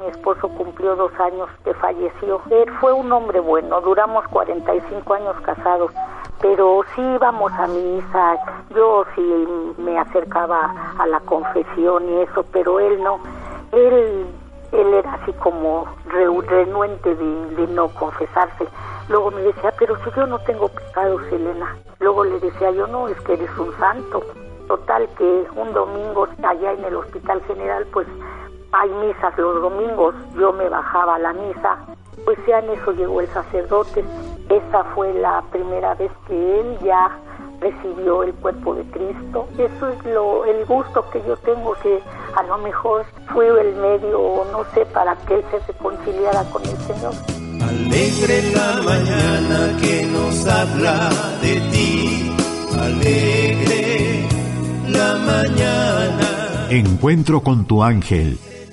Mi esposo cumplió dos años que falleció. Él fue un hombre bueno, duramos 45 años casados, pero sí íbamos a misa, yo sí me acercaba a la confesión y eso, pero él no. Él, él era así como renuente de, de no confesarse. Luego me decía, pero si yo no tengo pecados, Elena. Luego le decía yo, no, es que eres un santo. Total que un domingo allá en el Hospital General, pues hay misas los domingos, yo me bajaba a la misa, pues ya en eso llegó el sacerdote. Esa fue la primera vez que él ya recibió el cuerpo de Cristo. Eso es lo, el gusto que yo tengo, que a lo mejor fue el medio, no sé, para que él se reconciliara con el Señor. Alegre la mañana que nos habla de ti, alegre la mañana. Encuentro con tu ángel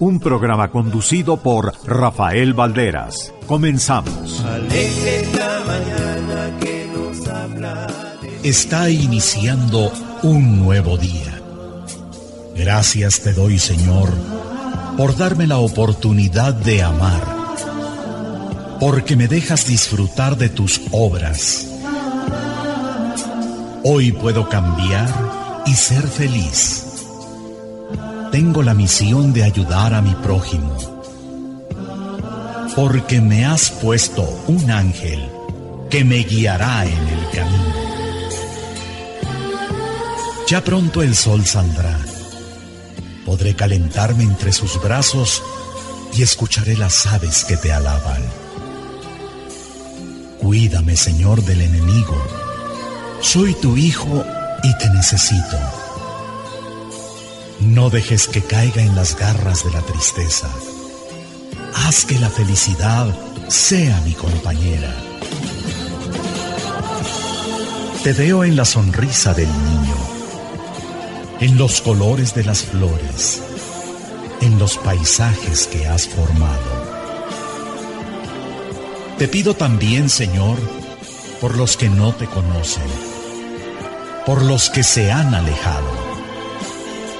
un programa conducido por Rafael Valderas. Comenzamos. Está iniciando un nuevo día. Gracias te doy, Señor, por darme la oportunidad de amar, porque me dejas disfrutar de tus obras. Hoy puedo cambiar y ser feliz tengo la misión de ayudar a mi prójimo. Porque me has puesto un ángel que me guiará en el camino. Ya pronto el sol saldrá. Podré calentarme entre sus brazos y escucharé las aves que te alaban. Cuídame, Señor, del enemigo. Soy tu hijo y te necesito. No dejes que caiga en las garras de la tristeza. Haz que la felicidad sea mi compañera. Te veo en la sonrisa del niño, en los colores de las flores, en los paisajes que has formado. Te pido también, Señor, por los que no te conocen, por los que se han alejado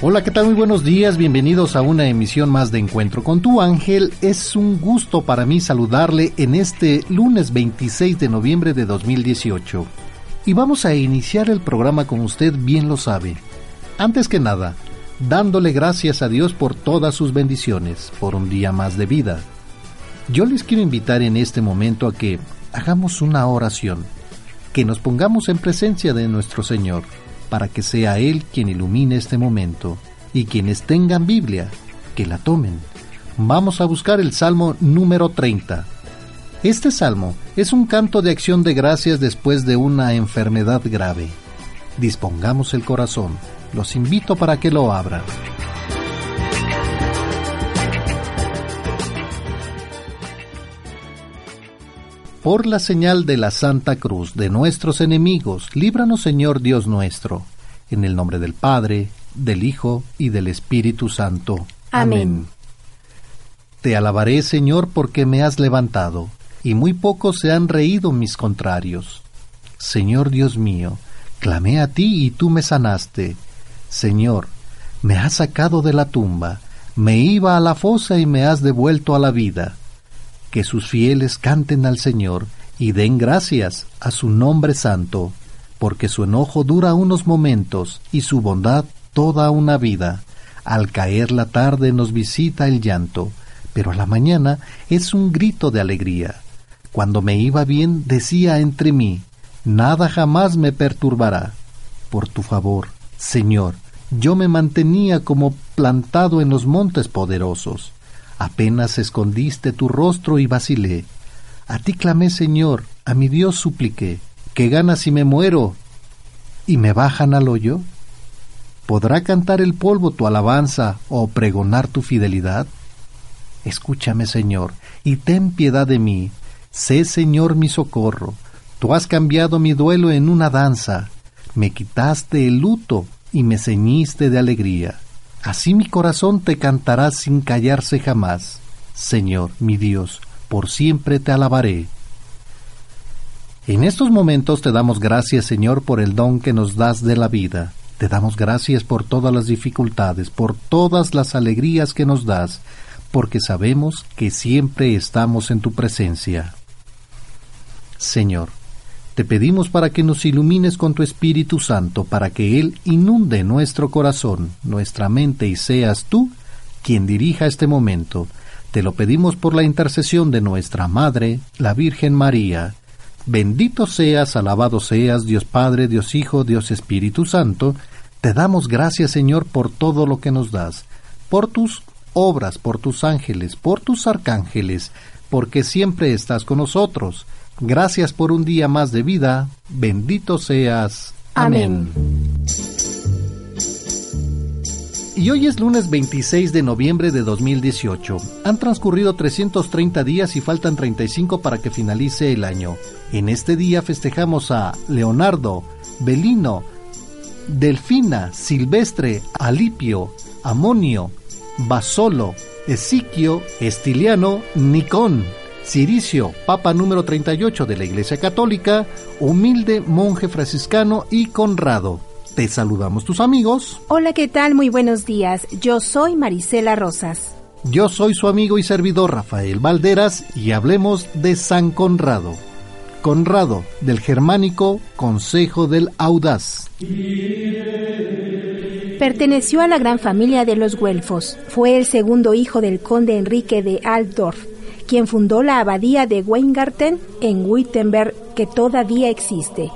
Hola, ¿qué tal? Muy buenos días, bienvenidos a una emisión más de Encuentro con tu ángel. Es un gusto para mí saludarle en este lunes 26 de noviembre de 2018. Y vamos a iniciar el programa como usted bien lo sabe. Antes que nada, dándole gracias a Dios por todas sus bendiciones, por un día más de vida. Yo les quiero invitar en este momento a que hagamos una oración, que nos pongamos en presencia de nuestro Señor para que sea Él quien ilumine este momento, y quienes tengan Biblia, que la tomen. Vamos a buscar el Salmo número 30. Este salmo es un canto de acción de gracias después de una enfermedad grave. Dispongamos el corazón. Los invito para que lo abran. Por la señal de la Santa Cruz de nuestros enemigos, líbranos Señor Dios nuestro, en el nombre del Padre, del Hijo y del Espíritu Santo. Amén. Te alabaré Señor porque me has levantado, y muy pocos se han reído mis contrarios. Señor Dios mío, clamé a ti y tú me sanaste. Señor, me has sacado de la tumba, me iba a la fosa y me has devuelto a la vida que sus fieles canten al Señor y den gracias a su nombre santo, porque su enojo dura unos momentos y su bondad toda una vida. Al caer la tarde nos visita el llanto, pero a la mañana es un grito de alegría. Cuando me iba bien decía entre mí, nada jamás me perturbará. por tu favor, Señor, yo me mantenía como plantado en los montes poderosos. Apenas escondiste tu rostro y vacilé. A ti clamé, Señor, a mi Dios supliqué. ¿Qué gana si me muero? ¿Y me bajan al hoyo? ¿Podrá cantar el polvo tu alabanza o pregonar tu fidelidad? Escúchame, Señor, y ten piedad de mí. Sé, Señor, mi socorro. Tú has cambiado mi duelo en una danza. Me quitaste el luto y me ceñiste de alegría. Así mi corazón te cantará sin callarse jamás. Señor, mi Dios, por siempre te alabaré. En estos momentos te damos gracias, Señor, por el don que nos das de la vida. Te damos gracias por todas las dificultades, por todas las alegrías que nos das, porque sabemos que siempre estamos en tu presencia. Señor, te pedimos para que nos ilumines con tu Espíritu Santo, para que Él inunde nuestro corazón, nuestra mente y seas tú quien dirija este momento. Te lo pedimos por la intercesión de nuestra Madre, la Virgen María. Bendito seas, alabado seas, Dios Padre, Dios Hijo, Dios Espíritu Santo. Te damos gracias, Señor, por todo lo que nos das, por tus obras, por tus ángeles, por tus arcángeles, porque siempre estás con nosotros Gracias por un día más de vida. Bendito seas. Amén. Y hoy es lunes 26 de noviembre de 2018. Han transcurrido 330 días y faltan 35 para que finalice el año. En este día festejamos a Leonardo, Belino, Delfina, Silvestre, Alipio, Amonio, Basolo, Esiquio, Estiliano, Nicón, Ciricio, Papa número 38 de la Iglesia Católica, humilde monje franciscano y Conrado. Te saludamos tus amigos. Hola, ¿qué tal? Muy buenos días. Yo soy Marisela Rosas. Yo soy su amigo y servidor Rafael Valderas y hablemos de San Conrado. Conrado, del germánico Consejo del Audaz. Perteneció a la gran familia de los Güelfos. Fue el segundo hijo del conde Enrique de Altdorf quien fundó la abadía de Weingarten en Wittenberg, que todavía existe.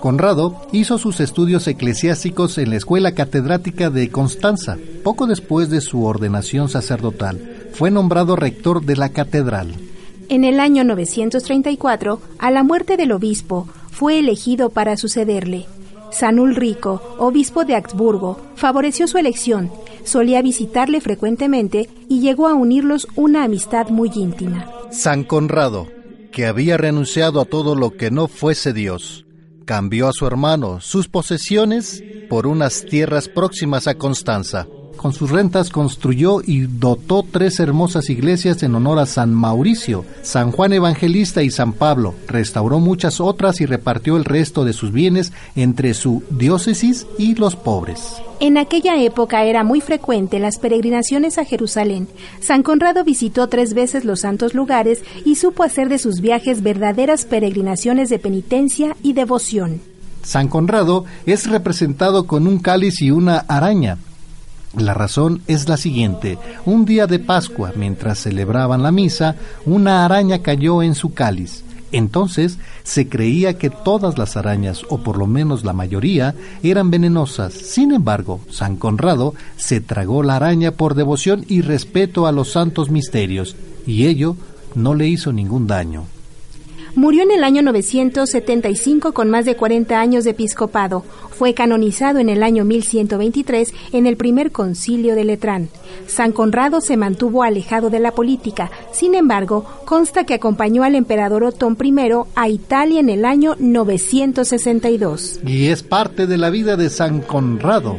Conrado hizo sus estudios eclesiásticos en la Escuela Catedrática de Constanza. Poco después de su ordenación sacerdotal, fue nombrado rector de la catedral. En el año 934, a la muerte del obispo, fue elegido para sucederle. San Ulrico, obispo de Augsburgo, favoreció su elección solía visitarle frecuentemente y llegó a unirlos una amistad muy íntima. San Conrado, que había renunciado a todo lo que no fuese Dios, cambió a su hermano sus posesiones por unas tierras próximas a Constanza. Con sus rentas construyó y dotó tres hermosas iglesias en honor a San Mauricio, San Juan Evangelista y San Pablo. Restauró muchas otras y repartió el resto de sus bienes entre su diócesis y los pobres. En aquella época era muy frecuente las peregrinaciones a Jerusalén. San Conrado visitó tres veces los santos lugares y supo hacer de sus viajes verdaderas peregrinaciones de penitencia y devoción. San Conrado es representado con un cáliz y una araña. La razón es la siguiente. Un día de Pascua, mientras celebraban la misa, una araña cayó en su cáliz. Entonces se creía que todas las arañas, o por lo menos la mayoría, eran venenosas. Sin embargo, San Conrado se tragó la araña por devoción y respeto a los santos misterios, y ello no le hizo ningún daño. Murió en el año 975 con más de 40 años de episcopado. Fue canonizado en el año 1123 en el primer concilio de Letrán. San Conrado se mantuvo alejado de la política. Sin embargo, consta que acompañó al emperador Otón I a Italia en el año 962. Y es parte de la vida de San Conrado.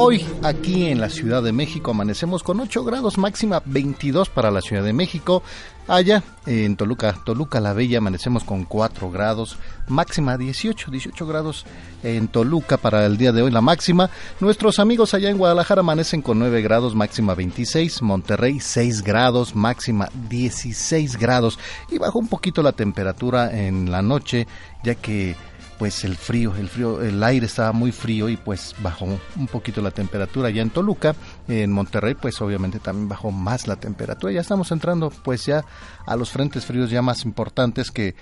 Hoy aquí en la Ciudad de México amanecemos con 8 grados, máxima 22 para la Ciudad de México. Allá en Toluca, Toluca la Bella, amanecemos con 4 grados, máxima 18, 18 grados en Toluca para el día de hoy la máxima. Nuestros amigos allá en Guadalajara amanecen con 9 grados, máxima 26, Monterrey 6 grados, máxima 16 grados y bajó un poquito la temperatura en la noche ya que pues el frío, el frío, el aire estaba muy frío y pues bajó un poquito la temperatura ya en Toluca, en Monterrey pues obviamente también bajó más la temperatura, ya estamos entrando pues ya a los frentes fríos ya más importantes que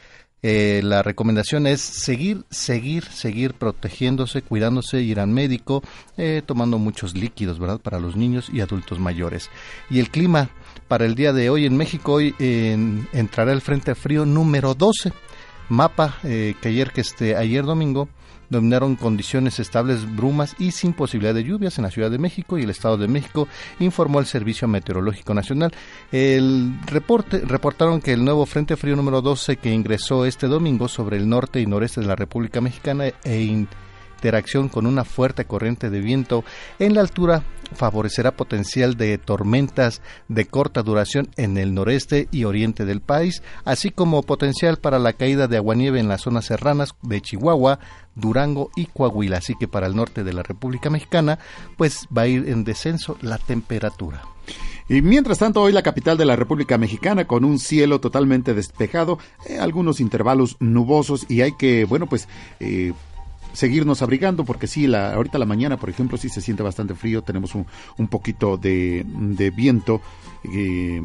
Eh, la recomendación es seguir, seguir, seguir protegiéndose, cuidándose, ir al médico, eh, tomando muchos líquidos, ¿verdad? Para los niños y adultos mayores. Y el clima para el día de hoy en México, hoy entrará el Frente Frío número 12 mapa eh, que ayer que este ayer domingo dominaron condiciones estables, brumas y sin posibilidad de lluvias en la Ciudad de México y el Estado de México, informó el Servicio Meteorológico Nacional. El reporte reportaron que el nuevo Frente Frío número 12 que ingresó este domingo sobre el norte y noreste de la República Mexicana e interacción con una fuerte corriente de viento en la altura favorecerá potencial de tormentas de corta duración en el noreste y oriente del país, así como potencial para la caída de aguanieve en las zonas serranas de Chihuahua, Durango y Coahuila. Así que para el norte de la República Mexicana, pues va a ir en descenso la temperatura. Y mientras tanto, hoy la capital de la República Mexicana con un cielo totalmente despejado, eh, algunos intervalos nubosos y hay que, bueno, pues eh, seguirnos abrigando, porque sí, la, ahorita la mañana, por ejemplo, sí se siente bastante frío, tenemos un, un poquito de, de viento. Eh,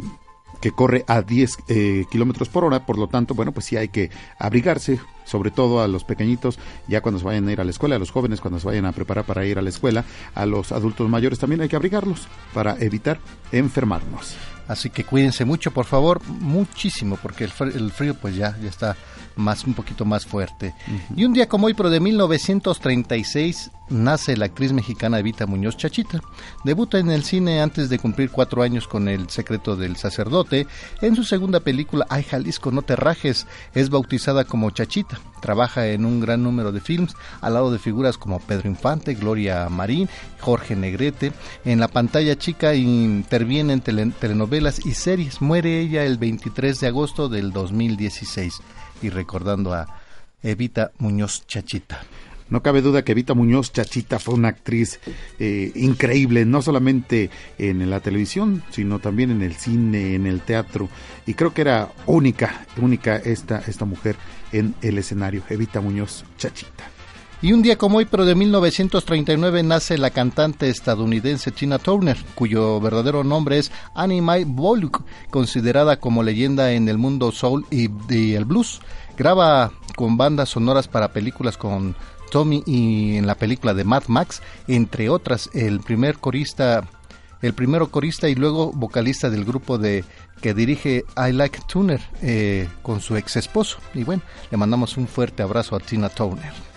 que corre a 10 eh, kilómetros por hora, por lo tanto, bueno, pues sí hay que abrigarse, sobre todo a los pequeñitos, ya cuando se vayan a ir a la escuela, a los jóvenes cuando se vayan a preparar para ir a la escuela, a los adultos mayores también hay que abrigarlos para evitar enfermarnos. Así que cuídense mucho, por favor, muchísimo, porque el frío, el frío pues ya, ya está más un poquito más fuerte. Y un día como hoy, pero de 1936, nace la actriz mexicana Evita Muñoz Chachita. Debuta en el cine antes de cumplir cuatro años con El secreto del sacerdote. En su segunda película, Ay Jalisco, no te rajes, es bautizada como Chachita. Trabaja en un gran número de films al lado de figuras como Pedro Infante, Gloria Marín, Jorge Negrete. En la pantalla chica interviene en telenovelas y series. Muere ella el 23 de agosto del 2016 y recordando a Evita Muñoz Chachita. No cabe duda que Evita Muñoz Chachita fue una actriz eh, increíble, no solamente en la televisión, sino también en el cine, en el teatro. Y creo que era única, única esta, esta mujer en el escenario, Evita Muñoz Chachita. Y un día como hoy, pero de 1939, nace la cantante estadounidense Tina Turner, cuyo verdadero nombre es Annie Mae Volk, considerada como leyenda en el mundo soul y, el blues. Graba con bandas sonoras para películas con Tommy y en la película de Mad Max, entre otras, el primer corista, el primero corista y luego vocalista del grupo de que dirige I Like Turner eh, con su ex esposo. Y bueno, le mandamos un fuerte abrazo a Tina Turner.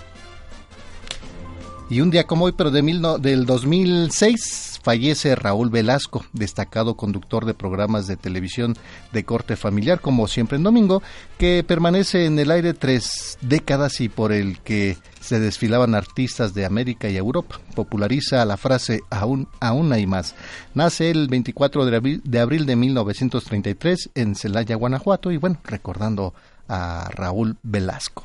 Y un día como hoy, pero de mil del 2006, fallece Raúl Velasco, destacado conductor de programas de televisión de corte familiar, como siempre en domingo, que permanece en el aire tres décadas y por el que se desfilaban artistas de América y Europa. Populariza la frase aún, aún hay más. Nace el 24 de abril, de abril de 1933 en Celaya, Guanajuato, y bueno, recordando a Raúl Velasco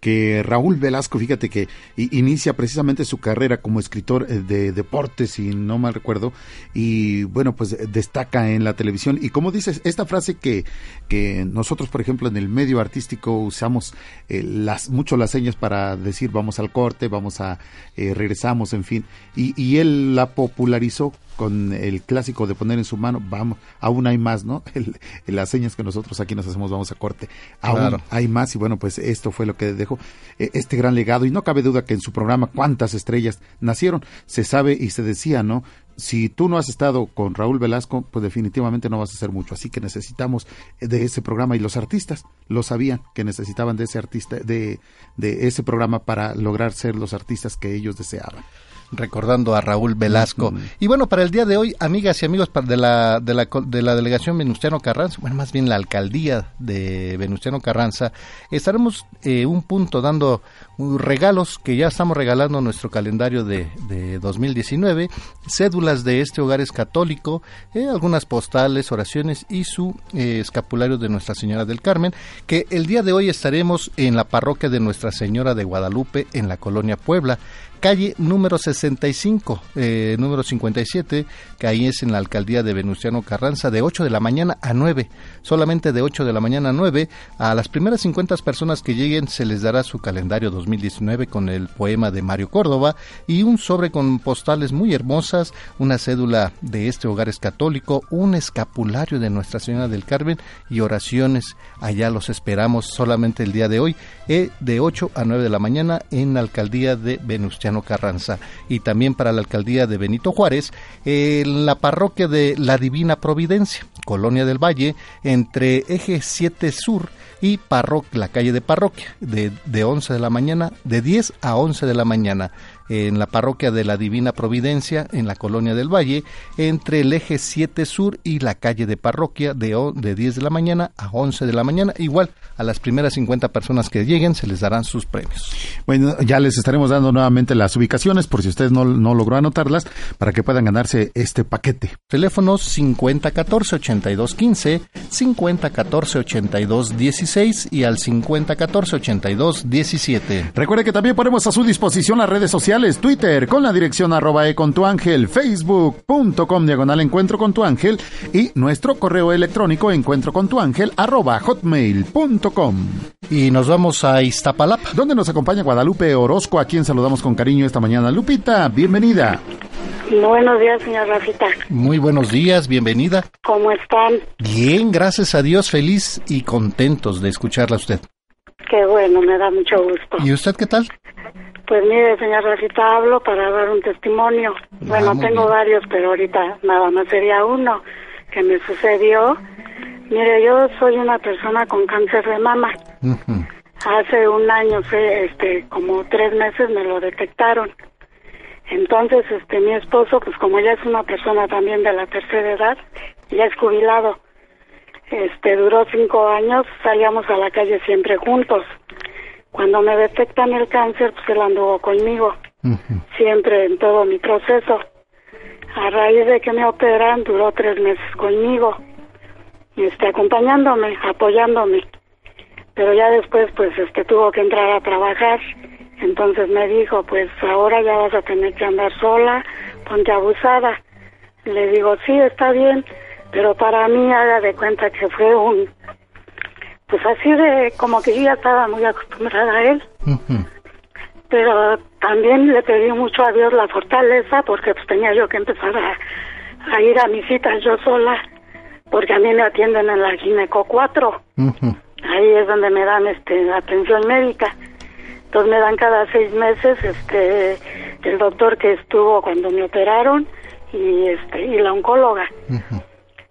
que Raúl Velasco, fíjate que inicia precisamente su carrera como escritor eh, de deportes, si no mal recuerdo, y bueno, pues destaca en la televisión. Y como dices, esta frase que, que nosotros, por ejemplo, en el medio artístico usamos eh, las, mucho las señas para decir vamos al corte, vamos a, eh, regresamos, en fin, y él la popularizó con el clásico de poner en su mano, vamos, aún hay más, ¿no? El, las señas que nosotros aquí nos hacemos, vamos a corte, aún hay más y bueno, pues esto fue lo que dejó eh, este gran legado y no cabe duda que en su programa cuántas estrellas nacieron, se sabe y se decía, ¿no? Si tú no has estado con Raúl Velasco, pues definitivamente no vas a hacer mucho, así que necesitamos de ese programa y los artistas lo sabían que necesitaban de ese artista, de, de ese programa para lograr ser los artistas que ellos deseaban recordando a Raúl Velasco. Y bueno, para el día de hoy, amigas y amigos de la, de la, de la delegación Venustiano Carranza, bueno, más bien la alcaldía de Venustiano Carranza, estaremos eh, un punto dando regalos que ya estamos regalando nuestro calendario de, de 2019, cédulas de este hogar es católico, eh, algunas postales, oraciones y su eh, escapulario de Nuestra Señora del Carmen, que el día de hoy estaremos en la parroquia de Nuestra Señora de Guadalupe en la colonia Puebla calle número 60 65, eh, número 57, que ahí es en la alcaldía de Venustiano Carranza, de 8 de la mañana a 9, solamente de 8 de la mañana a 9. A las primeras 50 personas que lleguen se les dará su calendario 2019 con el poema de Mario Córdoba y un sobre con postales muy hermosas, una cédula de este hogar es católico, un escapulario de Nuestra Señora del Carmen y oraciones. Allá los esperamos solamente el día de hoy, eh, de 8 a 9 de la mañana en la alcaldía de Venustiano Carranza. Y también para la alcaldía de Benito Juárez, en la parroquia de La Divina Providencia, Colonia del Valle, entre Eje 7 Sur y parroquia, la calle de parroquia, de, de 11 de la mañana, de 10 a 11 de la mañana en la parroquia de la Divina Providencia, en la colonia del Valle, entre el eje 7 Sur y la calle de parroquia de, de 10 de la mañana a 11 de la mañana. Igual, a las primeras 50 personas que lleguen se les darán sus premios. Bueno, ya les estaremos dando nuevamente las ubicaciones por si ustedes no, no logró anotarlas para que puedan ganarse este paquete. Teléfonos 5014-8215, 5014-8216 y al 5014-8217. Recuerde que también ponemos a su disposición las redes sociales Twitter con la dirección arroba e con tu ángel, facebook.com diagonal encuentro con tu ángel y nuestro correo electrónico encuentro con tu ángel arroba hotmail.com. Y nos vamos a Iztapalapa. Donde nos acompaña Guadalupe Orozco, a quien saludamos con cariño esta mañana. Lupita, bienvenida. Buenos días, señor Rafita. Muy buenos días, bienvenida. ¿Cómo están? Bien, gracias a Dios, feliz y contentos de escucharla a usted. Qué bueno, me da mucho gusto. ¿Y usted qué tal? Pues mire, señor Rafita, hablo para dar un testimonio. bueno, tengo varios, pero ahorita nada más sería uno que me sucedió. Mire, yo soy una persona con cáncer de mama. Hace un año, este, como tres meses me lo detectaron. Entonces, este, mi esposo, pues como ya es una persona también de la tercera edad, ya es jubilado. Este, duró cinco años, salíamos a la calle siempre juntos. Cuando me detectan el cáncer, pues él anduvo conmigo, siempre en todo mi proceso. A raíz de que me operan, duró tres meses conmigo, este, acompañándome, apoyándome. Pero ya después, pues, este, tuvo que entrar a trabajar. Entonces me dijo, pues, ahora ya vas a tener que andar sola, ponte abusada. Le digo, sí, está bien, pero para mí haga de cuenta que fue un pues así de como que yo ya estaba muy acostumbrada a él. Pero también le pedí mucho a Dios la fortaleza porque pues tenía yo que empezar a, ir a mis citas yo sola porque a mí me atienden en la gineco 4. Ahí es donde me dan este atención médica. Entonces me dan cada seis meses este el doctor que estuvo cuando me operaron y este y la oncóloga.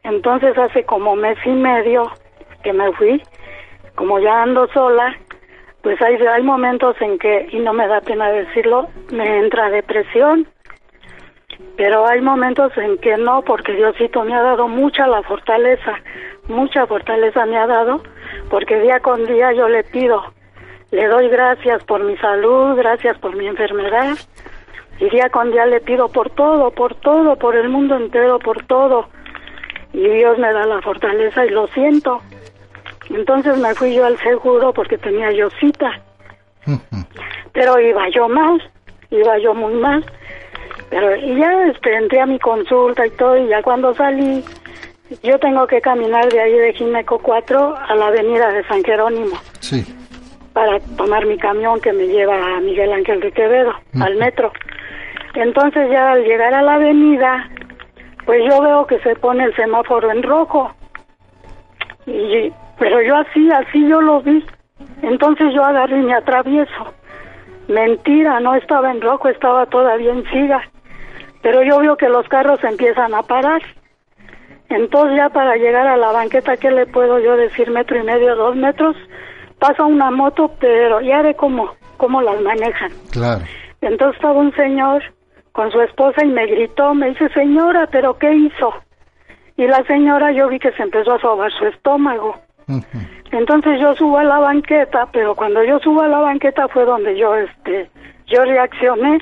Entonces hace como mes y medio que me fui como ya ando sola, pues hay, momentos en que, y no me da pena decirlo, me entra depresión, pero hay momentos en que no, porque Diosito me ha dado mucha la fortaleza, mucha fortaleza me ha dado, porque día con día yo le pido, le doy gracias por mi salud, gracias por mi enfermedad, y día con día le pido por todo, por todo, por el mundo entero, por todo, y Dios me da la fortaleza y lo siento. Entonces me fui yo al seguro porque tenía yo cita. Pero iba yo mal, iba yo muy mal. Pero y ya este, entré a mi consulta y todo, y ya cuando salí, yo tengo que caminar de ahí de Gineco 4 a la avenida de San Jerónimo. Sí. Para tomar mi camión que me lleva a Miguel Ángel de Quevedo, al metro. Entonces ya al llegar a la avenida, pues yo veo que se pone el semáforo en rojo. Y pero yo así, así yo lo vi. Entonces yo agarré y me atravieso. Mentira, no estaba en rojo, estaba todavía en siga. Pero yo veo que los carros empiezan a parar. Entonces ya para llegar a la banqueta, ¿qué le puedo yo decir? Metro y medio, dos metros. Pasa una moto, pero ya ve cómo, cómo las manejan. Claro. Entonces estaba un señor con su esposa y me gritó, me dice, señora, ¿pero qué hizo? Y la señora yo vi que se empezó a sobar su estómago. Entonces yo subo a la banqueta, pero cuando yo subo a la banqueta fue donde yo, este, yo reaccioné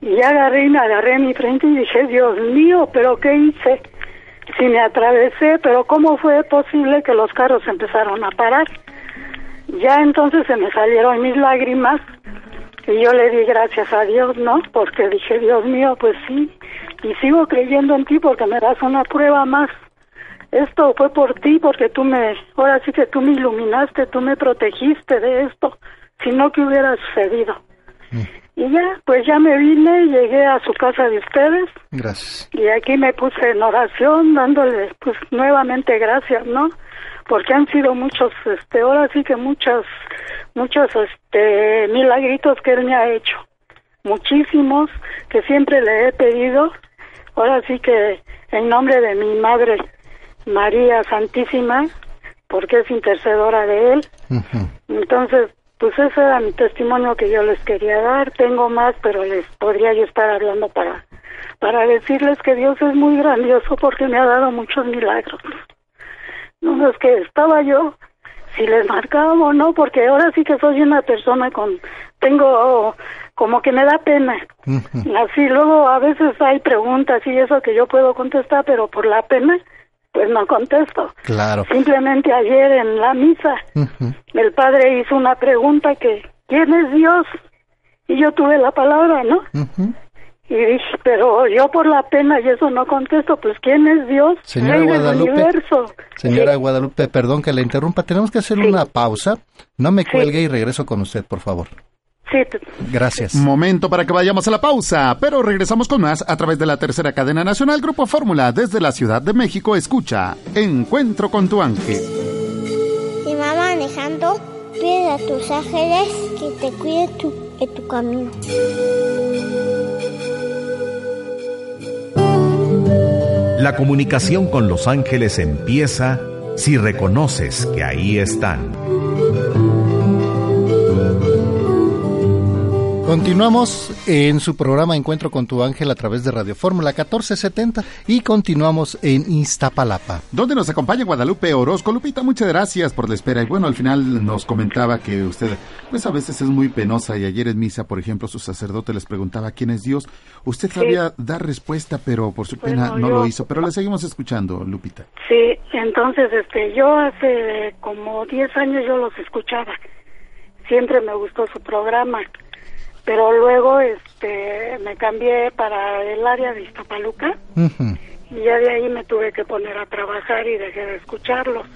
y agarré y me agarré mi frente y dije, Dios mío, pero ¿qué hice? Si me atravesé, pero ¿cómo fue posible que los carros empezaron a parar? Ya entonces se me salieron mis lágrimas Y yo le di gracias a Dios, ¿no? Porque dije, Dios mío, pues sí, y sigo creyendo en ti porque me das una prueba más. Esto fue por ti, porque tú me, ahora sí que tú me iluminaste, tú me protegiste de esto, si no que hubiera sucedido. Mm. Y ya, pues ya me vine, llegué a su casa de ustedes. Gracias. Y aquí me puse en oración, dándole pues nuevamente gracias, ¿no? Porque han sido muchos, este, ahora sí que muchos, muchos, este, milagritos que él me ha hecho. Muchísimos que siempre le he pedido. Ahora sí que en nombre de mi madre María Santísima, porque es intercedora de él. Entonces, pues ese era mi testimonio que yo les quería dar. Tengo más, pero les podría yo estar hablando para, para decirles que Dios es muy grandioso porque me ha dado muchos milagros. No es que estaba yo, si les marcaba o no, porque ahora sí que soy una persona con, tengo como que me da pena. Así luego a veces hay preguntas y eso que yo puedo contestar, pero por la pena pues no contesto. Claro. Simplemente ayer en la misa el padre hizo una pregunta que ¿quién es Dios? Y yo tuve la palabra, ¿no? Y dije, pero yo por la pena y eso no contesto, pues ¿quién es Dios? Señora Guadalupe, señora Guadalupe, perdón que le interrumpa, tenemos que hacer una pausa. No me cuelgue y regreso con usted, por favor. Sí. Gracias. Momento para que vayamos a la pausa, pero regresamos con más a través de la tercera cadena nacional Grupo Fórmula desde la Ciudad de México. Escucha Encuentro con tu ángel. Y va manejando, pide a tus ángeles que te cuide tu, en tu camino. La comunicación con los ángeles empieza si reconoces que ahí están. Continuamos en su programa Encuentro con tu ángel a través de Radio Fórmula 1470 y continuamos en Iztapalapa. Donde nos acompaña Guadalupe Orozco. Lupita, muchas gracias por la espera. Y bueno, al final nos comentaba que usted, pues a veces es muy penosa y ayer en misa, por ejemplo, su sacerdote les preguntaba quién es Dios. Usted sabía dar respuesta, pero por su pena no lo hizo. Pero le seguimos escuchando, Lupita. Sí, entonces este, yo hace como 10 años yo los escuchaba. Siempre me gustó su programa pero luego este me cambié para el área de Iztapaluca y ya de ahí me tuve que poner a trabajar y dejé de escucharlos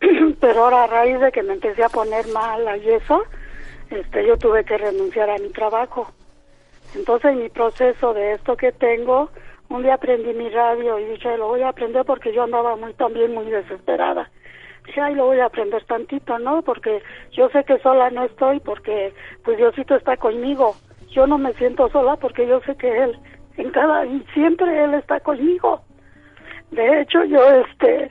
pero ahora a raíz de que me empecé a poner mal y eso este yo tuve que renunciar a mi trabajo. Entonces en mi proceso de esto que tengo un día aprendí mi radio y dije lo voy a aprender porque yo andaba muy también muy desesperada dije, ay, lo voy a aprender tantito, ¿no? Porque yo sé que sola no estoy, porque pues Diosito está conmigo. Yo no me siento sola porque yo sé que Él, en cada, y siempre Él está conmigo. De hecho, yo, este,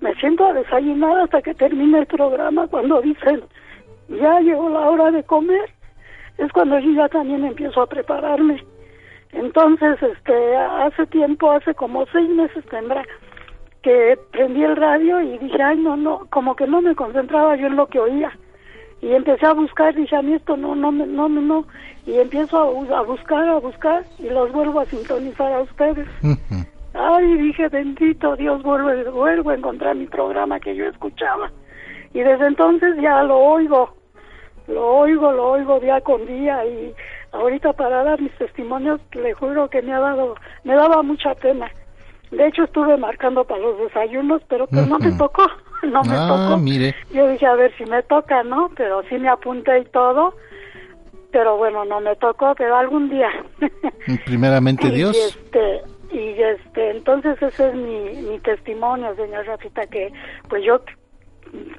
me siento a desayunar hasta que termine el programa cuando dicen, ya llegó la hora de comer. Es cuando yo ya también empiezo a prepararme. Entonces, este, hace tiempo, hace como seis meses tendrá, que prendí el radio y dije, ay, no, no, como que no me concentraba yo en lo que oía. Y empecé a buscar, dije, a mí esto no, no, no, no, no. Y empiezo a, a buscar, a buscar y los vuelvo a sintonizar a ustedes. Ay, dije, bendito Dios, vuelvo, vuelvo a encontrar mi programa que yo escuchaba. Y desde entonces ya lo oigo, lo oigo, lo oigo día con día y ahorita para dar mis testimonios, le juro que me ha dado, me daba mucha pena de hecho, estuve marcando para los desayunos, pero pues no me tocó, no me ah, tocó. mire. Yo dije, a ver si me toca, ¿no? Pero sí me apunté y todo, pero bueno, no me tocó, pero algún día. Primeramente Dios. Y este, y este, entonces ese es mi, mi testimonio, señor Rafita, que pues yo,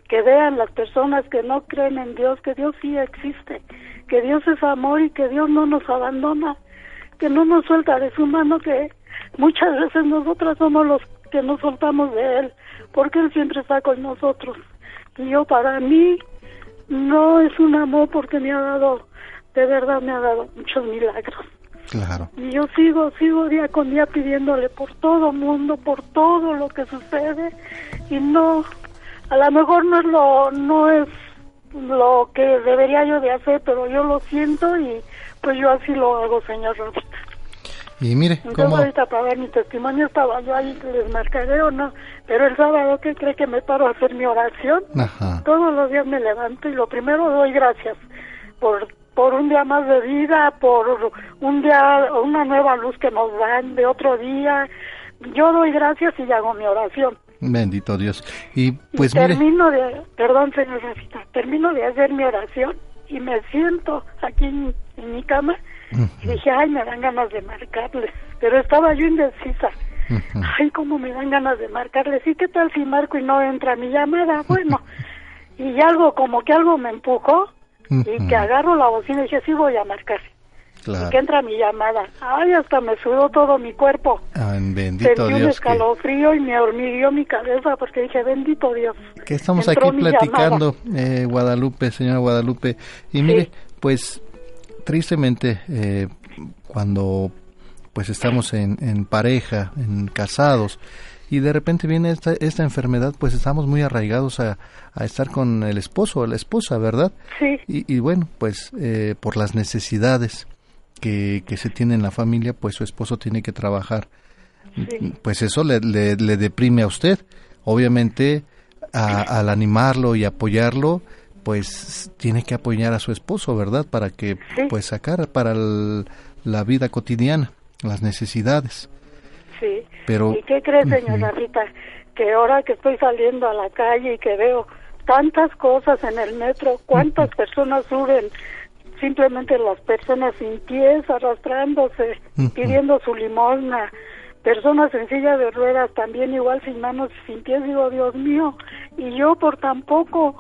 que vean las personas que no creen en Dios, que Dios sí existe, que Dios es amor y que Dios no nos abandona, que no nos suelta de su mano, que Muchas veces nosotras somos los que nos soltamos de Él, porque Él siempre está con nosotros. Y yo para mí no es un amor porque me ha dado, de verdad me ha dado muchos milagros. Claro. Y yo sigo, sigo día con día pidiéndole por todo mundo, por todo lo que sucede y no, a lo mejor no es lo, no es lo que debería yo de hacer, pero yo lo siento y pues yo así lo hago, señor y mire, Entonces, ahorita para ver mi testimonio estaba yo ahí, les marcaré o no, pero el sábado, ¿qué cree que me paro a hacer mi oración? Todos los días me levanto y lo primero doy gracias por por un día más de vida, por un día, una nueva luz que nos dan de otro día. Yo doy gracias y hago mi oración. Bendito Dios. Y pues termino de, perdón señor Rafita, termino de hacer mi oración y me siento aquí en, mi cama y dije, ay, me dan ganas de marcarles, pero estaba yo indecisa. Ay, cómo me dan ganas de marcarles. ¿Y qué tal si marco y no entra mi llamada? Bueno, y algo, como que algo me empujó y que agarro la bocina y dije, sí voy a marcar. Y que entra mi llamada. Ay, hasta me sudó todo mi cuerpo. Ay, bendito Sentí un escalofrío y me hormiguió mi cabeza porque dije, bendito Dios. Que estamos aquí platicando, eh, Guadalupe, señora Guadalupe. Y mire, pues tristemente, eh, cuando pues estamos en, en pareja, en casados, y de repente viene esta, esta enfermedad, pues estamos muy arraigados a, a estar con el esposo o la esposa, ¿verdad? Sí. Y, bueno, pues eh, por las necesidades que, que se tiene en la familia, pues su esposo tiene que trabajar. Pues eso le, le, deprime a usted. Obviamente, al animarlo y apoyarlo, pues tiene que apoyar a su esposo, ¿verdad? Para que, pues, sacar para la vida cotidiana, las necesidades. Sí. Pero, ¿Y qué cree, señora Rita? Que ahora que estoy saliendo a la calle y que veo tantas cosas en el metro, cuántas personas suben simplemente las personas sin pies arrastrándose, pidiendo su limosna, personas en silla de ruedas también igual sin manos sin pies, digo, Dios mío, y yo por tampoco,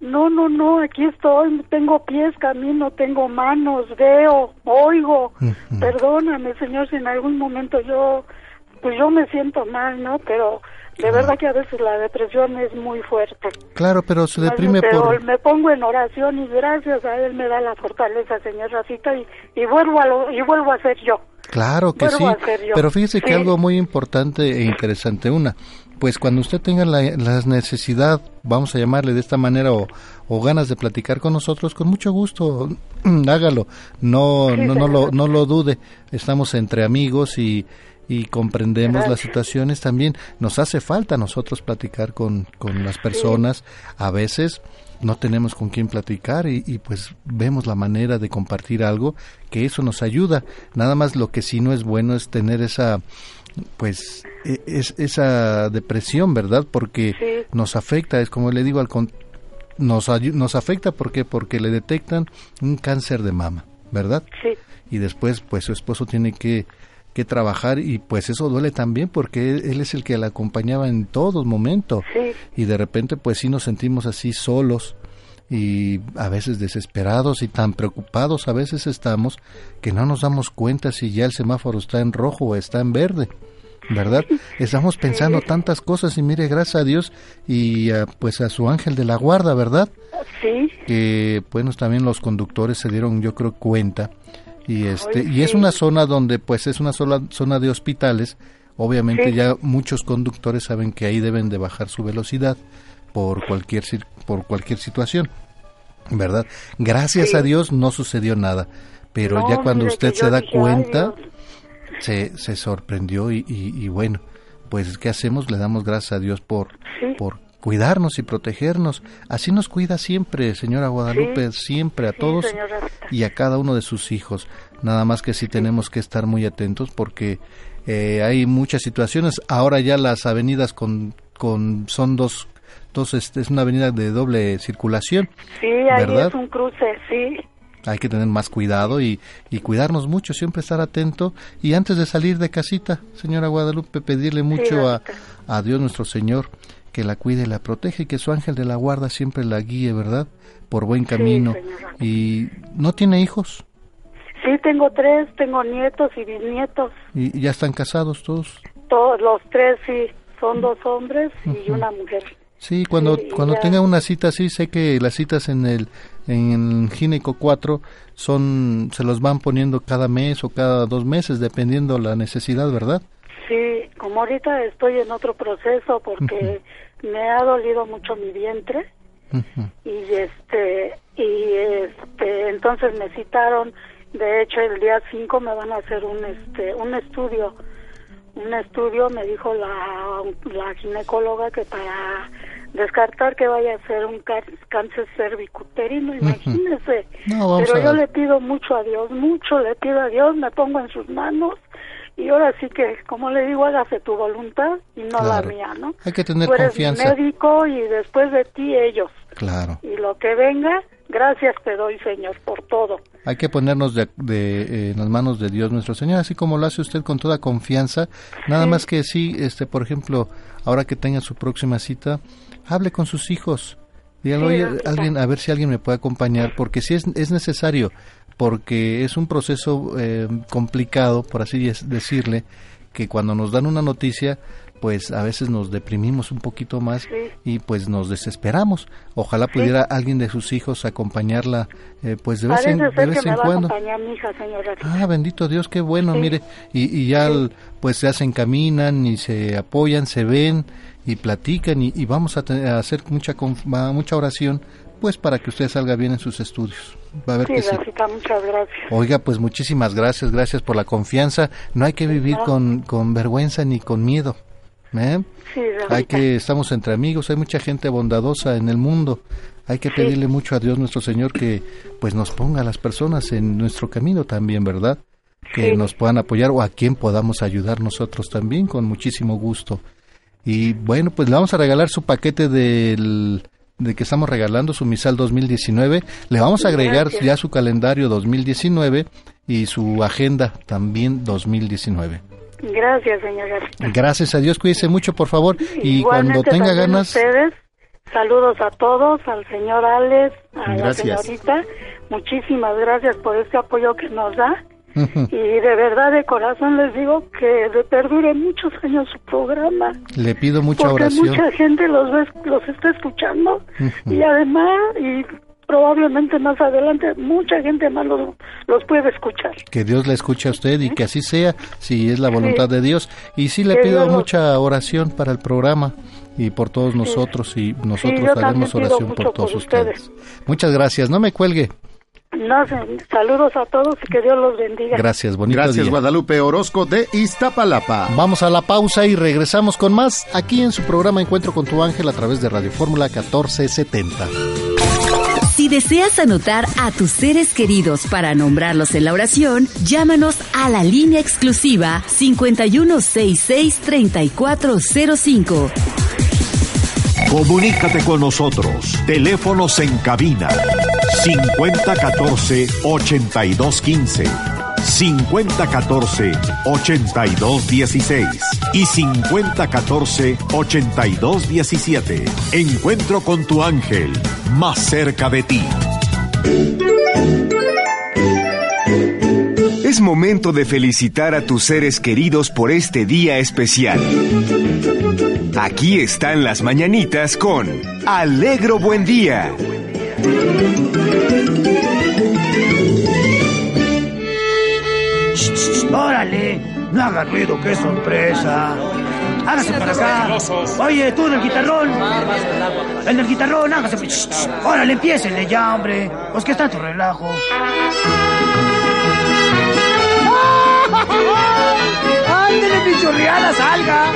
no, no, no, aquí estoy, tengo pies, camino, tengo manos, veo, oigo, perdóname Señor si en algún momento yo pues yo me siento mal, ¿no? Pero de verdad que a veces la depresión es muy fuerte. Claro, pero se deprime pero por... me pongo en oración y gracias a él me da la fortaleza, señor Racita, y, y vuelvo a lo, y vuelvo a ser yo. Claro que sí, pero fíjese que algo muy importante e interesante, una, pues cuando usted tenga la, necesidad, vamos a llamarle de esta manera, o, o, ganas de platicar con nosotros, con mucho gusto, hágalo, no, no, no, lo, no lo dude, estamos entre amigos y y comprendemos las situaciones también. Nos hace falta a nosotros platicar con, con las personas. A veces no tenemos con quién platicar y, y, pues vemos la manera de compartir algo que eso nos ayuda. Nada más lo que sí no es bueno es tener esa pues e, es, esa depresión, ¿verdad? Porque nos afecta, es como le digo al nos nos afecta porque porque le detectan un cáncer de mama, ¿verdad? Sí. Y después pues su esposo tiene que que trabajar y pues eso duele también porque él, es el que la acompañaba en todo momento y de repente pues sí nos sentimos así solos y a veces desesperados y tan preocupados a veces estamos que no nos damos cuenta si ya el semáforo está en rojo o está en verde. ¿Verdad? Estamos pensando tantas cosas y mire, gracias a Dios y pues a su ángel de la guarda, ¿verdad? Sí. Que, bueno, también los conductores se dieron, yo creo, cuenta. Y este y es una zona donde pues es una sola zona de hospitales. Obviamente ya muchos conductores saben que ahí deben de bajar su velocidad por cualquier por cualquier situación verdad gracias a Dios no sucedió nada pero ya cuando usted se da cuenta se, se sorprendió y, y, bueno pues qué hacemos le damos gracias a Dios por por cuidarnos y protegernos. Así nos cuida siempre, señora Guadalupe, siempre a todos y a cada uno de sus hijos. Nada más que sí tenemos que estar muy atentos porque eh, hay muchas situaciones. Ahora ya las avenidas con, con son dos, dos este, es una avenida de doble circulación. Sí, ahí es un cruce, sí. Hay que tener más cuidado y, y cuidarnos mucho, siempre estar atento. Y antes de salir de casita, señora Guadalupe, pedirle mucho a, a Dios nuestro Señor que la cuide y la protege y que su ángel de la guarda siempre la guíe, ¿verdad? Por buen camino. ¿Y no tiene hijos? Sí, tengo tres, tengo nietos y bisnietos. ¿Y ya están casados todos? Todos, los tres, sí, son dos hombres y una mujer. Sí, cuando, cuando tenga una cita así, sé que las citas en el en Gineco 4 son, se los van poniendo cada mes o cada dos meses, dependiendo la necesidad, ¿verdad? Sí, como ahorita estoy en otro proceso porque me ha dolido mucho mi vientre y este y este entonces me citaron de hecho el día 5 me van a hacer un este un estudio. Un estudio me dijo la, la ginecóloga que para descartar que vaya a ser un cá- cáncer cervicuterino, imagínese. No, Pero yo le pido mucho a Dios, mucho le pido a Dios, me pongo en sus manos y ahora sí que, como le digo, hágase tu voluntad y no la mía, ¿no? Hay que tener Tú eres confianza. médico y después de ti ellos. Claro. Y lo que venga, gracias te doy, Señor, por todo. Hay que ponernos de, de, eh, en las manos de Dios nuestro Señor, así como lo hace usted con toda confianza. Nada más que sí, este, por ejemplo, ahora que tenga su próxima cita, hable con sus hijos. Dígale, Sí, oye, alguien, a ver si alguien me puede acompañar, porque sí es, es necesario, porque es un proceso eh, complicado, por así decirle, que cuando nos dan una noticia, pues a veces nos deprimimos un poquito más Sí. y pues nos desesperamos. Ojalá pudiera alguien de sus hijos acompañarla, eh, pues de vez Parece en, de vez que me en va a cuando. acompañar mi hija, señora. Ah, bendito Dios, qué bueno, Sí. mire, y, y ya el- pues se hacen caminan y se apoyan, se ven y platican y, y vamos a, te- a hacer mucha mucha oración, pues para que usted salga bien en sus estudios. Va a ver Sí, que sí. Muchas gracias. Oiga, pues muchísimas gracias, gracias por la confianza. No hay que vivir No. con, con vergüenza ni con miedo. ¿eh? Sí. Hay que, estamos entre amigos, hay mucha gente bondadosa en el mundo. Hay que Sí. pedirle mucho a Dios nuestro Señor que pues nos ponga a las personas en nuestro camino también, ¿verdad? Que nos puedan apoyar o a quien podamos ayudar nosotros también con muchísimo gusto. Y bueno, pues le vamos a regalar su paquete del de que estamos regalando su misal 2019. Le vamos a agregar Gracias. ya su calendario 2019 y su agenda también 2019. Gracias, señora. Gracias a Dios, cuídese mucho, por favor. Y cuando tenga ganas, Ustedes, saludos a todos, al señor Alex, a Gracias. la señorita. Muchísimas gracias por este apoyo que nos da. Y de verdad, de corazón les digo que de perdure muchos años su programa. le pido mucha porque oración. mucha gente los ve- los está escuchando y además y probablemente más adelante mucha gente más los, los puede escuchar. Que Dios le escuche a usted y que así sea, si es la voluntad de Dios. Y sí le Que pido Dios mucha oración para el programa y por todos nosotros y nosotros haremos oración por todos por ustedes. ustedes. Muchas gracias, no me cuelgue. No saludos a todos y que Dios los bendiga. Gracias, bonito Gracias, día. Guadalupe Orozco de Iztapalapa. Vamos a la pausa y regresamos con más aquí en su programa Encuentro con tu ángel a través de Radio Fórmula 1470. Si deseas anotar a tus seres queridos para nombrarlos en la oración, llámanos a la línea exclusiva 5166-3405. Comunícate con nosotros. Teléfonos en cabina 5014-8215, 5014-8216 y 5014-8217. Encuentro con tu ángel, más cerca de ti. Es momento de felicitar a tus seres queridos por este día especial. Aquí están las mañanitas con Alegro Buen Día. ¡Órale! No haga ruido, qué sorpresa. Hágase para acá. Oye, tú del guitarrón. El del guitarrón, hágase. Shh. Órale, empiécenle ya, hombre. Pues que está tu relajo. ¡Ándele, pichurriada, salga!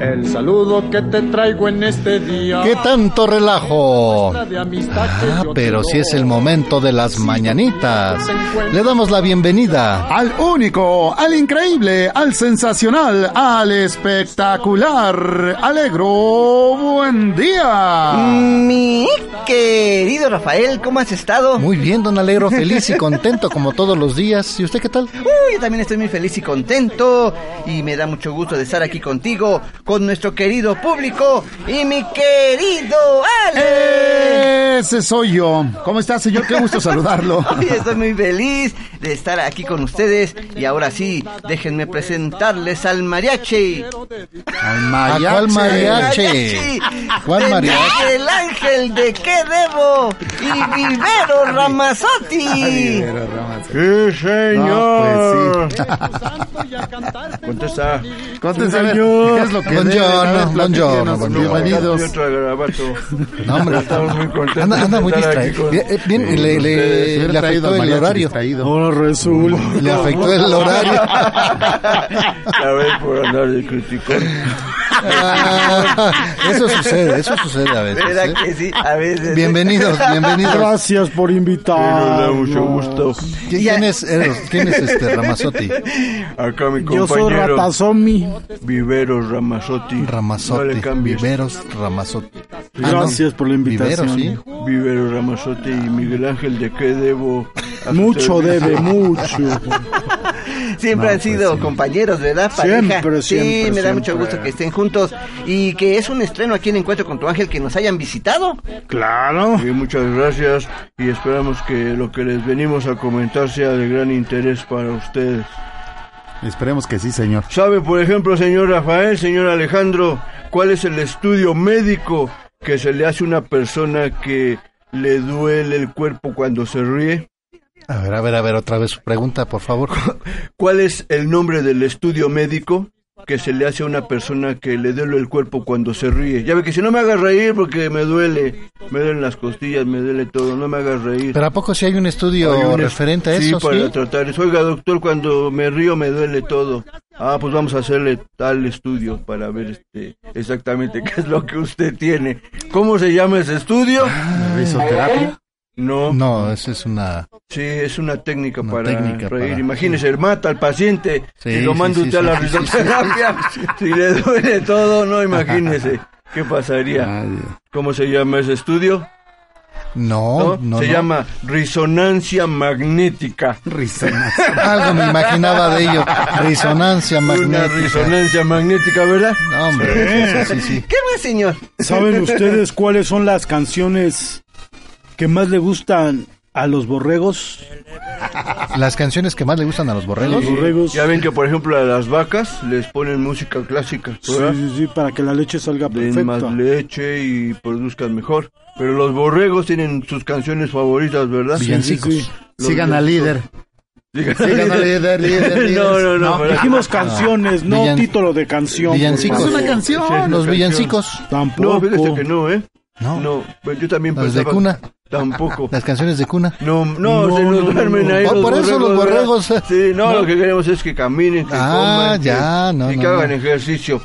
El saludo que te traigo en este día. ¿Qué tanto relajo? Ah, pero si es el momento de las mañanitas. Le damos la bienvenida. Al único, al increíble, al sensacional, al espectacular, alegro, buen día. Mi querido Rafael, ¿cómo has estado? Muy bien, don Alegro, feliz y contento como todos los días. ¿Y usted qué tal? Uy, yo también estoy muy feliz y contento y me da mucho gusto de estar aquí contigo, con nuestro querido público y mi querido Ale. Ese soy yo. ¿Cómo está, señor? Qué gusto saludarlo. Hoy estoy muy feliz de estar aquí con ustedes y ahora sí, déjenme presentarles al mariachi. Al ¿A cuál mariachi? ¿Cuál mariachi? Miguel Ángel de qué debo y Vivero Ramazotti. Sí, señor. No, pues sí. Contesta. Contesta, ver, ¿qué es lo que? Buongiorno, buongiorno. Bienvenidos. No, hombre, Estamos muy contentos anda, muy distraído. Bien, eh, le, afectó el horario. Ahora resulta. Le afectó el horario. Ya ves por andar de criticón. Ah, eso sucede, eso sucede a veces. ¿Verdad ¿eh? que sí? A veces. Bienvenidos, bienvenidos. Gracias por invitar. mucho gusto. ¿Qui- ¿Quién es, eres- quién es este Ramazotti? Acá mi Yo soy compañero Ratazomi. Viveros Ramazotti. No Ramazotti, cambies. Viveros Ramazotti. Gracias por la invitación. Viveros, sí. Viveros Ramazotti y Miguel Ángel, ¿de qué debo? Mucho debe, mucho. Siempre No, han pues sido sí. compañeros, ¿verdad? Siempre, Pareja. Sí, siempre, me da mucho siempre. gusto que estén juntos y que es un estreno aquí en Encuentro con tu Ángel que nos hayan visitado. Claro. Sí, muchas gracias y esperamos que lo que les venimos a comentar sea de gran interés para ustedes. Esperemos que sí, señor. ¿Sabe, por ejemplo, señor Rafael, señor Alejandro, cuál es el estudio médico que se le hace a una persona que le duele el cuerpo cuando se ríe? A ver, a ver, a ver, otra vez su pregunta, por favor. ¿Cuál es el nombre del estudio médico que se le hace a una persona que le duele el cuerpo cuando se ríe? Ya ve que si no me hagas reír porque me duele, me duelen las costillas, me duele todo, no me hagas reír. Pero ¿a poco si hay un estudio Hay un es- referente a sí, eso? para Sí, tratar eso. Oiga, doctor, cuando me río me duele todo. Ah, pues vamos a hacerle tal estudio para ver este exactamente qué es lo que usted tiene. ¿Cómo se llama ese estudio? Risoterapia. No, No, esa es una... sí, es una técnica Una para técnica reír. para- Imagínese, mata al paciente Sí, y lo manda sí, usted sí, a la sí, sí, risoterapia. Si le duele todo, no, imagínese. ¿Qué pasaría? Ay, ¿Cómo se llama ese estudio? No, ¿No? no, se no. llama resonancia magnética. Risonancia. Algo me imaginaba de ello. Resonancia Una magnética. resonancia magnética, ¿verdad? No, hombre, sí, sí, sí. ¿Qué más, señor? ¿Saben ustedes cuáles son las canciones que más le gustan a los borregos? Las canciones que más le gustan a los borregos. Los borregos. Ya ven que, por ejemplo, a las vacas les ponen música clásica, Sí, ¿verdad? sí, sí, para que la leche salga Den más leche y produzcan mejor. Pero los borregos tienen sus canciones favoritas, ¿verdad? Villancicos. Sí, sí, Los Sigan al líder. Sigan Sigan al líder, líder, líder. No, no, no. Dijimos canciones, no Villan- título de canción. Villancicos. Es una canción. Sí, es una Los canción. villancicos. Tampoco. No, fíjese que no, ¿eh? No. No, pues yo también Las de cuna. Tampoco. Las canciones de cuna. No, no, No, se nos no, no, duermen no. ahí Por- los por eso los ¿verdad? borregos, eh. Sí, no, No. lo que queremos es que caminen, que Ah, coman, que- ya, no, y no, que hagan ejercicio.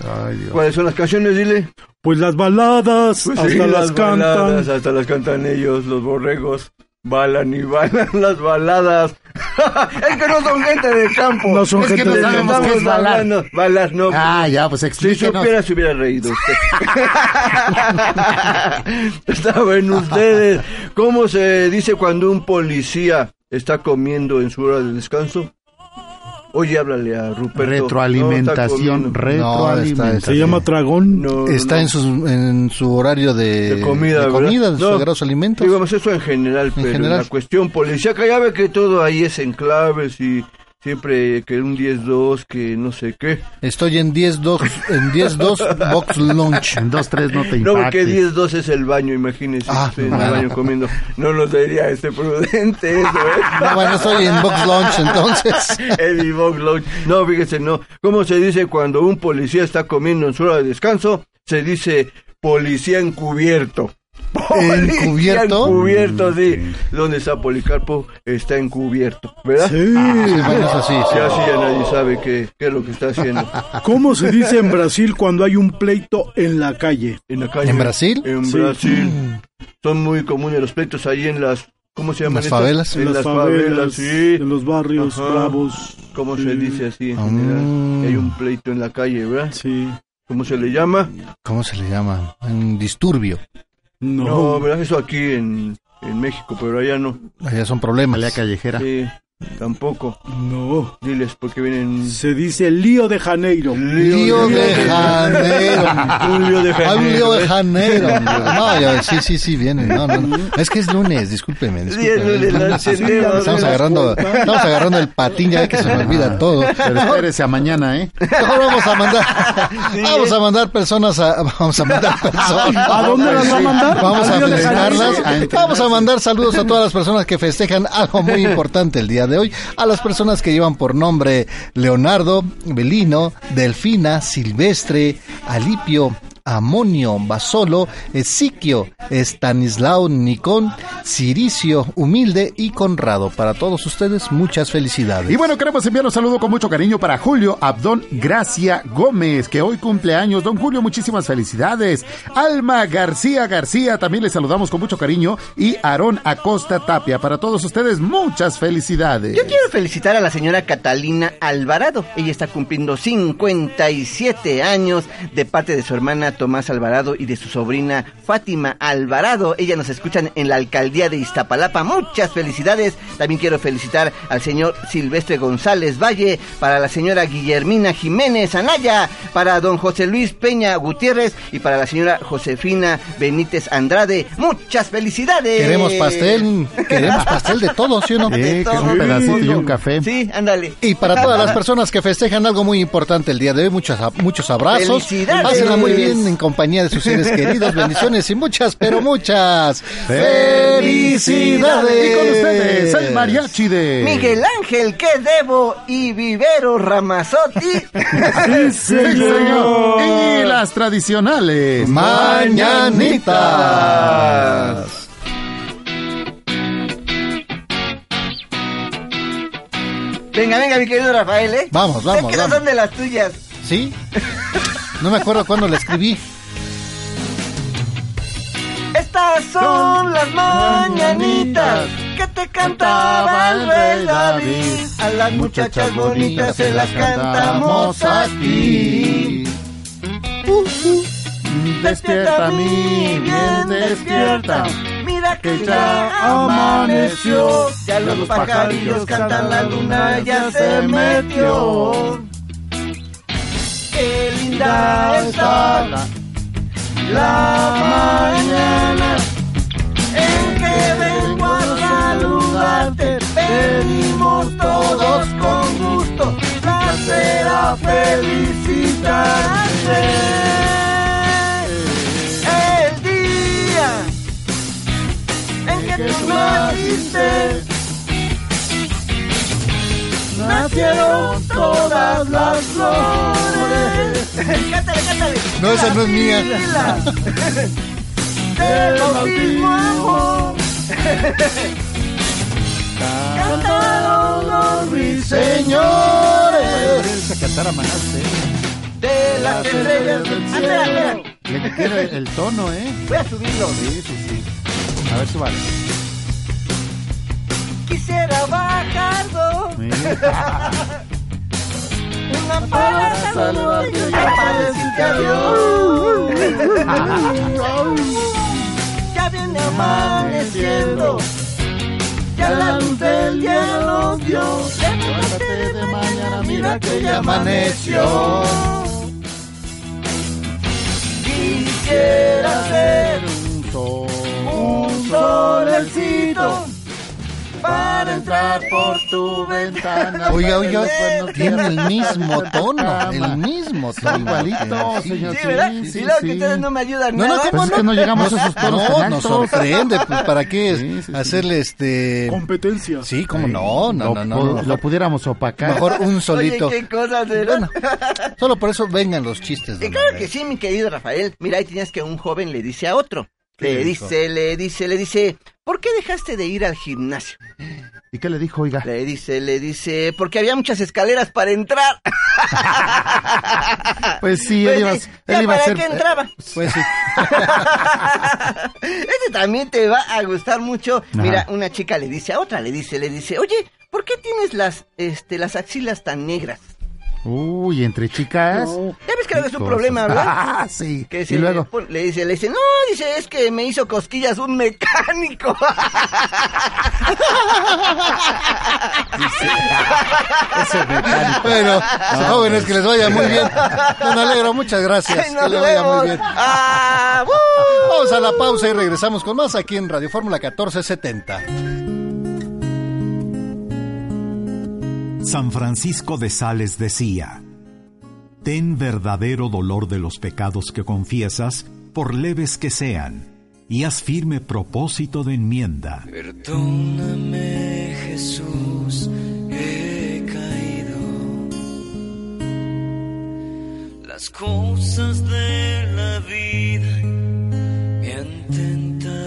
Ay, Dios. ¿Cuáles son las canciones, dile? Pues las baladas, Pues hasta sí, las, cantan. baladas, hasta las cantan ellos, los borregos. Balan y balan las baladas. es que no son gente de campo. No son Es que gente no de sabemos campo. qué es balar. hablando. Balas no. Ah, ya, pues si explíquenos. supiera, se hubiera reído usted. Saben ustedes cómo se dice cuando un policía está comiendo en su hora de descanso. Oye, háblale a Ruperto. Retroalimentación, No, retroalimentación. Se llama Tragón. No, no, Está no. en, su, en su horario de, de comida, de, comida, de No, sagrados alimentos. Digamos eso en general, pero en general. la cuestión policíaca ya ve que todo ahí es en claves y siempre que un 10-2, que no sé qué. Estoy en 10-2 en 10-2 Box Lunch. En dos, tres no te No, porque impactes. 10-2 es el baño, imagínese. Ah, estoy en el bueno. baño comiendo. No nos diría este prudente eso, ¿eh? No, bueno, estoy en Box Lunch entonces. Eddie Box Lunch. No, fíjese, no. ¿Cómo se dice cuando un policía está comiendo en su hora de descanso? Se dice policía encubierto. ¿Encubierto? Encubierto, sí. ¿Dónde está Policarpo? Está encubierto, ¿verdad? Sí. Sí, bueno, eso sí. así ya nadie sabe qué, qué es lo que está haciendo. ¿Cómo se dice en Brasil cuando hay un pleito en la calle? En la calle. ¿En Brasil? En Sí. Brasil. Son muy comunes los pleitos ahí en las... ¿Cómo se llaman las estas? favelas. En, las favelas, sí. en los barrios Ajá. bravos. ¿Cómo Sí. se dice así en Mm. general? Hay un pleito en la calle, ¿verdad? Sí. ¿Cómo se le llama? ¿Cómo se le llama? Un disturbio. No. No, ¿verdad? Eso aquí en, en México, pero allá no. Allá son problemas. Pelea callejera. Sí, tampoco. No. Diles, porque vienen... Se dice Lío de Janeiro. Lío de Janeiro. Un lío de Hay un Janeiro. lío de. Janeiro. No, ya, sí, sí, sí, vienen. No, no, no. Es que es lunes, discúlpeme. Estamos agarrando, estamos agarrando el patín, ya que se me olvida todo. Pero espérese a mañana, ¿eh? Mejor vamos a mandar, vamos ¿eh? a mandar personas a, vamos a mandar personas. ¿A dónde las va a mandar? Vamos ¿Al a felicitarlas. Janeiro? Vamos a mandar saludos a todas las personas que festejan algo muy importante el día de hoy. A las personas que llevan por nombre Leonardo, Belino, Delfina, Silvestre, Alipio, Amonio, Basolo, Esiquio, Estanislao, Nicón, Ciricio, Humilde y Conrado. Para todos ustedes, muchas felicidades. Y bueno, queremos enviar un saludo con mucho cariño para Julio Abdón Gracia Gómez, que hoy cumple años. Don Julio, muchísimas felicidades. Alma García García, también le saludamos con mucho cariño. Y Aarón Acosta Tapia, para todos ustedes, muchas felicidades. Yo quiero felicitar a la señora Catalina Alvarado. Ella está cumpliendo 57 años de parte de su hermana Tomás Alvarado y de su sobrina Fátima Alvarado. Ella nos escuchan en la alcaldía de Iztapalapa. Muchas felicidades. También quiero felicitar al señor Silvestre González Valle, para la señora Guillermina Jiménez Anaya, para don José Luis Peña Gutiérrez y para la señora Josefina Benítez Andrade. Muchas felicidades. Queremos pastel, queremos pastel de todo, ¿sí o no? Sí, que un pedacito y un café. Sí, ándale. Y para todas las personas que festejan algo muy importante el día de hoy, muchos, muchos abrazos. Felicidades. Pásenla muy bien en compañía de sus seres queridos. Bendiciones y muchas, pero muchas felicidades. Y con ustedes, el mariachi de Miguel Ángel, que debo y Vivero Ramazotti. Sí, señor. Y las tradicionales Mañanitas. Venga, venga, mi querido Rafael, ¿eh? Vamos, vamos, Es que no vamos. son de las tuyas. ¿Sí? No me acuerdo cuándo la escribí. Estas son las mañanitas que te cantaba el rey David. A las muchachas bonitas se las cantamos aquí. Despierta mi bien despierta. Mira que ya amaneció. Ya los pajarillos cantan, la luna ya se metió. Qué linda está la, la mañana en que vengo a saludarte. Venimos todos con gusto, placer a felicitarte. El día en que tú naciste, nacieron todas las flores. cántale, cántale. No, esa no es mía. Del bautismo amor. Cantaron los ruiseñores Esa cantar a Manaste. de las estrellas del cielo. Le quiero el, el tono, ¿eh? Voy a subirlo. Sí, sí, sí. A ver, súbale. Quisiera bajar dos. Una para saludarte y otra para decirte adiós. Ya viene amaneciendo. Ya la luz del día nos dio. Levántate de mañana, mira que ya amaneció. Quisiera ser Un sol. un solecito para entrar por tu ventana. Oiga, oiga, tiene el mismo tono, el mismo tono. igualito, señor. Sí, ¿verdad? Sí, sí, y luego sí. que ustedes no me ayudan No, no, nada. Pues es que no llegamos a esos tonos No, nos sorprende, pues para qué Sí, sí, sí. hacerle este Competencia. Sí, cómo no, no, no, no. lo pudiéramos opacar. Mejor un solito. Oye, qué cosas. Bueno, solo por eso vengan los chistes. Y claro que sí, mi querido Rafael. Mira, ahí tenías que un joven le dice a otro. ¿Qué Le le dijo? dice, le dice, le dice, ¿por qué dejaste de ir al gimnasio? ¿Y qué le dijo, oiga? Le dice, le dice, porque había muchas escaleras para entrar. Pues sí, Pues él iba, a- sí, él ya iba a para ser... qué entraba. Pues sí. Este también te va a gustar mucho. Ajá. Mira, una chica le dice a otra, le dice, le dice, oye, ¿por qué tienes las, este, las axilas tan negras? Uy, entre chicas. Ya ves que es un problema, ¿verdad? Ah, sí. Que Y luego. le, pon- le dice, le dice, no, dice, es que me hizo cosquillas un mecánico. Ese mecánico. Bueno, jóvenes, que les vaya muy bien. Don Alegro, muchas gracias. Ay, Que nos le vaya muy bien. Ah. Vamos a la pausa y regresamos con más aquí en Radio Fórmula 1470. San Francisco de Sales decía, Ten verdadero dolor de los pecados que confiesas, por leves que sean, y haz firme propósito de enmienda. Perdóname, Jesús, he caído. La Las cosas de la vida me han tentado.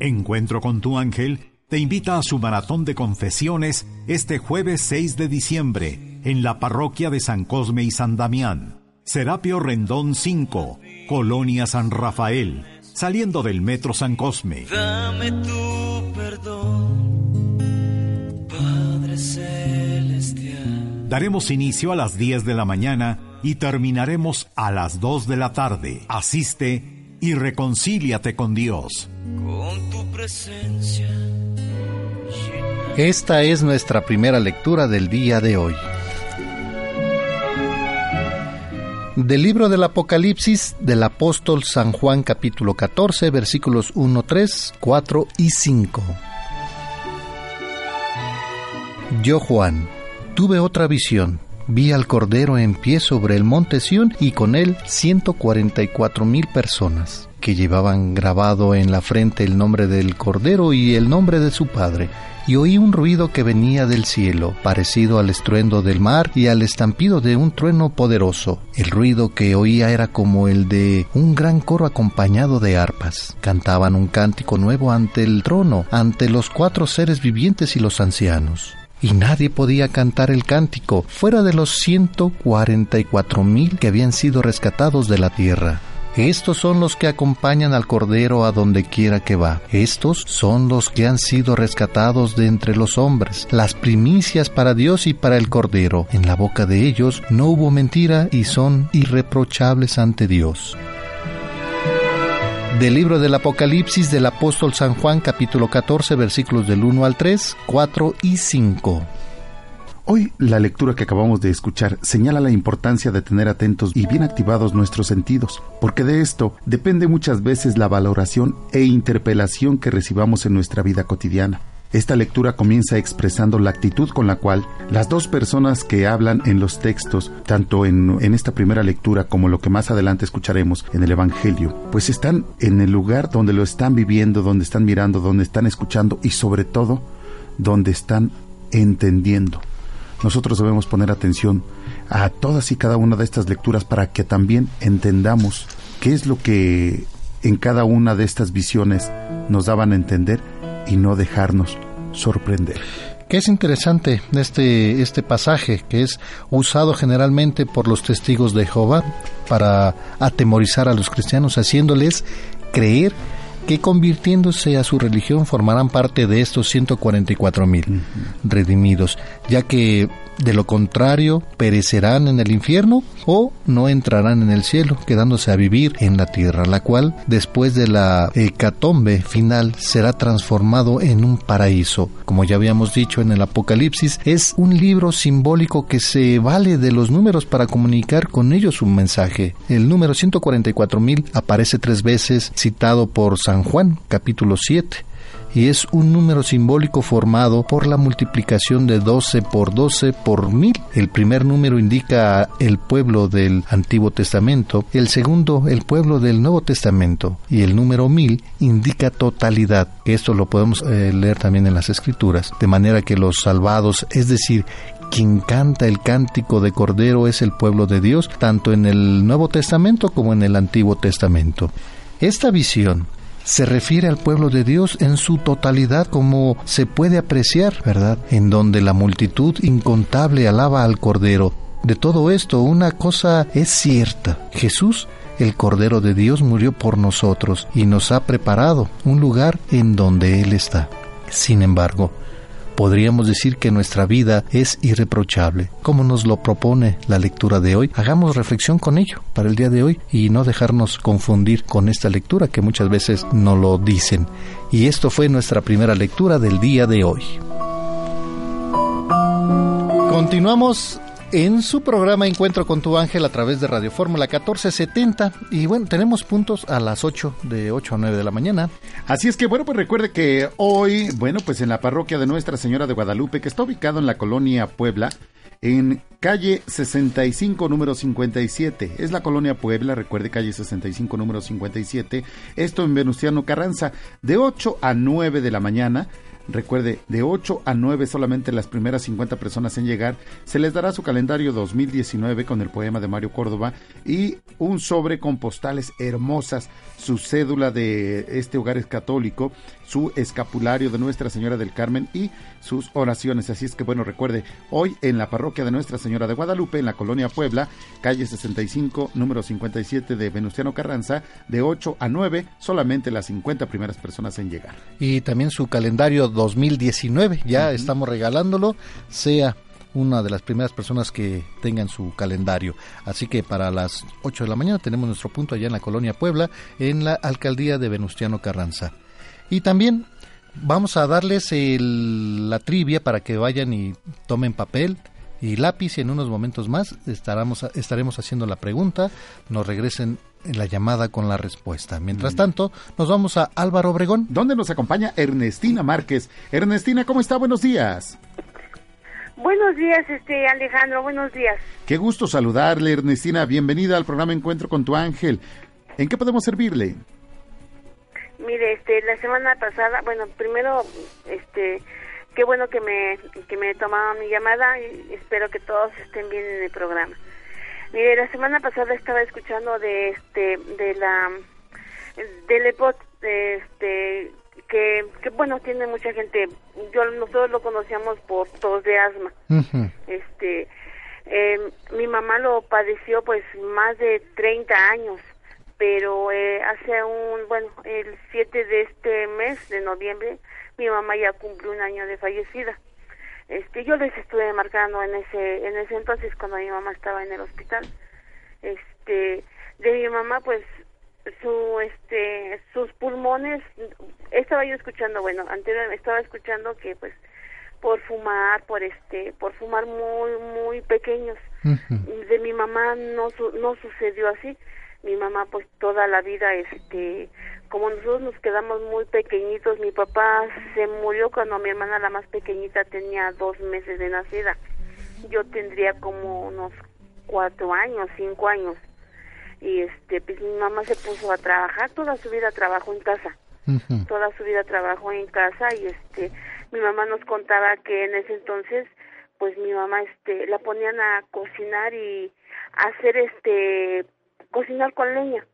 Encuentro con tu ángel te invita a su maratón de confesiones este jueves 6 de diciembre en la parroquia de San Cosme y San Damián. Serapio Rendón 5, Colonia San Rafael, saliendo del Metro San Cosme. Dame tu perdón, Padre Celestial. Daremos inicio a las 10 de la mañana y terminaremos a las 2 de la tarde. Asiste y reconcíliate con Dios. Con tu presencia. Esta es nuestra primera lectura del día de hoy. Del libro del Apocalipsis del apóstol San Juan capítulo 14 versículos 1, 3, 4 y 5. Yo Juan, tuve otra visión. Vi al Cordero en pie sobre el monte Sión y con él 144 mil personas que llevaban grabado en la frente el nombre del Cordero y el nombre de su Padre y oí un ruido que venía del cielo, parecido al estruendo del mar y al estampido de un trueno poderoso. El ruido que oía era como el de un gran coro acompañado de arpas. Cantaban un cántico nuevo ante el trono, ante los cuatro seres vivientes y los ancianos y nadie podía cantar el cántico fuera de los 144 mil que habían sido rescatados de la tierra. Estos son los que acompañan al Cordero a donde quiera que va. Estos son los que han sido rescatados de entre los hombres, las primicias para Dios y para el Cordero. En la boca de ellos no hubo mentira y son irreprochables ante Dios. Del libro del Apocalipsis del apóstol San Juan capítulo 14 versículos del 1 al 3, 4 y 5. Hoy la lectura que acabamos de escuchar señala la importancia de tener atentos y bien activados nuestros sentidos, porque de esto depende muchas veces la valoración e interpelación que recibamos en nuestra vida cotidiana. Esta lectura comienza expresando la actitud con la cual las dos personas que hablan en los textos, tanto en, esta primera lectura como lo que más adelante escucharemos en el Evangelio, pues están en el lugar donde lo están viviendo, donde están mirando, donde están escuchando y sobre todo donde están entendiendo. Nosotros debemos poner atención a todas y cada una de estas lecturas para que también entendamos qué es lo que en cada una de estas visiones nos daban a entender y no dejarnos sorprender. Que es interesante este, este pasaje que es usado generalmente por los testigos de Jehová para atemorizar a los cristianos, haciéndoles creer que convirtiéndose a su religión formarán parte de estos 144 mil redimidos, ya que de lo contrario perecerán en el infierno o no entrarán en el cielo, quedándose a vivir en la tierra, la cual después de la hecatombe final será transformado en un paraíso. Como ya habíamos dicho en el Apocalipsis, es un libro simbólico que se vale de los números para comunicar con ellos un mensaje. El número 144 mil aparece tres veces citado por San Juan, capítulo 7 y es un número simbólico formado por la multiplicación de 12 por 12 por mil. El primer número indica el pueblo del Antiguo Testamento, el segundo el pueblo del Nuevo Testamento y el número mil indica totalidad. Esto lo podemos eh, leer también en las Escrituras, de manera que los salvados, es decir, quien canta el cántico de Cordero es el pueblo de Dios, tanto en el Nuevo Testamento como en el Antiguo Testamento. Esta visión se refiere al pueblo de Dios en su totalidad como se puede apreciar, ¿verdad? En donde la multitud incontable alaba al Cordero. De todo esto, una cosa es cierta. Jesús, el Cordero de Dios, murió por nosotros y nos ha preparado un lugar en donde Él está. Sin embargo, podríamos decir que nuestra vida es irreprochable. Como nos lo propone la lectura de hoy, hagamos reflexión con ello para el día de hoy y no dejarnos confundir con esta lectura que muchas veces no lo dicen. Y esto fue nuestra primera lectura del día de hoy. Continuamos en su programa Encuentro con tu ángel a través de Radio Fórmula 1470. Y bueno, tenemos puntos a las 8, de 8 a 9 de la mañana. Así es que bueno, pues recuerde que hoy, bueno, pues en la parroquia de Nuestra Señora de Guadalupe, que está ubicado en la colonia Puebla, en calle 65, número 57. Es la colonia Puebla, recuerde, calle 65, número 57. Esto en Venustiano Carranza, de 8 a 9 de la mañana Recuerde, de 8 a 9 solamente las primeras 50 personas en llegar, se les dará su calendario 2019 con el poema de Mario Córdoba y un sobre con postales hermosas, su cédula de este hogar es católico, su escapulario de Nuestra Señora del Carmen y sus oraciones. Así es que bueno, recuerde, hoy en la parroquia de Nuestra Señora de Guadalupe, en la colonia Puebla, calle 65, número 57 de Venustiano Carranza, de 8 a 9, solamente las 50 primeras personas en llegar. Y también su calendario 2019, ya estamos regalándolo, sea una de las primeras personas que tengan su calendario. Así que para las 8 de la mañana tenemos nuestro punto allá en la colonia Puebla, en la alcaldía de Venustiano Carranza. Y también vamos a darles el- la trivia para que vayan y tomen papel y lápiz y en unos momentos más estaremos, estaremos haciendo la pregunta, nos regresen la llamada con la respuesta. Mientras tanto, nos vamos a Álvaro Obregón. Donde nos acompaña Ernestina Márquez. Ernestina, ¿cómo está? Buenos días. Buenos días, este Alejandro, buenos días. Qué gusto saludarle, Ernestina. Bienvenida al programa Encuentro con tu ángel. ¿En qué podemos servirle? Mire, este la semana pasada, bueno, primero este qué bueno que me que me tomaron mi llamada y espero que todos estén bien en el programa. Mire, la semana pasada estaba escuchando de este de la del EPOT este que, que bueno, tiene mucha gente, yo nosotros lo conocíamos por tos de asma. Este, eh, mi mamá lo padeció pues más de 30 años, pero eh, hace un, bueno, el 7 de este mes de noviembre, mi mamá ya cumplió un año de fallecida. Este, yo les estuve marcando en ese, en ese entonces cuando mi mamá estaba en el hospital. Este, de mi mamá pues su este sus pulmones estaba yo escuchando bueno anteriormente estaba escuchando que pues por fumar por este por fumar muy muy pequeños. De mi mamá no su- no sucedió así mi mamá pues toda la vida este como nosotros nos quedamos muy pequeñitos mi papá se murió cuando mi hermana la más pequeñita tenía dos meses de nacida. Yo tendría como unos cuatro años cinco años. Y este pues mi mamá se puso a trabajar toda su vida trabajó en casa. Toda su vida trabajó en casa y este mi mamá nos contaba que en ese entonces pues mi mamá este la ponían a cocinar y a hacer este cocinar con leña.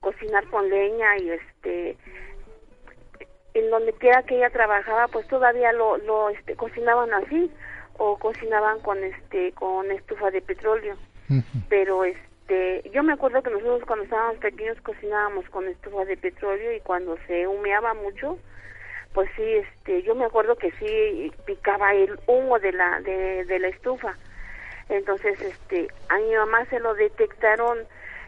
Cocinar con leña y este en donde quiera que ella trabajaba pues todavía lo lo este cocinaban así o cocinaban con este con estufa de petróleo. Pero este yo me acuerdo que nosotros cuando estábamos pequeños cocinábamos con estufa de petróleo y cuando se humeaba mucho pues sí este yo me acuerdo que sí picaba el humo de la de, de la estufa entonces este a mi mamá se lo detectaron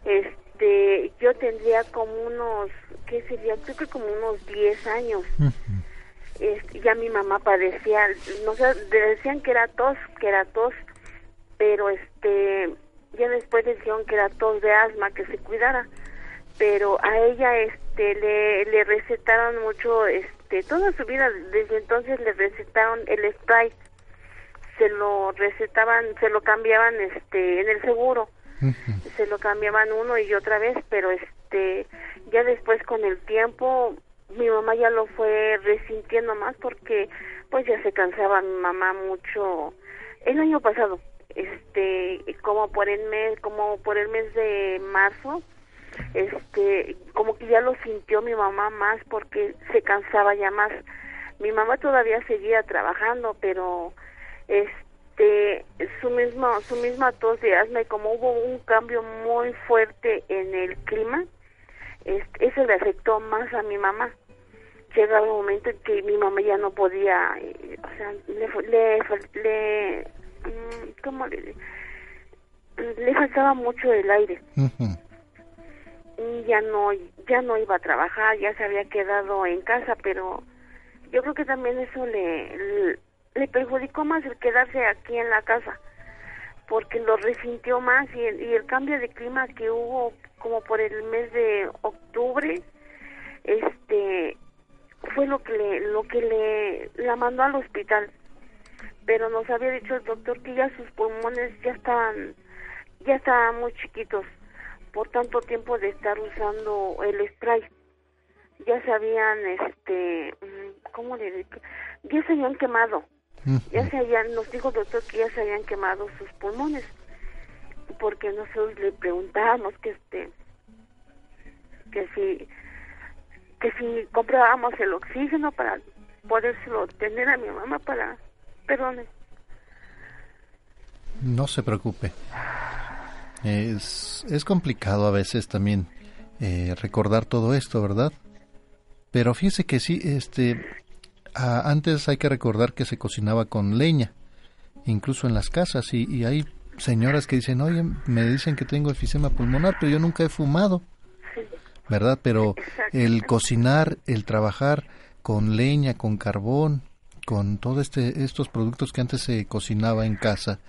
este yo tendría como unos qué sería creo que como unos 10 años. Este, ya mi mamá padecía no sé decían que era tos que era tos pero este ya después dijeron que era tos de asma que se cuidara. Pero a ella este le, le recetaron mucho este toda su vida desde entonces le recetaron el spray se lo recetaban se lo cambiaban este en el seguro. Se lo cambiaban uno y otra vez pero este ya después con el tiempo mi mamá ya lo fue resintiendo más porque pues ya se cansaba mi mamá mucho el año pasado. Este como por el mes como por el mes de marzo este como que ya lo sintió mi mamá más porque se cansaba ya más. Mi mamá todavía seguía trabajando pero este su mismo su misma tos de asma y como hubo un cambio muy fuerte en el clima este, eso le afectó más a mi mamá. Llega un momento en que mi mamá ya no podía eh, o sea le le, le mm, cómo le le faltaba mucho el aire. Y ya no ya no iba a trabajar ya se había quedado en casa pero yo creo que también eso le, le le perjudicó más el quedarse aquí en la casa porque lo resintió más y el, y el cambio de clima que hubo como por el mes de octubre este fue lo que le lo que le la mandó al hospital pero nos había dicho el doctor que ya sus pulmones ya estaban ya estaban muy chiquitos por tanto tiempo de estar usando el spray ya se habían este mm, ¿cómo le? Ya se habían quemado. Ya se habían, nos dijo el doctor que ya se habían quemado sus pulmones. Porque nosotros le preguntábamos que este, que si, que si comprábamos el oxígeno para podérselo tener a mi mamá para, perdone. No se preocupe. Es, es complicado a veces también eh, recordar todo esto, ¿verdad? Pero fíjese que sí, este, antes hay que recordar que se cocinaba con leña, incluso en las casas, y, y, hay señoras que dicen, oye, me dicen que tengo efisema pulmonar, pero yo nunca he fumado, ¿verdad? Pero el cocinar, el trabajar con leña, con carbón, con todos este, estos productos que antes se cocinaba en casa,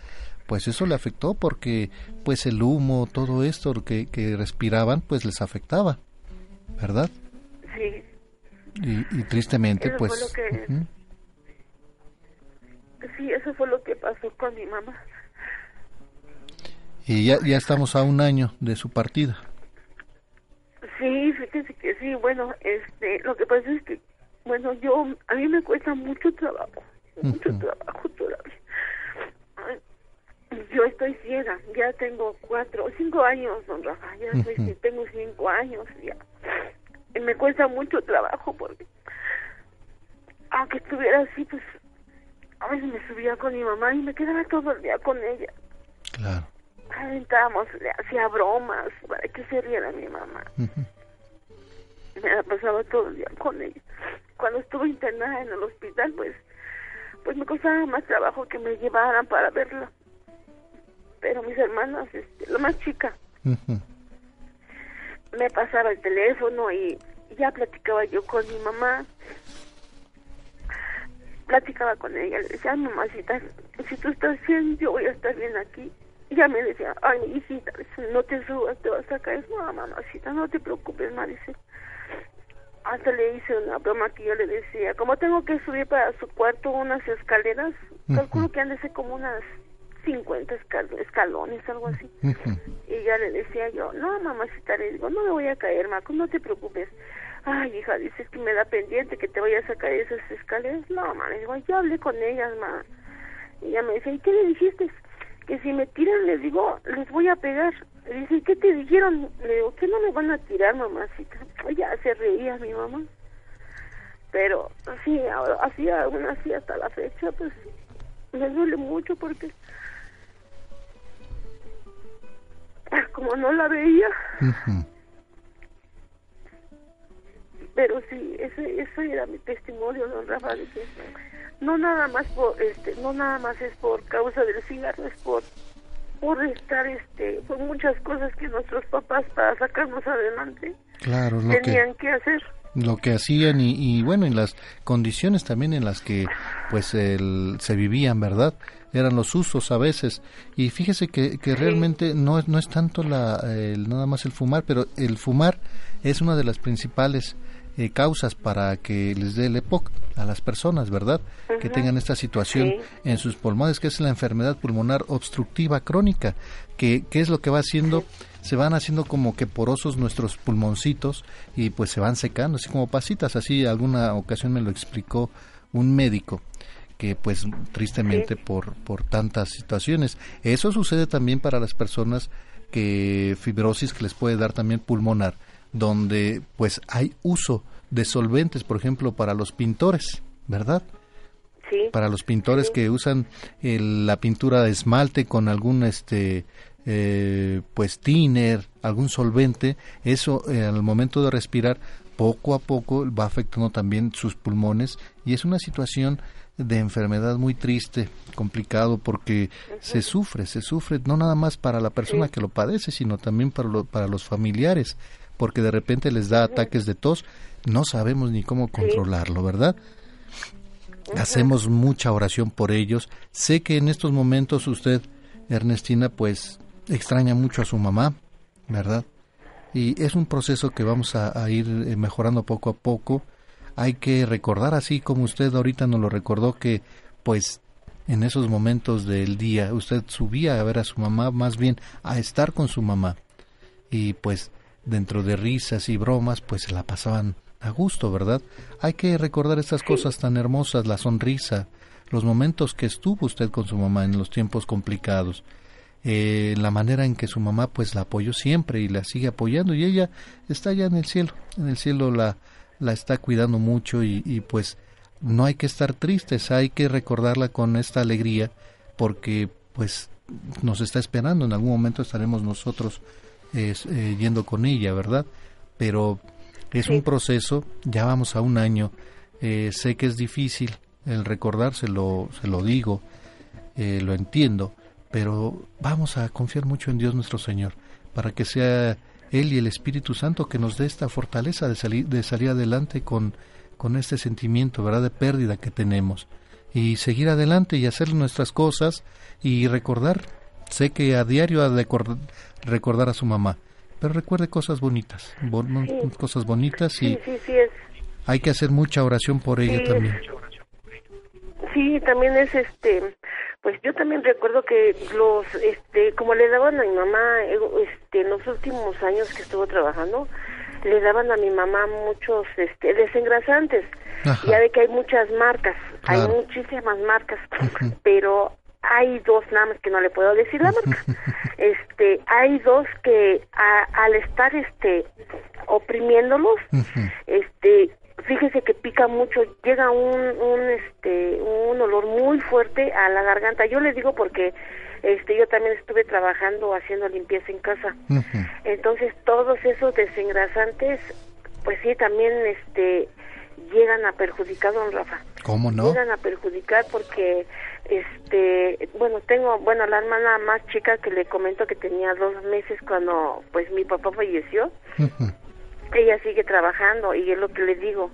pues eso le afectó porque pues el humo, todo esto que, que respiraban, pues les afectaba, ¿verdad? Sí. Y, y tristemente, Eso pues... fue lo que-. Sí, eso fue lo que pasó con mi mamá. Y ya, ya estamos a un año de su partida. Sí, fíjese que sí, bueno, este, lo que pasa es que, bueno, yo, a mí me cuesta mucho trabajo, mucho trabajo todavía. Yo estoy ciega, ya tengo cuatro, cinco años, don Rafa, ya estoy, Ujú. tengo cinco años ya. Y me cuesta mucho trabajo porque, aunque estuviera así, pues, a veces me subía con mi mamá y me quedaba todo el día con ella. Claro. Aventábamos, le hacía bromas para que se riera mi mamá. me la pasaba todo el día con ella. Cuando estuve internada en el hospital, pues, pues me costaba más trabajo que me llevaran para verla. Pero mis hermanas, este, la más chica. Me pasaba el teléfono y ya platicaba yo con mi mamá. Platicaba con ella, le decía, "Ay, mamacita, si tú estás bien, yo voy a estar bien aquí. Y ya me decía, ay, hijita, no te subas, te vas a caer. No, mamacita, no te preocupes, ma, dice. Hasta le hice una broma que yo le decía, como tengo que subir para su cuarto unas escaleras, calculo que han de ser como unas 50 escal- escalones, algo así. Y ya le decía yo, no, mamacita, le digo, no me voy a caer, Marco, no te preocupes. Ay, hija, dices que me da pendiente que te vayas a caer esas escaleras. No, mamá, le digo, ya hablé con ellas, ma. Y ella me decía, ¿y qué le dijiste? Que si me tiran, les digo, les voy a pegar. Le dice, ¿y qué te dijeron? Le digo, que no me van a tirar, mamacita. Ya se reía mi mamá. Pero, sí, ahora, así, aún así, hasta la fecha, pues, me duele mucho porque, como no la veía, pero sí, ese, ese era mi testimonio, don Rafa, de que no nada más por, este, no nada más es por causa del cigarro, es por, por estar, este, por muchas cosas que nuestros papás para sacarnos adelante Claro, lo tenían que, que hacer. Lo que hacían y, y bueno, en las condiciones también en las que pues el, se vivían, ¿verdad? Eran los usos a veces. Y fíjese que, que realmente no es, no es tanto la, el, nada más el fumar, pero el fumar es una de las principales eh, causas para que les dé el EPOC a las personas, ¿verdad? Que tengan esta situación Sí. en sus pulmones, que es la enfermedad pulmonar obstructiva crónica, que, que es lo que va haciendo, se van haciendo como que porosos nuestros pulmoncitos y pues se van secando, así como pasitas, así alguna ocasión me lo explicó un médico que pues tristemente por, por tantas situaciones. Eso sucede también para las personas que fibrosis que les puede dar también pulmonar, donde pues hay uso de solventes, por ejemplo, para los pintores, ¿verdad? Sí. Para los pintores que usan el- la pintura de esmalte con algún este eh, pues thinner, algún solvente, eso eh, al momento de respirar poco a poco va afectando también sus pulmones y es una situación de enfermedad muy triste, complicado porque se sufre, se sufre no nada más para la persona que lo padece, sino también para, lo- para los familiares, porque de repente les da ataques de tos, no sabemos ni cómo controlarlo, ¿verdad? Hacemos mucha oración por ellos. Sé que en estos momentos usted, Ernestina, pues extraña mucho a su mamá, ¿verdad? Y es un proceso que vamos a, a ir eh, mejorando poco a poco. Hay que recordar, así como usted ahorita nos lo recordó, que pues en esos momentos del día usted subía a ver a su mamá, más bien a estar con su mamá. Y pues dentro de risas y bromas, pues se la pasaban a gusto, ¿verdad? Hay que recordar estas cosas tan hermosas, la sonrisa, los momentos que estuvo usted con su mamá en los tiempos complicados, eh, la manera en que su mamá pues la apoyó siempre y la sigue apoyando y ella está ya en el cielo, en el cielo la, la está cuidando mucho y, y pues no hay que estar tristes, hay que recordarla con esta alegría porque pues nos está esperando, en algún momento estaremos nosotros eh, yendo con ella, ¿verdad? Pero es un proceso, ya vamos a un año, eh, sé que es difícil el recordar, se lo, se lo digo, eh, lo entiendo, pero vamos a confiar mucho en Dios nuestro Señor, para que sea Él y el Espíritu Santo que nos dé esta fortaleza de salir, de salir adelante con, con este sentimiento, ¿verdad?, de pérdida que tenemos. Y seguir adelante y hacer nuestras cosas y recordar. Sé que a diario ha de recordar a su mamá, pero recuerde cosas bonitas, cosas bonitas y hay que hacer mucha oración por ella también. Sí, también es este, pues yo también recuerdo que los, este, como le daban a mi mamá, este, en los últimos años que estuvo trabajando, le daban a mi mamá muchos, este, desengrasantes. Ya ve que hay muchas marcas, hay muchísimas marcas, pero hay dos nada más que no le puedo decir la marca. Este hay dos que al estar este oprimiéndolos este fíjese que pica mucho llega un un este un olor muy fuerte a la garganta. Yo le digo porque este yo también estuve trabajando haciendo limpieza en casa. Entonces todos esos desengrasantes pues sí también este llegan a perjudicar don Rafa. Cómo no llegan a perjudicar porque este bueno tengo bueno la hermana más chica que le comento que tenía dos meses cuando pues mi papá falleció. Ella sigue trabajando y es lo que le digo.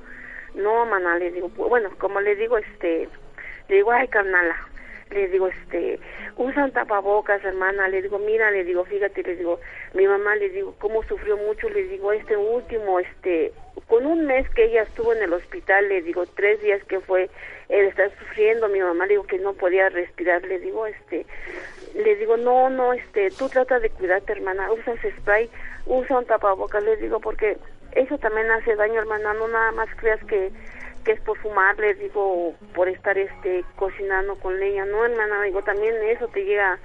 No mana le digo bueno como le digo este le digo ay carnala le digo, este, usan tapabocas, hermana, le digo, mira, le digo, fíjate, le digo, mi mamá, le digo, cómo sufrió mucho, le digo, este último, este, con un mes que ella estuvo en el hospital, le digo, tres días que fue, él está sufriendo, mi mamá, le digo que no podía respirar, le digo, este, le digo, no, no, este, tú trata de cuidarte, hermana, usas spray, usa un tapabocas, le digo, porque eso también hace daño, hermana, no nada más creas que que es por fumar, les digo, por estar este cocinando con leña, no hermana, digo, también eso te llega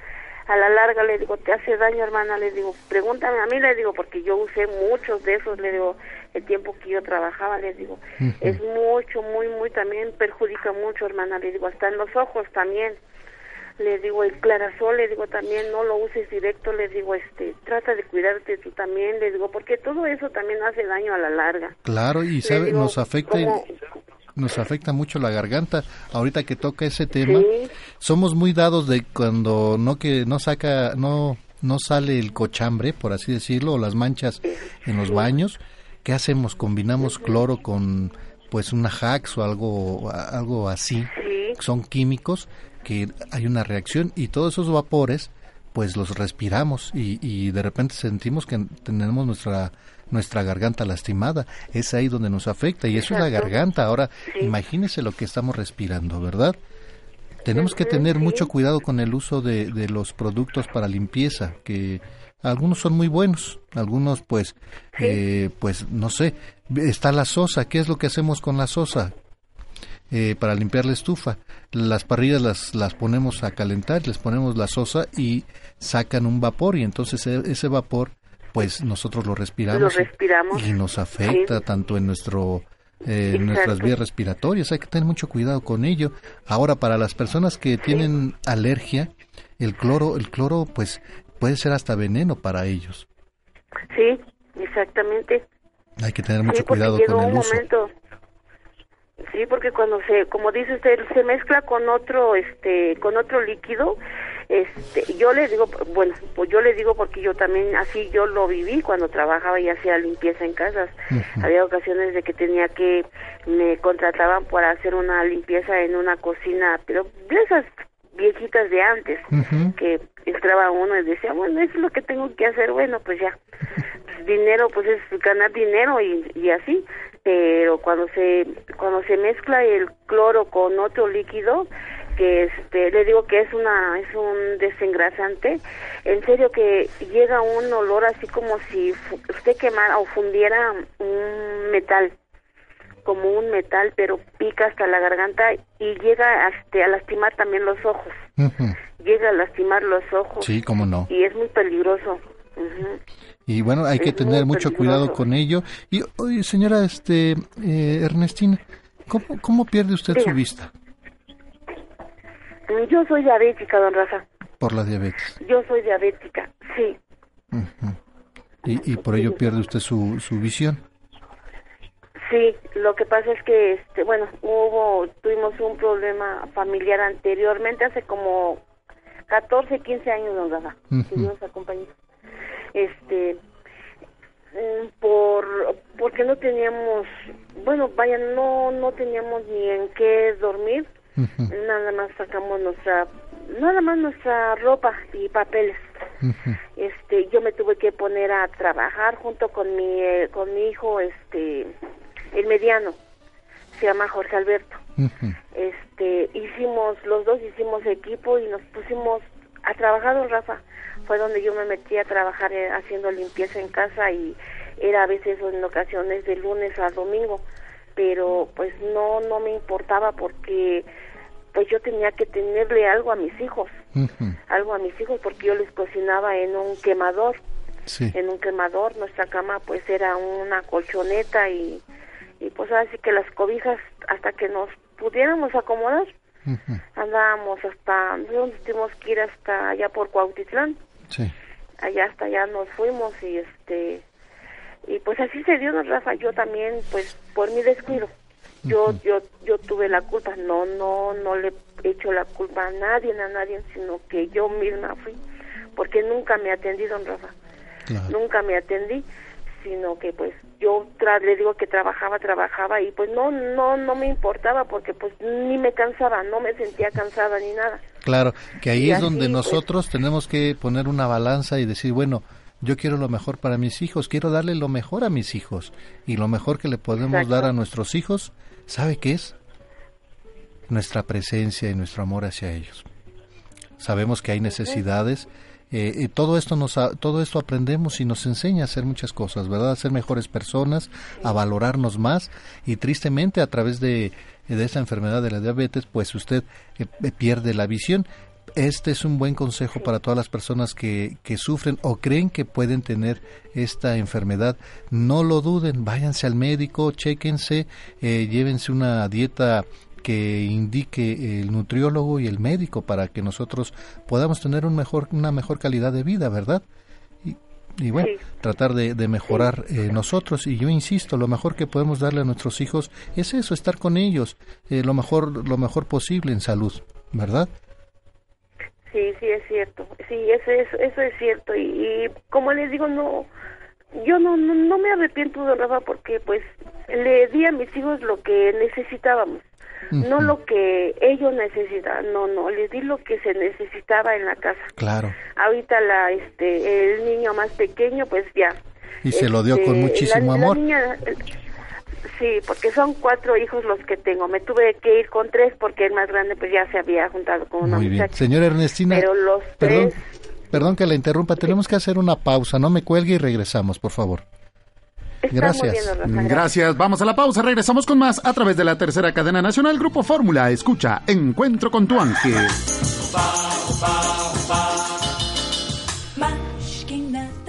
a la larga, le digo, te hace daño hermana, le digo, pregúntame a mí, le digo, porque yo usé muchos de esos, le digo, el tiempo que yo trabajaba, les digo, es mucho, muy, muy, también perjudica mucho hermana, le digo, hasta en los ojos también, le digo el clarasol, le digo también no lo uses directo, le digo este trata de cuidarte tú también, le digo porque todo eso también hace daño a la larga. Claro y sabe nos afecta nos afecta mucho la garganta. Ahorita que toca ese tema, somos muy dados de cuando no que no saca no no sale el cochambre, por así decirlo, o las manchas en los baños. ¿Qué hacemos? Combinamos cloro con pues una Hax o algo algo así. Son químicos que hay una reacción y todos esos vapores pues los respiramos y, y de repente sentimos que tenemos nuestra nuestra garganta lastimada. Es ahí donde nos afecta y eso es la garganta. Ahora, imagínese lo que estamos respirando, ¿verdad? Tenemos que tener mucho cuidado con el uso de, de, los productos para limpieza, que algunos son muy buenos, algunos pues, eh, pues no sé, está la sosa, ¿qué es lo que hacemos con la sosa? Eh, para limpiar la estufa. Las parrillas las, las ponemos a calentar, les ponemos la sosa y sacan un vapor y entonces e, ese vapor pues nosotros lo respiramos, Y, nos afecta tanto en nuestro eh, nuestras vías respiratorias. Hay que tener mucho cuidado con ello. Ahora para las personas que tienen alergia, el cloro, el cloro pues puede ser hasta veneno para ellos. Sí, exactamente. Hay que tener mucho cuidado con el uso. Sí, porque cuando se, como dice usted, se mezcla con otro, este, con otro líquido, este, yo le digo, bueno, pues yo le digo porque yo también así yo lo viví cuando trabajaba y hacía limpieza en casas. Había ocasiones de que tenía que me contrataban para hacer una limpieza en una cocina, pero de esas viejitas de antes, que entraba uno y decía, bueno, eso es lo que tengo que hacer, bueno, pues ya, pues dinero, pues es ganar dinero y, y así, pero cuando se, cuando se mezcla el cloro con otro líquido, que este le digo que es una es un desengrasante en serio que llega un olor así como si usted quemara o fundiera un metal como un metal, pero pica hasta la garganta y llega este, a lastimar también los ojos. Llega a lastimar los ojos. Sí, cómo no. Y es muy peligroso. Ujú. Y bueno, hay que tener mucho cuidado con ello. Y, oye, señora este, eh, Ernestina, ¿cómo, ¿cómo pierde usted su vista? Mm, Yo soy diabética, don Rafa. Por la diabetes. Yo soy diabética, sí. Y, y por ello pierde usted su, su visión. Sí, lo que pasa es que, este, bueno, hubo, tuvimos un problema familiar anteriormente, hace como 14, 15 años, don Rafa, Ujú. que Dios acompañó. Este, mm, por, porque no teníamos, bueno, vaya, no, no teníamos ni en qué dormir, nada más sacamos nuestra, nada más nuestra ropa y papeles. Este, yo me tuve que poner a trabajar junto con mi, eh, con mi hijo, este, el mediano, se llama Jorge Alberto. Este, hicimos, los dos hicimos equipo y nos pusimos a trabajar, don Rafa. Fue donde yo me metí a trabajar eh, haciendo limpieza en casa y era a veces o en ocasiones de lunes a domingo, pero pues no, no me importaba porque pues yo tenía que tenerle algo a mis hijos, algo a mis hijos porque yo les cocinaba en un quemador Sí. en un quemador. Nuestra cama pues era una colchoneta y, y pues así que las cobijas hasta que nos pudiéramos acomodar. Andábamos hasta, tuvimos que ir hasta allá por Cuautitlán. Sí. Allá hasta allá nos fuimos y este, y pues así se dio, ¿no, Rafa? Yo también pues por mi descuido. Yo, yo, yo tuve la culpa, no, no, no le he hecho la culpa a nadie, a nadie, sino que yo misma fui, porque nunca me atendí, don Rafa nunca me atendí sino que pues yo tra le digo que trabajaba trabajaba y pues no no no me importaba porque pues ni me cansaba no me sentía cansada ni nada Claro, que ahí Y es así, donde pues- nosotros tenemos que poner una balanza y decir, bueno, yo quiero lo mejor para mis hijos, quiero darle lo mejor a mis hijos. Y lo mejor que le podemos Exacto. dar a nuestros hijos, ¿sabe qué es? Nuestra presencia y nuestro amor hacia ellos. Sabemos que hay necesidades. Eh, y todo esto nos todo esto aprendemos y nos enseña a hacer muchas cosas, ¿verdad? A ser mejores personas, a valorarnos más y tristemente a través de, de esta enfermedad de la diabetes, pues usted eh, eh, pierde la visión. Este es un buen consejo para todas las personas que, que sufren o creen que pueden tener esta enfermedad. No lo duden, váyanse al médico, chéquense, eh, llévense una dieta que indique el nutriólogo y el médico para que nosotros podamos tener un mejor, una mejor calidad de vida, ¿verdad? Y, y bueno, tratar de, de mejorar eh, nosotros. Y yo insisto, lo mejor que podemos darle a nuestros hijos es eso, estar con ellos, eh, lo mejor, lo mejor posible en salud, ¿verdad? sí sí es cierto sí eso es eso es cierto y, y como les digo no yo no, no no me arrepiento de Rafa porque pues le di a mis hijos lo que necesitábamos no lo que ellos necesitaban no no les di lo que se necesitaba en la casa Claro. ahorita la este el niño más pequeño pues ya Y se lo dio con Este, muchísimo la- la amor. niña- sí porque son cuatro hijos los que tengo me tuve que ir con tres porque el más grande pues ya se había juntado con una Muy bien. Señora Ernestina, pero los perdón, tres perdón que la interrumpa, tenemos que hacer una pausa, no me cuelgue y regresamos, por favor. Gracias. Gracias. Vamos a la pausa. Regresamos con más a través de la tercera cadena nacional Grupo Fórmula. Escucha Encuentro con tu ángel.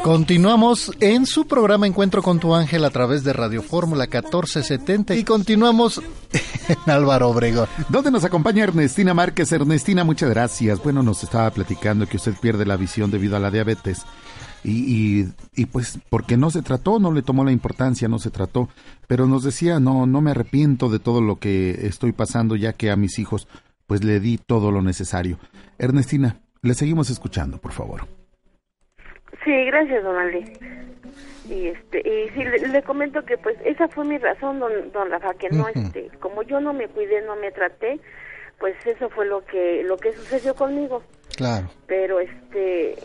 Continuamos en su programa Encuentro con tu ángel a través de Radio Fórmula 1470 y continuamos en Álvaro Obregón. Donde nos acompaña Ernestina Márquez. Ernestina, muchas gracias. Bueno, nos estaba platicando que usted pierde la visión debido a la diabetes. Y, y, y pues porque no se trató, no le tomó la importancia, no se trató. Pero nos decía, no, no me arrepiento de todo lo que estoy pasando ya que a mis hijos pues le di todo lo necesario. Ernestina, le seguimos escuchando, por favor. Sí, gracias, don Aldi. Y este, y sí, le, le comento que pues esa fue mi razón, don, don Rafa, que no, Ujú. este, como yo no me cuidé, no me traté, pues eso fue lo que, lo que sucedió conmigo. Claro. Pero este,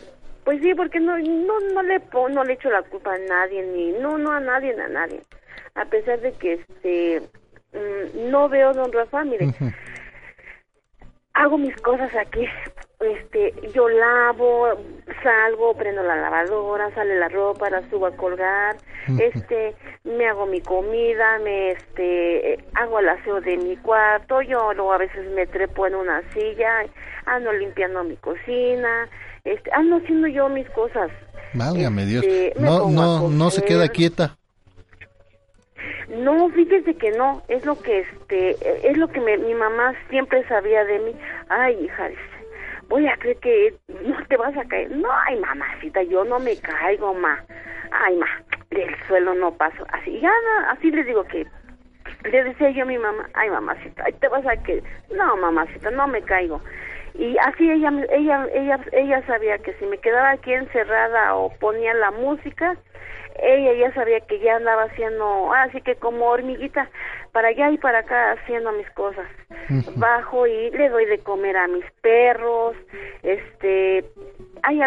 pues sí, porque no, no, no le no le echo la culpa a nadie, ni, no, no a nadie, a nadie. A pesar de que este, mm, no veo, don Rafa, mire, hago mis cosas aquí, este, yo lavo, salgo, prendo la lavadora, sale la ropa, la subo a colgar, este, me hago mi comida, me, este, hago el aseo de mi cuarto, yo luego a veces me trepo en una silla, ando limpiando mi cocina, este, ando haciendo yo mis cosas. Válgame Dios. Este, No, no, no se queda quieta. No, fíjese que no, es lo que este, es lo que me- mi mamá siempre sabía de mí. Ay, hija, voy a creer que no te vas a caer. No, ay, mamacita, yo no me caigo, ma. Ay, ma, del suelo no paso. Así, ya, así le digo que le decía yo a mi mamá, ay, mamacita, ay, te vas a caer. No, mamacita, no me caigo. Y así ella, ella, ella, ella sabía que si me quedaba aquí encerrada o ponía la música, ella ya sabía que ya andaba haciendo, así que como hormiguita, para allá y para acá haciendo mis cosas. Bajo y le doy de comer a mis perros, este, ay,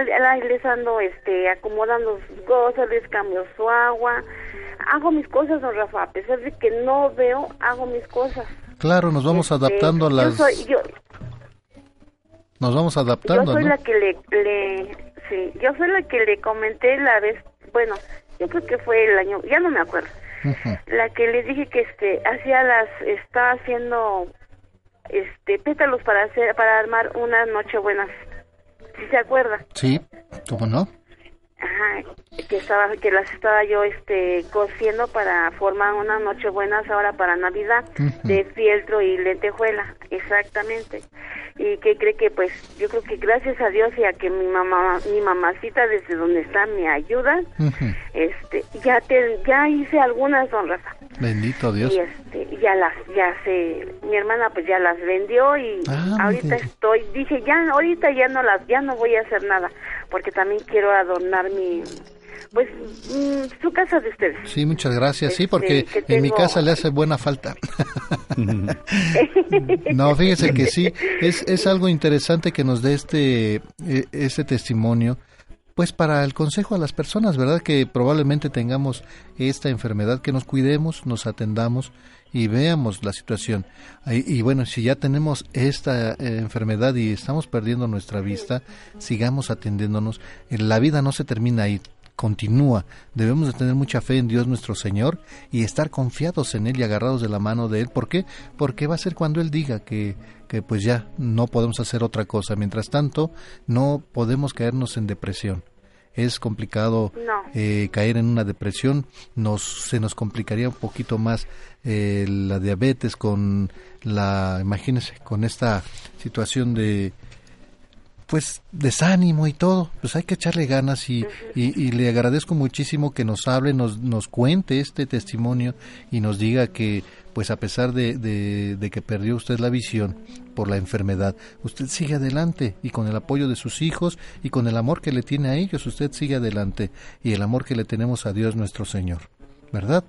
les ando, este, acomodando sus cosas, les cambio su agua, hago mis cosas, don Rafa, a pesar de que no veo, hago mis cosas. Claro, nos vamos Este, adaptando a yo las... soy- yo, Nos vamos yo adaptando, soy ¿no? la que le, le, sí, yo soy la que le comenté la vez, bueno, yo creo que fue el año, ya no me acuerdo, la que le dije que este hacía las, estaba haciendo, este, pétalos para hacer, para armar unas nochebuenas, si se acuerda, Sí, ¿cómo no? Ajá, que estaba, que las estaba yo, este, cosiendo para formar unas nochebuenas ahora para Navidad de fieltro y lentejuela, exactamente. Y que cree que pues yo creo que gracias a Dios y a que mi mamá mi mamacita desde donde está me ayuda, este ya te ya hice algunas don Rafa. Bendito Dios. Y este ya las ya se mi hermana pues ya las vendió y Ah, ahorita estoy dije ya ahorita ya no las ya no voy a hacer nada porque también quiero adornar mi pues mm, su casa de ustedes. Sí, muchas gracias. Sí, Este, porque que en mi casa le hace buena falta. No, fíjese que sí, es, es algo interesante que nos dé este, eh, este testimonio, pues para el consejo a las personas, ¿verdad? Que probablemente tengamos esta enfermedad, que nos cuidemos, nos atendamos y veamos la situación. Y, y bueno, si ya tenemos esta eh, enfermedad y estamos perdiendo nuestra vista, sigamos atendiéndonos. Eh, La vida no se termina ahí, continúa. Debemos de tener mucha fe en Dios nuestro Señor y estar confiados en Él y agarrados de la mano de Él. ¿Por qué? Porque va a ser cuando Él diga que, que pues ya no podemos hacer otra cosa. Mientras tanto, no podemos caernos en depresión. Es complicado No. eh, caer en una depresión, nos, se nos complicaría un poquito más eh, la diabetes con la, imagínense, con esta situación de, pues desánimo y todo, pues hay que echarle ganas y, y, y le agradezco muchísimo que nos hable, nos, nos cuente este testimonio y nos diga que pues a pesar de, de, de que perdió usted la visión por la enfermedad, usted sigue adelante y con el apoyo de sus hijos y con el amor que le tiene a ellos, usted sigue adelante y el amor que le tenemos a Dios nuestro Señor, ¿verdad?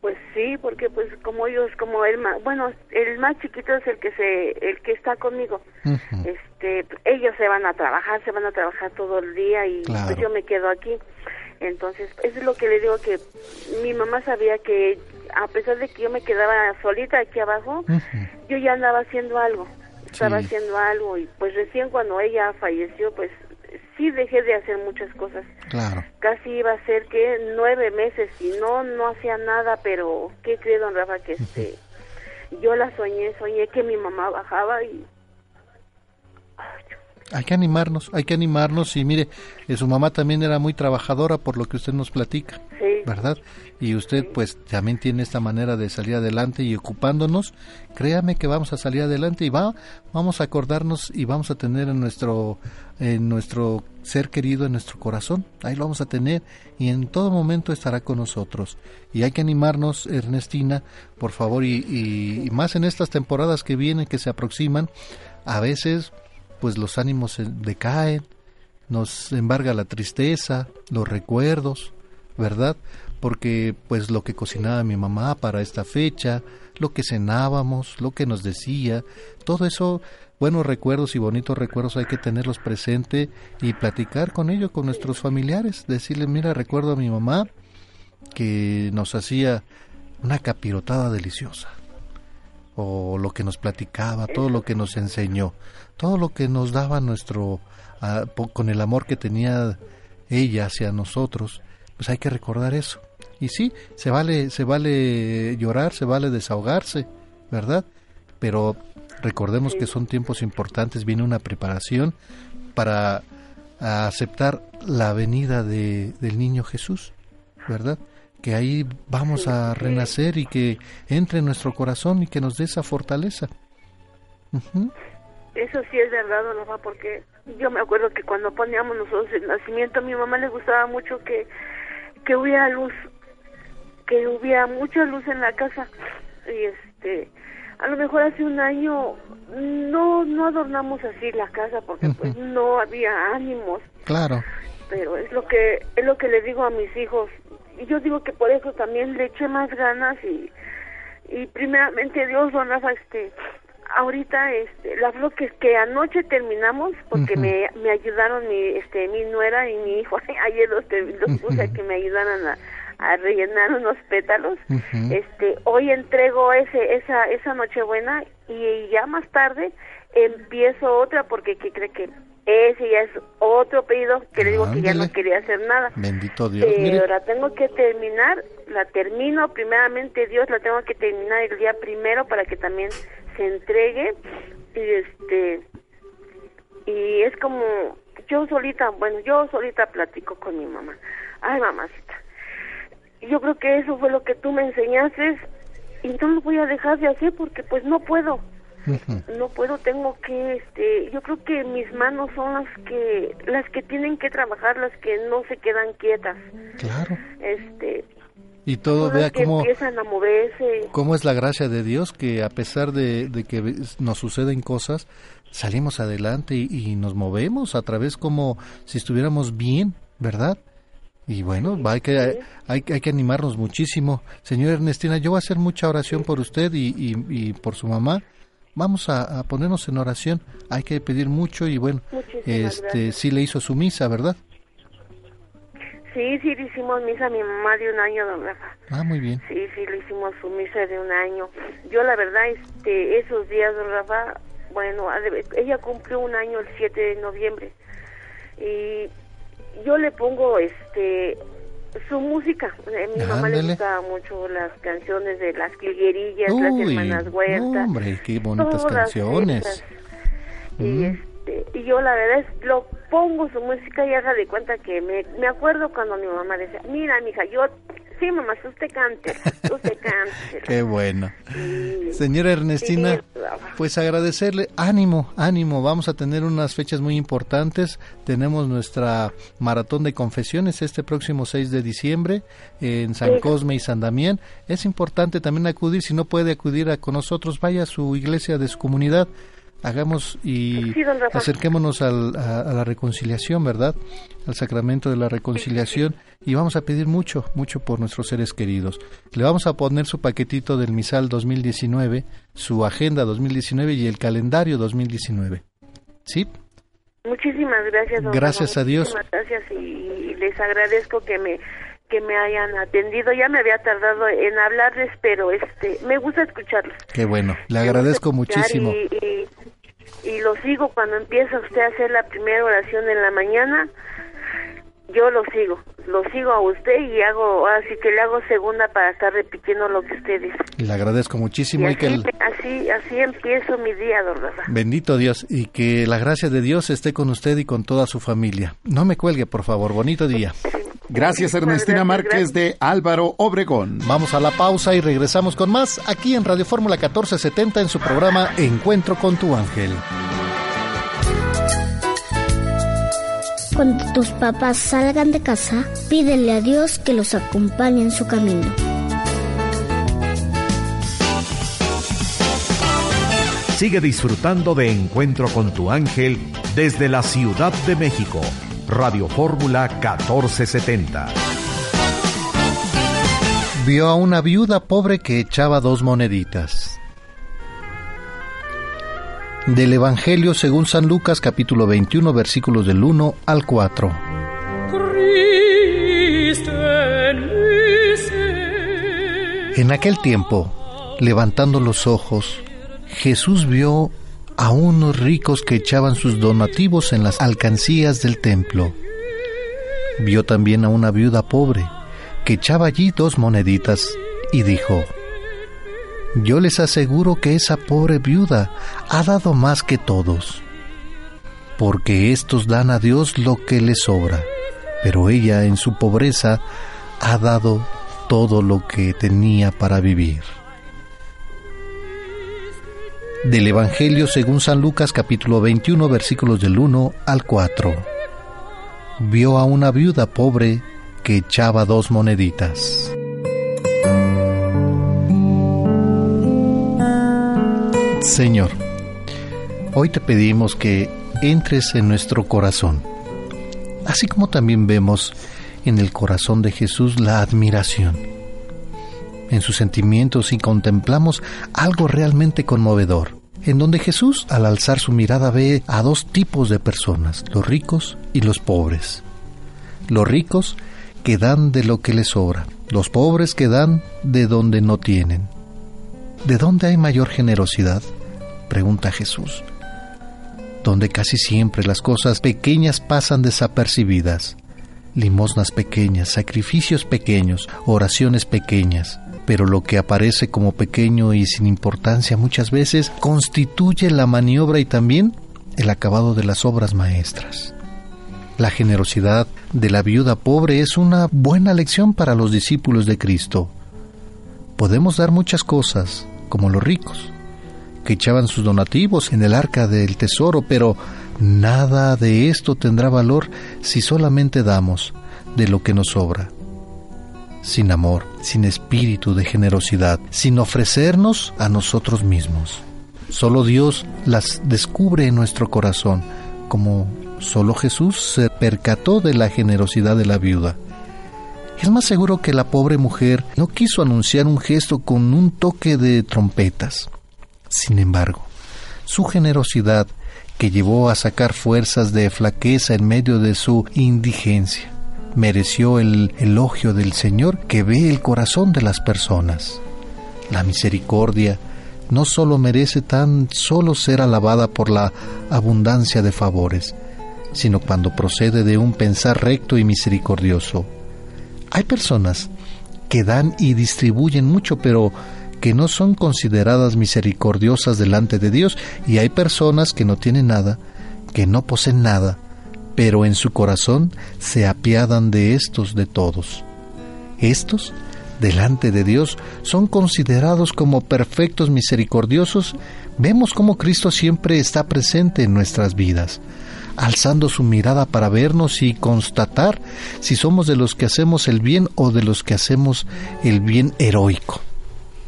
Pues sí, porque pues como ellos, como el más, bueno, el más chiquito es el que se, el que está conmigo. Este, ellos se van a trabajar, se van a trabajar todo el día y Claro. pues yo me quedo aquí. Entonces, eso es lo que le digo que mi mamá sabía que a pesar de que yo me quedaba solita aquí abajo, yo ya andaba haciendo algo, estaba Sí. haciendo algo y pues recién cuando ella falleció, pues sí dejé de hacer muchas cosas Claro. casi iba a ser que nueve meses y no no hacía nada pero qué cree don Rafa que este yo la soñé soñé que mi mamá bajaba y Hay que animarnos, hay que animarnos y mire, eh, su mamá también era muy trabajadora por lo que usted nos platica, Sí. ¿verdad? Y usted pues también tiene esta manera de salir adelante y ocupándonos, créame que vamos a salir adelante y va, vamos a acordarnos y vamos a tener en nuestro, en nuestro ser querido, en nuestro corazón, ahí lo vamos a tener y en todo momento estará con nosotros. Y hay que animarnos, Ernestina, por favor, y, y- y más en estas temporadas que vienen, que se aproximan, a veces pues los ánimos decaen, nos embarga la tristeza, los recuerdos, ¿verdad? Porque pues lo que cocinaba mi mamá para esta fecha, lo que cenábamos, lo que nos decía, todo eso, buenos recuerdos y bonitos recuerdos hay que tenerlos presente y platicar con ellos, con nuestros familiares, decirles, mira, recuerdo a mi mamá que nos hacía una capirotada deliciosa. O lo que nos platicaba, todo lo que nos enseñó, todo lo que nos daba nuestro, ah, con el amor que tenía ella hacia nosotros, pues hay que recordar eso. Y sí, se vale, se vale llorar, se vale desahogarse, ¿verdad? Pero recordemos que son tiempos importantes, viene una preparación para aceptar la venida de, del niño Jesús, ¿verdad? Que ahí vamos a renacer y que entre en nuestro corazón y que nos dé esa fortaleza. Eso sí es verdad, don Rafa, porque yo me acuerdo que cuando poníamos nosotros el nacimiento, a mi mamá le gustaba mucho que, que hubiera luz, que hubiera mucha luz en la casa. Y este, a lo mejor hace un año no no adornamos así la casa porque pues no había ánimos, Claro, pero es lo que es lo que le digo a mis hijos. Y yo digo que por eso también le eché más ganas y y primeramente Dios, don Rafa, este, ahorita, este, la flor que, que anoche terminamos, porque me, me ayudaron mi, este, mi nuera y mi hijo, ayer los, puse a que me ayudaran a, a rellenar unos pétalos, este, hoy entrego ese, esa, esa nochebuena y ya más tarde empiezo otra porque ¿qué cree que ese ya es otro pedido que le digo que ya no quería hacer nada. bendito Dios. Pero Mire, la tengo que terminar, la termino, primeramente Dios, la tengo que terminar el día primero para que también se entregue y este y es como yo solita, bueno, yo solita platico con mi mamá. Ay, mamacita. Yo creo que eso fue lo que tú me enseñaste y no lo voy a dejar de hacer porque pues no puedo. No puedo, tengo que, este, yo creo que mis manos son las que, las que tienen que trabajar, las que no se quedan quietas. Claro. Este, y todo, vea cómo, empiezan a moverse. cómo es la gracia de Dios, que a pesar de, de que nos suceden cosas, salimos adelante y, y nos movemos a través como si estuviéramos bien, ¿verdad? Y bueno, hay, que, hay, hay que animarnos muchísimo. Señora Ernestina, yo voy a hacer mucha oración por usted y, y, y por su mamá. Vamos a, a ponernos en oración. Hay que pedir mucho y bueno, Muchísimas este gracias. sí le hizo su misa, ¿verdad? Sí, sí, le hicimos misa a mi mamá de un año, don Rafa. Ah, muy bien. Sí, sí, le hicimos su misa de un año. Yo, la verdad, este, esos días, don Rafa, bueno, ella cumplió un año el 7 de noviembre. Y yo le pongo, este, su música. A mi mamá le gustaba mucho las canciones de las Cliguerillas, las hermanas Huerta. hombre, qué bonitas canciones. Y, Mm. Este, y yo la verdad es, lo pongo su música y haga de cuenta que me, me acuerdo cuando mi mamá decía, mira, mija, yo, sí, mamá, usted cante, usted cante. Qué bueno. Señora Ernestina, Sí, pues agradecerle, ánimo, ánimo, vamos a tener unas fechas muy importantes, tenemos nuestra maratón de confesiones este próximo 6 de diciembre en San Sí. Cosme y San Damián, es importante también acudir, si no puede acudir a, con nosotros, vaya a su iglesia de su comunidad, hagamos y Sí, acerquémonos al- a, a la reconciliación, ¿verdad? Al sacramento de la reconciliación y vamos a pedir mucho, mucho por nuestros seres queridos. Le vamos a poner su paquetito del misal 2019, su agenda 2019 y el calendario 2019. ¿Sí? Muchísimas gracias, don Gracias a Dios. muchísimas gracias y, les agradezco que me que me hayan atendido. Ya me había tardado en hablarles, pero este me gusta escucharlos. Qué bueno, le agradezco muchísimo. Y, y, y lo sigo cuando empieza usted a hacer la primera oración en la mañana. Yo lo sigo, lo sigo a usted y hago, así que le hago segunda para estar repitiendo lo que usted dice. Le agradezco muchísimo y y que así, el, así, así empiezo mi día, don Rafa. bendito Dios y que la gracia de Dios esté con usted y con toda su familia. No me cuelgue, por favor. Bonito día. Gracias Ernestina Márquez de Álvaro Obregón. Vamos a la pausa y regresamos con más aquí en Radio Fórmula 1470 en su programa Encuentro con tu ángel. Cuando tus papás salgan de casa, pídele a Dios que los acompañe en su camino. Sigue disfrutando de Encuentro con tu ángel desde la Ciudad de México. Radio Fórmula 1470. Vio a una viuda pobre que echaba dos moneditas. Del Evangelio según San Lucas capítulo 21 versículos del 1 al 4. En aquel tiempo, Levantando los ojos, Jesús vio a unos ricos que echaban sus donativos en las alcancías del templo. Vio también a una viuda pobre que echaba allí dos moneditas y dijo, Yo les aseguro que esa pobre viuda ha dado más que todos, porque estos dan a Dios lo que les sobra, pero ella en su pobreza ha dado todo lo que tenía para vivir. Del Evangelio según San Lucas capítulo 21 versículos del 1 al 4. Vio a una viuda pobre que echaba dos moneditas. Señor, hoy te pedimos que entres en nuestro corazón, así como también vemos en el corazón de Jesús la admiración en sus sentimientos y contemplamos algo realmente conmovedor, en donde Jesús al alzar su mirada ve a dos tipos de personas, los ricos y los pobres. Los ricos que dan de lo que les sobra, los pobres que dan de donde no tienen. ¿De dónde hay mayor generosidad? pregunta Jesús. Donde casi siempre las cosas pequeñas pasan desapercibidas. Limosnas pequeñas, sacrificios pequeños, oraciones pequeñas, pero lo que aparece como pequeño y sin importancia muchas veces constituye la maniobra y también el acabado de las obras maestras. La generosidad de la viuda pobre es una buena lección para los discípulos de Cristo. Podemos dar muchas cosas, como los ricos, que echaban sus donativos en el arca del tesoro, pero nada de esto tendrá valor si solamente damos de lo que nos sobra sin amor, sin espíritu de generosidad, sin ofrecernos a nosotros mismos. Solo Dios las descubre en nuestro corazón, como solo Jesús se percató de la generosidad de la viuda. Es más seguro que la pobre mujer no quiso anunciar un gesto con un toque de trompetas. Sin embargo, su generosidad que llevó a sacar fuerzas de flaqueza en medio de su indigencia, mereció el elogio del Señor que ve el corazón de las personas. La misericordia no solo merece tan solo ser alabada por la abundancia de favores, sino cuando procede de un pensar recto y misericordioso. Hay personas que dan y distribuyen mucho, pero que no son consideradas misericordiosas delante de Dios, y hay personas que no tienen nada, que no poseen nada, pero en su corazón se apiadan de estos de todos. Estos, delante de Dios, son considerados como perfectos misericordiosos. Vemos cómo Cristo siempre está presente en nuestras vidas, alzando su mirada para vernos y constatar si somos de los que hacemos el bien o de los que hacemos el bien heroico.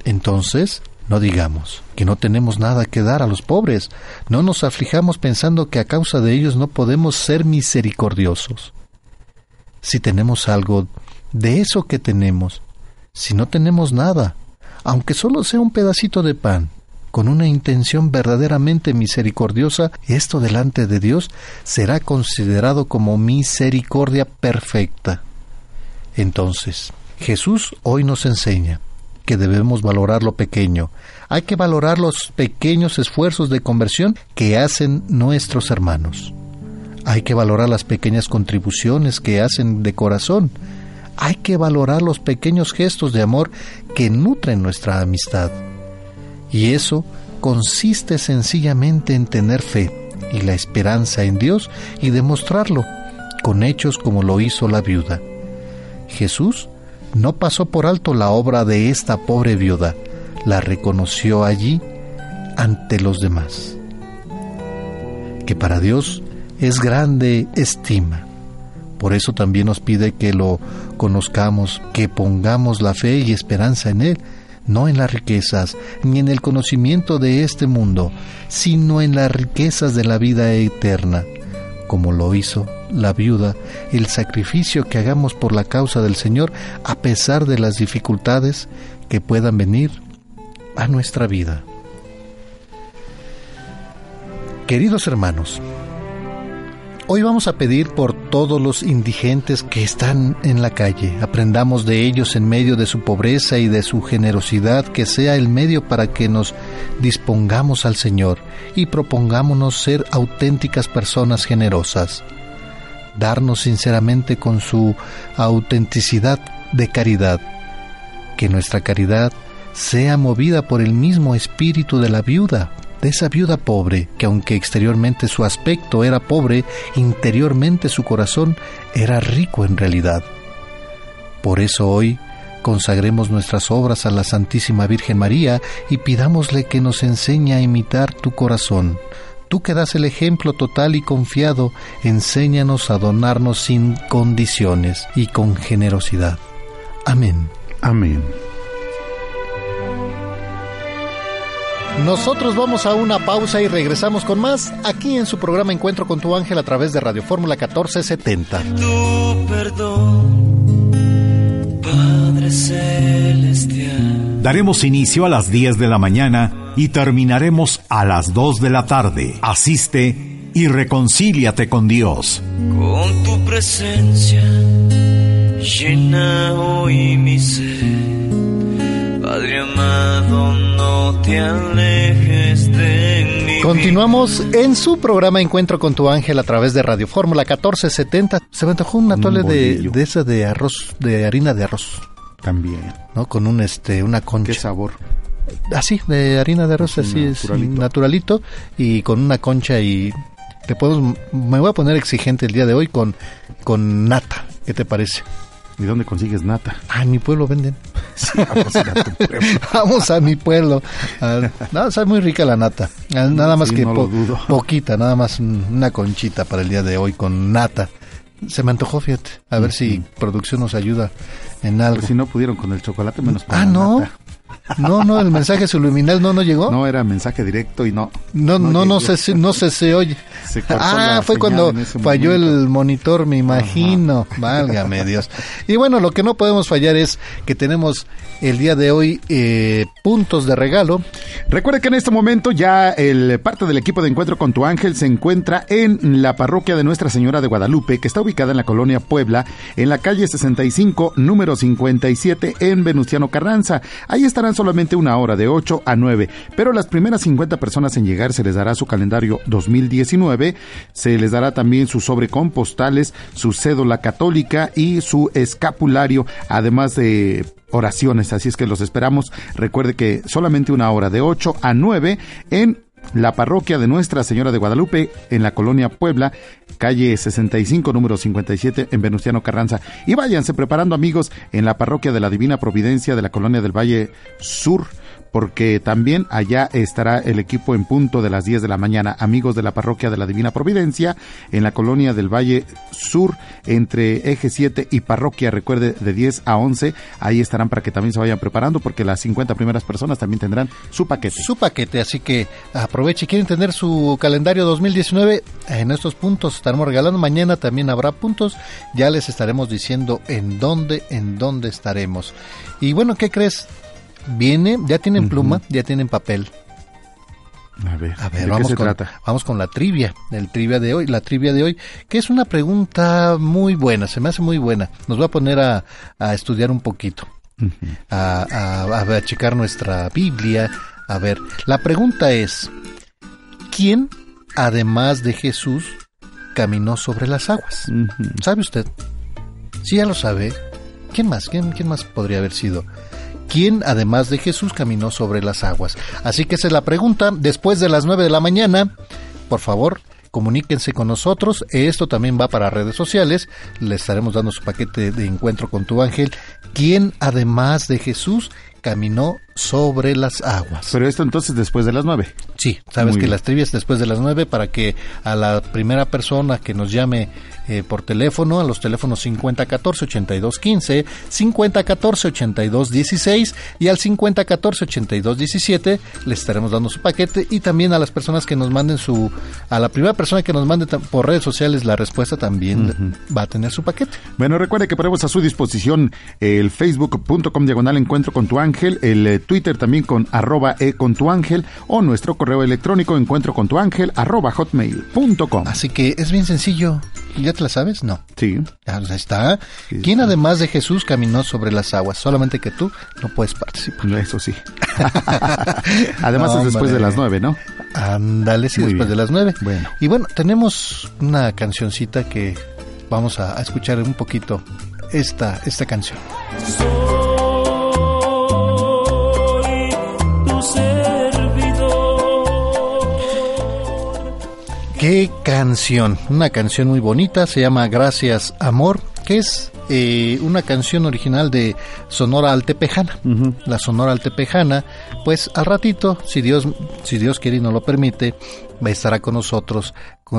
Entonces, no digamos que no tenemos nada que dar a los pobres, no nos aflijamos pensando que a causa de ellos no podemos ser misericordiosos. Si tenemos algo de eso que tenemos, si no tenemos nada, aunque solo sea un pedacito de pan, con una intención verdaderamente misericordiosa, esto delante de Dios será considerado como misericordia perfecta. Entonces, Jesús hoy nos enseña que debemos valorar lo pequeño. Hay que valorar los pequeños esfuerzos de conversión que hacen nuestros hermanos. Hay que valorar las pequeñas contribuciones que hacen de corazón. Hay que valorar los pequeños gestos de amor que nutren nuestra amistad. Y eso consiste sencillamente en tener fe y la esperanza en Dios y demostrarlo con hechos como lo hizo la viuda. Jesús no pasó por alto la obra de esta pobre viuda, la reconoció allí ante los demás. Que para Dios es grande estima. Por eso también nos pide que lo conozcamos, que pongamos la fe y esperanza en Él, no en las riquezas, ni en el conocimiento de este mundo, sino en las riquezas de la vida eterna, como lo hizo la viuda, el sacrificio que hagamos por la causa del Señor a pesar de las dificultades que puedan venir a nuestra vida. Queridos hermanos, Hoy vamos a pedir por todos los indigentes que están en la calle. Aprendamos de ellos en medio de su pobreza y de su generosidad, que sea el medio para que nos dispongamos al Señor y propongámonos ser auténticas personas generosas. Darnos sinceramente con su autenticidad de caridad. Que nuestra caridad sea movida por el mismo espíritu de la viuda, de esa viuda pobre, que aunque exteriormente su aspecto era pobre, interiormente su corazón era rico en realidad. Por eso hoy consagremos nuestras obras a la Santísima Virgen María y pidámosle que nos enseñe a imitar tu corazón. Tú que das el ejemplo total y confiado, enséñanos a donarnos sin condiciones y con generosidad. Amén. Amén. Nosotros vamos a una pausa y regresamos con más aquí en su programa Encuentro con tu ángel a través de Radio Fórmula 1470. Tu perdón, Padre Celestial. Daremos inicio a las 10 de la mañana y terminaremos a las 2 de la tarde. Asiste y reconcíliate con Dios. Con tu presencia llena hoy mi ser. Padre amado, no te alejes de mí. Continuamos en su programa Encuentro con tu ángel a través de Radio Fórmula 1470. Se me antojó un atole de, de esa de arroz, de harina de arroz. También. ¿No? Con un este, una concha. ¿Qué sabor? Así, de harina de arroz, Así, es, naturalito. Y con una concha y te puedo, me voy a poner exigente el día de hoy con, con nata. ¿Qué te parece? ¿Y dónde consigues nata? Ah, en mi pueblo venden. vamos a pueblo. Vamos mi pueblo. Ah, no, sabe muy rica la nata. Ah, Nada más Sí, que no po- poquita, nada más un- una conchita para el día de hoy con nata. Se me antojó, fíjate. A ver si producción nos ayuda en algo. Pues si no pudieron con el chocolate, menos con ah, la no. nata. No, no, el mensaje subliminal no, no llegó. No era mensaje directo y no. No, no, no, llegó. sé si, no sé si oye. Se cortó Ah, fue cuando falló momento. el monitor, me imagino. Válgame Dios. Y bueno, lo que no podemos fallar es que tenemos el día de hoy eh, puntos de regalo. Recuerde que en este momento ya el parte del equipo de Encuentro con tu Ángel se encuentra en la parroquia de Nuestra Señora de Guadalupe, que está ubicada en la colonia Puebla, en la calle 65, número 57, en Venustiano Carranza. Ahí solamente una hora, de 8 a 9, pero las primeras 50 personas en llegar se les dará su calendario 2019, se les dará también su sobre con postales, su cédula católica y su escapulario, además de oraciones, así es que los esperamos. Recuerde que solamente una hora de 8 a 9 en la parroquia de Nuestra Señora de Guadalupe en la colonia Puebla, calle 65, número 57 en Venustiano Carranza. Y váyanse preparando amigos en la parroquia de la Divina Providencia de la colonia del Valle Sur porque también allá estará el equipo en punto de las 10 de la mañana, amigos de la parroquia de la Divina Providencia, en la colonia del Valle Sur, entre Eje 7 y parroquia, recuerde, de 10 a 11, ahí estarán para que también se vayan preparando, porque las 50 primeras personas también tendrán su paquete. Su paquete, así que aproveche. ¿Quieren tener su calendario 2019? En estos puntos estaremos regalando. Mañana también habrá puntos. Ya les estaremos diciendo en dónde, en dónde estaremos. Y bueno, ¿qué crees? Viene, ya tienen pluma, ya tienen papel. A ver, A ¿de ver, qué vamos se con, trata? vamos con la trivia, el trivia de hoy, la trivia de hoy, que es una pregunta muy buena, se me hace muy buena. Nos va a poner a, a estudiar un poquito, a, a- a ver, a checar nuestra Biblia. A ver, la pregunta es, ¿quién, además de Jesús, caminó sobre las aguas? ¿Sabe usted? Sí, ya lo sabe. ¿Quién más? ¿Quién, quién más podría haber sido? ¿Quién, además de Jesús, caminó sobre las aguas? Así que esa es la pregunta. Después de las 9 de la mañana, por favor, comuníquense con nosotros. Esto también va para redes sociales. Le estaremos dando su paquete de encuentro con tu ángel. ¿Quién, además de Jesús, caminó sobre las aguas? Pero esto entonces después de las 9. Sí, sabes Muy que bien. las trivias después de las 9 para que a la primera persona que nos llame eh, por teléfono, a los teléfonos 5014-8215, 5014-8216 y al 5014-8217 le estaremos dando su paquete y también a las personas que nos manden su, a la primera persona que nos mande por redes sociales la respuesta también va a tener su paquete. Bueno, recuerde que ponemos a su disposición el facebook.com diagonal encuentro con tu ángel ángel, el eh, Twitter también con arroba e con tu ángel o nuestro correo electrónico encuentro con tu ángel arroba hotmail.com. Así que es bien sencillo. ¿Ya te la sabes? No. Sí. Ya ahí está. ¿Quién además de Jesús caminó sobre las aguas? Solamente que tú no puedes participar. Eso sí. además es después de las nueve, ¿no? Ándale, sí, Muy después bien. de las nueve. Bueno. Y bueno, tenemos una cancioncita que vamos a, a escuchar un poquito esta, esta canción. Qué canción, una canción muy bonita, se llama Gracias Amor, que es eh, una canción original de Sonora Altepejana. La Sonora Altepejana, pues al ratito, si Dios, si Dios quiere y nos lo permite, va a estar con nosotros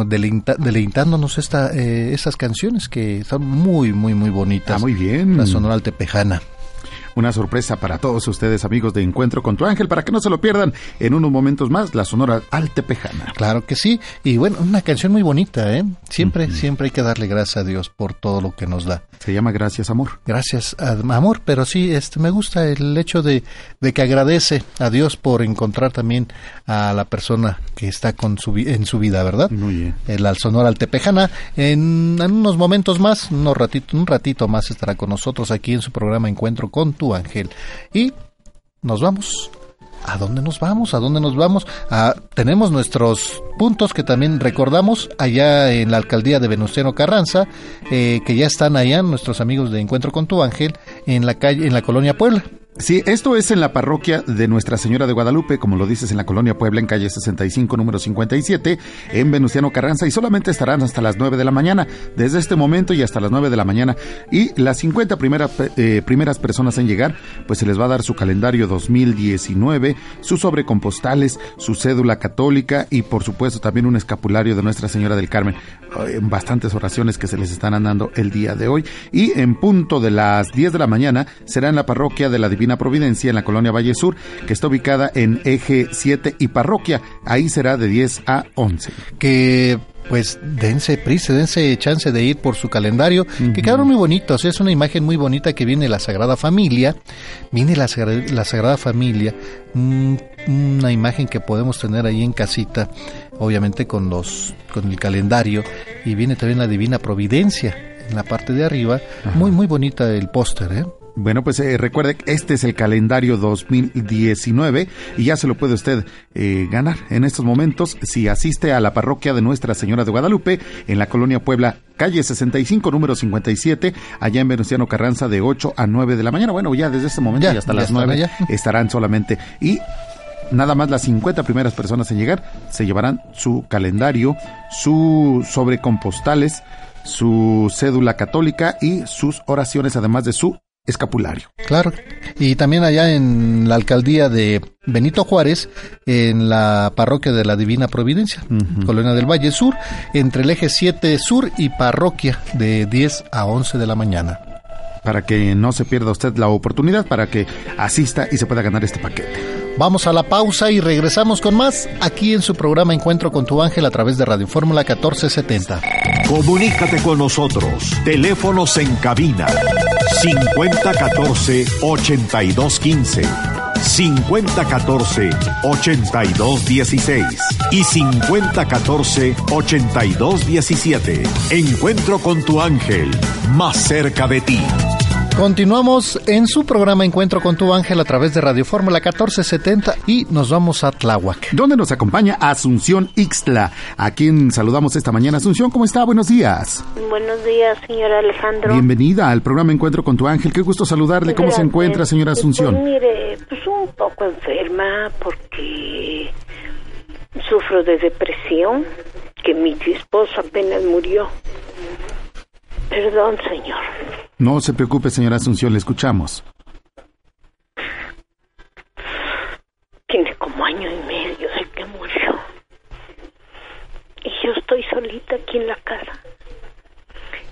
deleitándonos esta, eh, esas canciones que son muy, muy, muy bonitas. Ah, muy bien. La Sonora Altepejana. Una sorpresa para todos ustedes, amigos de Encuentro con tu ángel, para que no se lo pierdan en unos momentos más, la Sonora Altepejana. Claro que sí. Y bueno, una canción muy bonita, ¿eh? Siempre, siempre hay que darle gracias a Dios por todo lo que nos da. Se llama Gracias Amor. Gracias, a- amor, pero sí, este, me gusta el hecho de, de que agradece a Dios por encontrar también a la persona que está con su, en su vida, ¿verdad? Muy bien. El al Sonora Altepejana. En, en unos momentos más, unos ratito, un ratito más estará con nosotros aquí en su programa Encuentro con tu ángel. Y nos vamos. ¿A dónde nos vamos? ¿A dónde nos vamos? Ah, tenemos nuestros puntos que también recordamos allá en la alcaldía de Venustiano Carranza, eh, que ya están allá nuestros amigos de Encuentro con tu ángel en la calle, en la colonia Puebla. Sí, esto es en la parroquia de Nuestra Señora de Guadalupe, como lo dices, en la colonia Puebla, en calle 65, número 57, en Venustiano Carranza, y solamente estarán hasta las 9 de la mañana, desde este momento y hasta las 9 de la mañana. Y las 50 primeras, eh, primeras personas en llegar, pues se les va a dar su calendario 2019, sus sobrecompostales, su cédula católica y, por supuesto, también un escapulario de Nuestra Señora del Carmen. Eh, Bastantes oraciones que se les están dando el día de hoy. Y en punto de las 10 de la mañana será en la parroquia de la Divina Providencia, en la colonia Valle Sur, que está ubicada en eje 7 y parroquia. Ahí será de 10 a 11. que pues dense prisa, dense chance de ir por su calendario, que quedaron muy bonitos, es una imagen muy bonita que viene la Sagrada Familia, viene la, la Sagrada Familia, mm, una imagen que podemos tener ahí en casita, obviamente con los con el calendario, y viene también la Divina Providencia en la parte de arriba, muy muy bonita el póster, ¿eh? Bueno, pues eh, recuerde que este es el calendario 2019 y ya se lo puede usted eh, ganar en estos momentos si asiste a la parroquia de Nuestra Señora de Guadalupe en la colonia Puebla, calle 65, número 57, allá en Venustiano Carranza de 8 a 9 de la mañana. Bueno, ya desde este momento Ya, y hasta ya las están 9 allá. estarán solamente y Nada más las 50 primeras personas en llegar se llevarán su calendario, su sobrecompostales, su cédula católica y sus oraciones, además de su escapulario. Claro. Y también allá en la alcaldía de Benito Juárez, en la parroquia de la Divina Providencia, Colonia del Valle Sur, entre el eje 7 Sur y parroquia de 10 a 11 de la mañana. Para que no se pierda usted la oportunidad, para que asista y se pueda ganar este paquete. Vamos a la pausa y regresamos con más aquí en su programa Encuentro con tu ángel a través de Radio Fórmula 1470. Comunícate con nosotros. Teléfonos en cabina 5014-8215, 5014-8216 y 5014-8217. Encuentro con tu ángel, más cerca de ti. Continuamos en su programa Encuentro con tu ángel a través de Radio Fórmula 1470 y nos vamos a Tláhuac. Donde nos acompaña Asunción Ixtla, a quien saludamos esta mañana. Asunción, ¿cómo está? Buenos días. Buenos días, señor Alejandro. Bienvenida al programa Encuentro con tu ángel. Qué gusto saludarle. ¿Cómo se encuentra, señora Pues, Asunción? mire, pues un poco enferma porque sufro de depresión, que mi esposo apenas murió. Perdón, señor. No se preocupe, señora Asunción, le escuchamos. Tiene como año y medio de que murió. Y yo estoy solita aquí en la casa.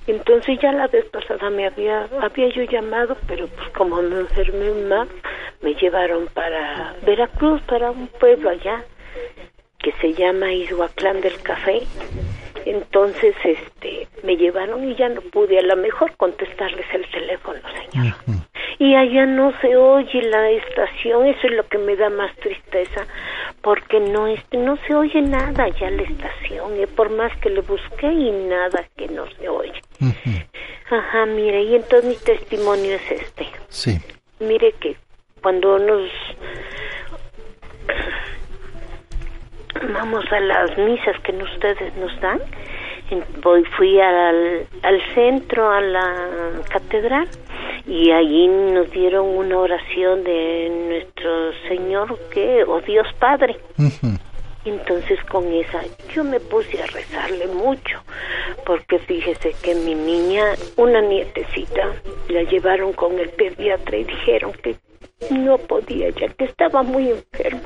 Entonces ya la vez pasada me había, había yo llamado, pero pues como me enfermé más, me llevaron para Veracruz, para un pueblo allá que se llama Izuatlán del Café. Entonces, este, me llevaron y ya no pude a lo mejor contestarles el teléfono, señor. y allá no se oye la estación, eso es lo que me da más tristeza, porque no este, no se oye nada ya la estación, y por más que le busqué y nada que no se oye. Ajá, mire, y entonces mi testimonio es este. Sí. Mire que cuando nos vamos a las misas que ustedes nos dan, voy fui al, al centro, a la catedral, y allí nos dieron una oración de nuestro Señor, que, o Dios Padre. Entonces con esa yo me puse a rezarle mucho, porque fíjese que mi niña, una nietecita, la llevaron con el pediatra y dijeron que no podía ya, que estaba muy enfermo.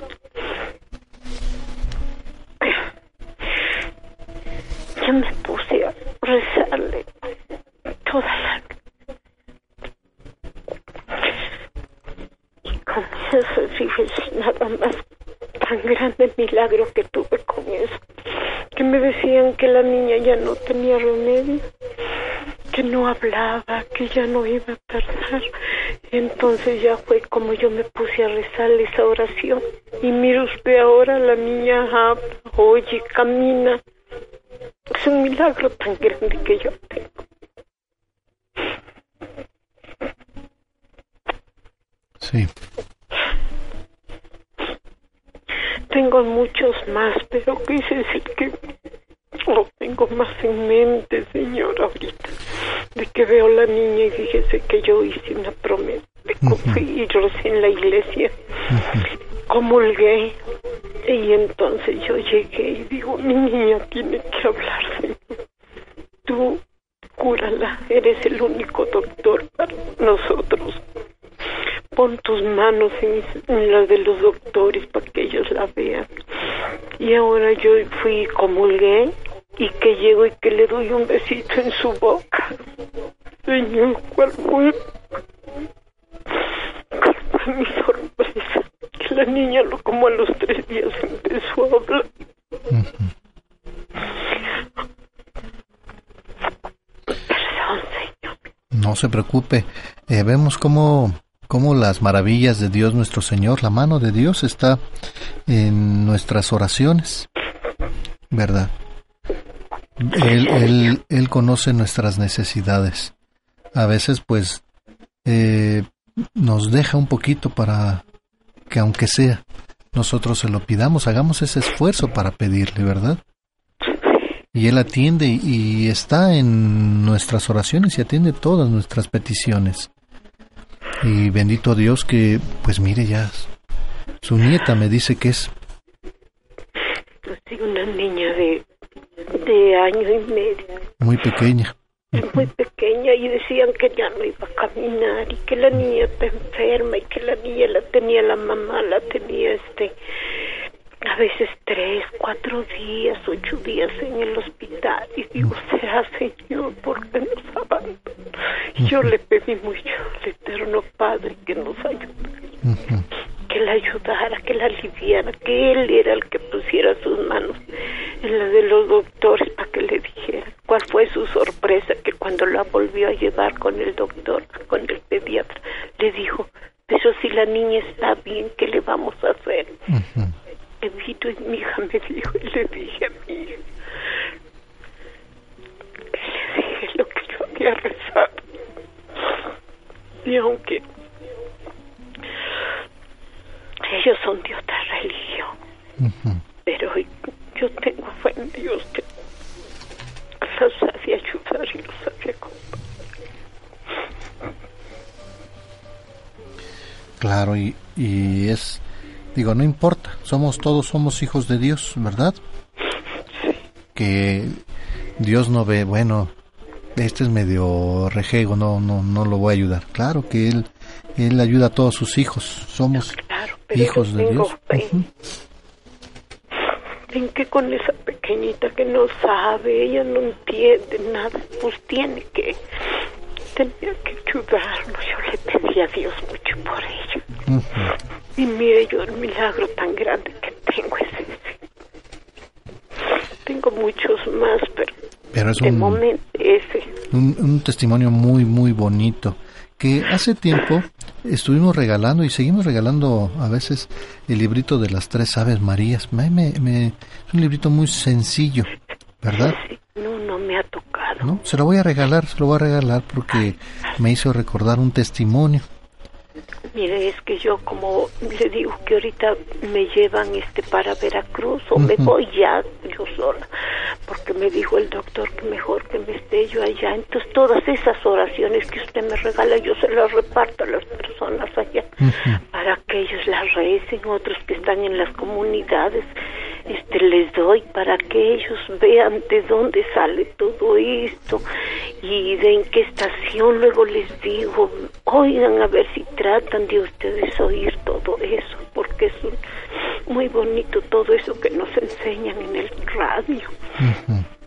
Yo me puse a rezarle toda la y con eso fíjese nada más tan grande milagro que tuve con eso. Que me decían que la niña ya no tenía remedio que no hablaba que ya no iba a tardar entonces ya fue como yo me puse a rezarle esa oración. Y mire usted ahora la niña habla oye camina es un milagro tan grande que yo tengo Sí. Tengo muchos más, pero quise decir que lo tengo más en mente, señor, ahorita. De que veo la niña y fíjese que yo hice una promesa de cumplir en la iglesia. Comulgué y entonces yo llegué y digo, mi niña tiene que hablar, Señor. Tú cúrala, eres el único doctor para nosotros pon tus manos en, las de los doctores para que ellos la vean. Y ahora yo fui comulgué y que llego y que le doy un besito en su boca. Señor, ¿cuál fue? ¿Cuál fue mi sorpresa? La niña lo como a los tres días empezó a hablar. Perdón, señor. No se preocupe. Eh, vemos cómo cómo las maravillas de Dios nuestro Señor, la mano de Dios está en nuestras oraciones, ¿verdad? Él, él, él conoce nuestras necesidades. A veces pues eh, nos deja un poquito para que aunque sea nosotros se lo pidamos, hagamos ese esfuerzo para pedirle, ¿verdad? Y Él atiende y está en nuestras oraciones y atiende todas nuestras peticiones. Y bendito Dios que, pues mire ya, su nieta me dice que es. Pues sí, una niña de, de año y medio. Muy pequeña. Muy pequeña y decían que ya no iba a caminar y que la niña está enferma y que la niña la tenía la mamá, la tenía este a veces tres, cuatro días, ocho días en el hospital. Y digo, sea Señor, ¿por qué nos abandonó? Yo le pedí mucho al Eterno Padre que nos ayudara, que la ayudara, que la aliviara, que Él era el que pusiera sus manos en la de los doctores para que le dijera cuál fue su sorpresa, que cuando la volvió a llevar con el doctor, con el pediatra, le dijo, pero si la niña está bien, ¿qué le vamos a hacer? Evito y mi hija me dijo, y le dije a mi hija, le dije lo que yo había rezado. Y aunque ellos son de otra religión, pero yo tengo fe en Dios que los sabe ayudar y los sabe acompañar. Claro, y, y es Digo, no importa, somos todos somos hijos de Dios, ¿verdad? Que Dios no ve, bueno, este es medio rejego, no, no, no lo voy a ayudar. Claro que él, él ayuda a todos sus hijos, somos hijos de Dios. En que con esa pequeñita que no sabe, ella no entiende nada, pues tiene que, tenía que ayudarnos. Yo le pedí a Dios mucho por ella. Y mire yo el milagro tan grande que tengo es ese. Tengo muchos más, pero, pero es de un, momento ese. Un, un, testimonio muy, muy bonito. Que hace tiempo estuvimos regalando y seguimos regalando a veces el librito de las tres aves marías. Me, me, me- es un librito muy sencillo, ¿verdad? No, no me ha tocado. ¿No? Se lo voy a regalar, se lo voy a regalar porque me hizo recordar un testimonio. Mire, es que yo como le digo que ahorita me llevan este para Veracruz o me voy ya yo sola, porque me dijo el doctor que mejor que me esté yo allá. Entonces todas esas oraciones que usted me regala yo se las reparto a las personas allá para que ellos las recen, otros que están en las comunidades, este les doy para que ellos vean de dónde sale todo esto y de en qué estación luego les digo, oigan a ver si tratan de ustedes oír todo eso, porque es un- muy bonito todo eso que nos enseñan en el radio.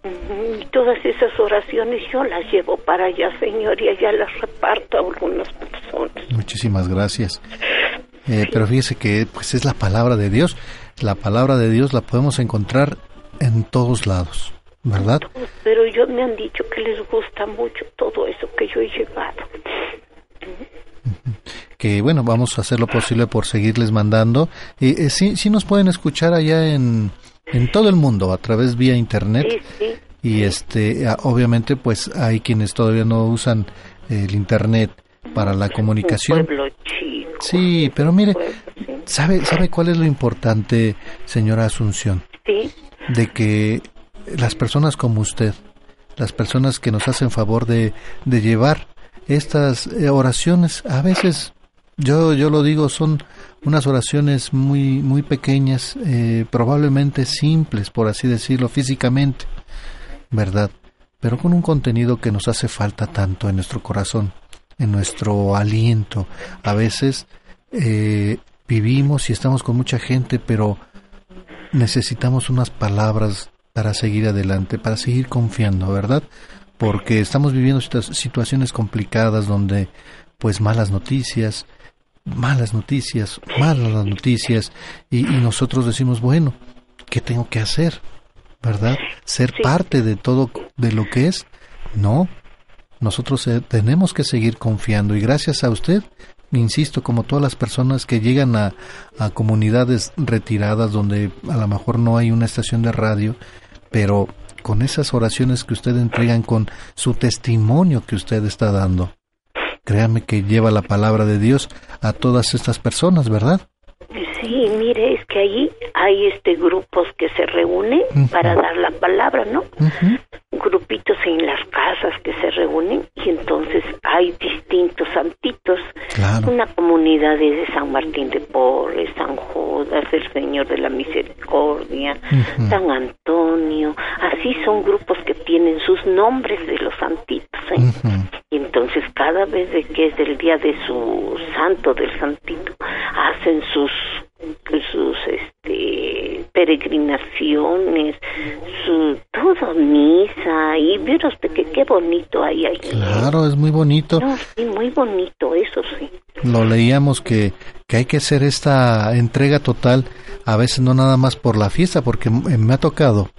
Y todas esas oraciones yo las llevo para allá, señor, y allá las reparto a algunas personas. Muchísimas gracias. Eh, pero fíjese que pues es la palabra de Dios. La palabra de Dios la podemos encontrar en todos lados, ¿verdad? Pero yo me han dicho que les gusta mucho todo eso que yo he llevado. Que bueno, vamos a hacer lo posible por seguirles mandando. Y eh, sí, sí nos pueden escuchar allá en, en todo el mundo a través vía internet. Sí, sí. Y este, obviamente, pues hay quienes todavía no usan el internet para la comunicación. Un pueblo chico. Sí, pero mire, ¿sabe, ¿sabe cuál es lo importante, señora Asunción? Sí. De que las personas como usted, las personas que nos hacen favor de, de llevar estas eh, oraciones, a veces, yo, yo lo digo, son unas oraciones muy, muy pequeñas, eh, probablemente simples, por así decirlo, físicamente, ¿verdad? Pero con un contenido que nos hace falta tanto en nuestro corazón, en nuestro aliento. A veces eh, vivimos y estamos con mucha gente, pero necesitamos unas palabras para seguir adelante, para seguir confiando, ¿verdad? Porque estamos viviendo situa- situaciones complicadas donde, pues, malas noticias, malas noticias, malas las noticias, y, y nosotros decimos, bueno, ¿qué tengo que hacer? ¿Verdad? Ser parte de todo de lo que es. No, nosotros eh, tenemos que seguir confiando y gracias a usted, insisto, como todas las personas que llegan a, a comunidades retiradas donde a lo mejor no hay una estación de radio, pero con esas oraciones que usted entregan, con su testimonio que usted está dando, créame que lleva la palabra de Dios a todas estas personas, ¿verdad? Sí, mire, es que ahí hay este grupos que se reúnen para dar la palabra, ¿no? Grupitos en las casas que se reúnen y entonces hay distintos santitos. Una comunidad es de San Martín de Porres, San Judas, el Señor de la Misericordia, San Antonio. Así son grupos que tienen sus nombres de los santitos. ¿eh? Y entonces cada vez de que es el día de su santo, del santito, hacen sus sus este peregrinaciones, su todo misa y vieron que qué bonito hay ahí. Claro, es muy bonito. No, sí, muy bonito, eso sí. Lo leíamos que, que hay que hacer esta entrega total, a veces no nada más por la fiesta, porque m- me ha tocado,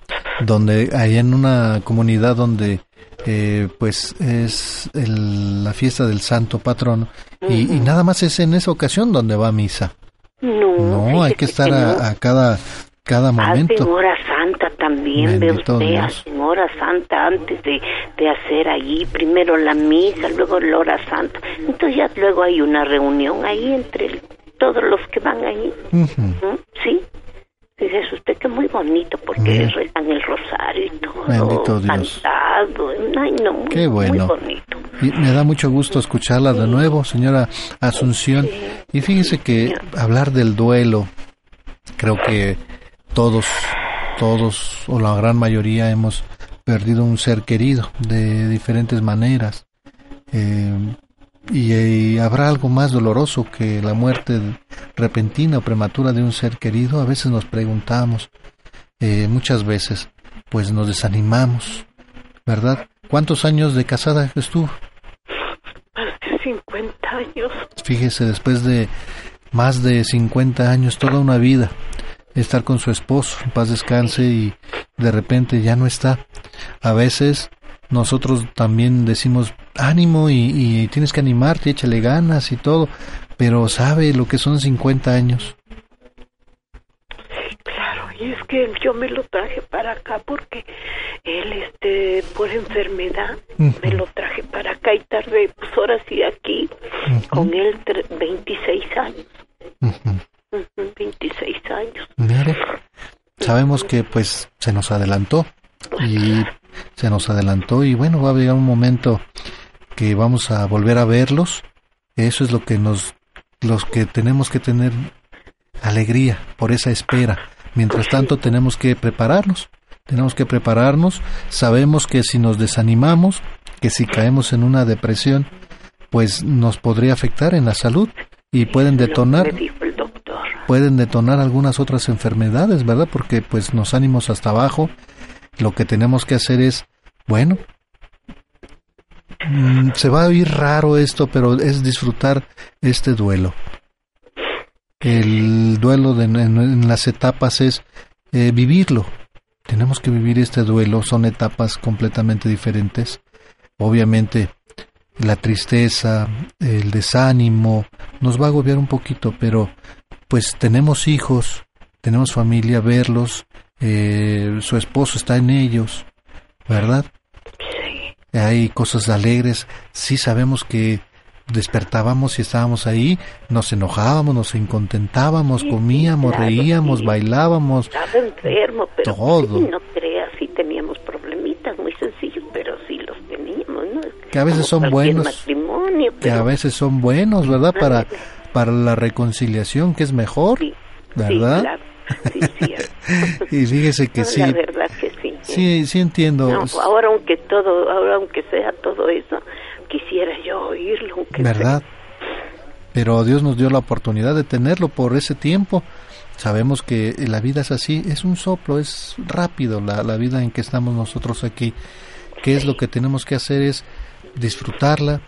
donde hay en una comunidad donde eh, pues es el- la fiesta del santo patrono y, y nada más es en esa ocasión donde va a misa. No, No, hay que estar no. a, a cada, cada momento. Hacen hora santa también, ve Bendito usted, Dios. hacen hora santa antes de, de hacer allí, primero la misa, luego la hora santa. Entonces ya luego hay una reunión ahí entre todos los que van ahí. ¿Mm? ¿Sí? Dice usted que muy bonito porque Bien. rezan el rosario y todo. Bendito Dios. Cantado. Ay, no, muy, Qué bueno. muy bonito. Y me da mucho gusto escucharla de nuevo, señora Asunción. Y fíjese que hablar del duelo, creo que todos, todos o la gran mayoría hemos perdido un ser querido de diferentes maneras. Eh, y, eh, habrá algo más doloroso que la muerte repentina o prematura de un ser querido. A veces nos preguntamos, eh, muchas veces, pues nos desanimamos, ¿verdad? ¿Cuántos años de casada estuvo? Hace 50 años. Fíjese, después de más de 50 años, toda una vida, estar con su esposo, en paz descanse y de repente ya no está. A veces nosotros también decimos ánimo y, y tienes que animarte, échale ganas y todo, pero sabe lo que son 50 años. Claro, y es que yo me lo traje para acá porque él, este, por enfermedad, me lo traje para acá y tardé, pues ahora sí aquí, con él 26 años. 26 años. Mire, sabemos que pues se nos adelantó y se nos adelantó y bueno, va a llegar un momento que vamos a volver a verlos. Eso es lo que nos los que tenemos que tener alegría por esa espera. Mientras tanto tenemos que prepararnos. Tenemos que prepararnos. Sabemos que si nos desanimamos, que si caemos en una depresión, pues nos podría afectar en la salud y pueden detonar pueden detonar algunas otras enfermedades, ¿verdad? Porque pues nos ánimos hasta abajo. Lo que tenemos que hacer es, bueno, mm, se va a oír raro esto, pero es disfrutar este duelo. El duelo de, en, las etapas es eh, vivirlo. Tenemos que vivir este duelo, son etapas completamente diferentes. Obviamente la tristeza, el desánimo, nos va a agobiar un poquito, pero pues tenemos hijos, tenemos familia, verlos, eh, su esposo está en ellos, ¿verdad? Sí. Hay cosas alegres, sí sabemos que despertábamos y estábamos ahí, nos enojábamos, nos incontentábamos, comíamos, reíamos, bailábamos. Estaba enfermo, pero todo. no creas, sí teníamos problemitas muy sencillos, pero sí los teníamos, ¿no? Que a veces son buenos. Matrimonio, Que a veces son buenos, ¿verdad? Para para la reconciliación, que es mejor, ¿verdad? Sí, claro. Sí, y fíjese que sí. La verdad que sí. Sí, sí entiendo. ahora aunque todo, ahora aunque sea todo eso, quisiera yo oírlo. Aunque ¿Verdad? Pero Dios nos dio la oportunidad de tenerlo por ese tiempo. Sabemos que la vida es así, es un soplo, es rápido la, la vida en que estamos nosotros aquí. ¿Qué es lo que tenemos que hacer? Es disfrutarla,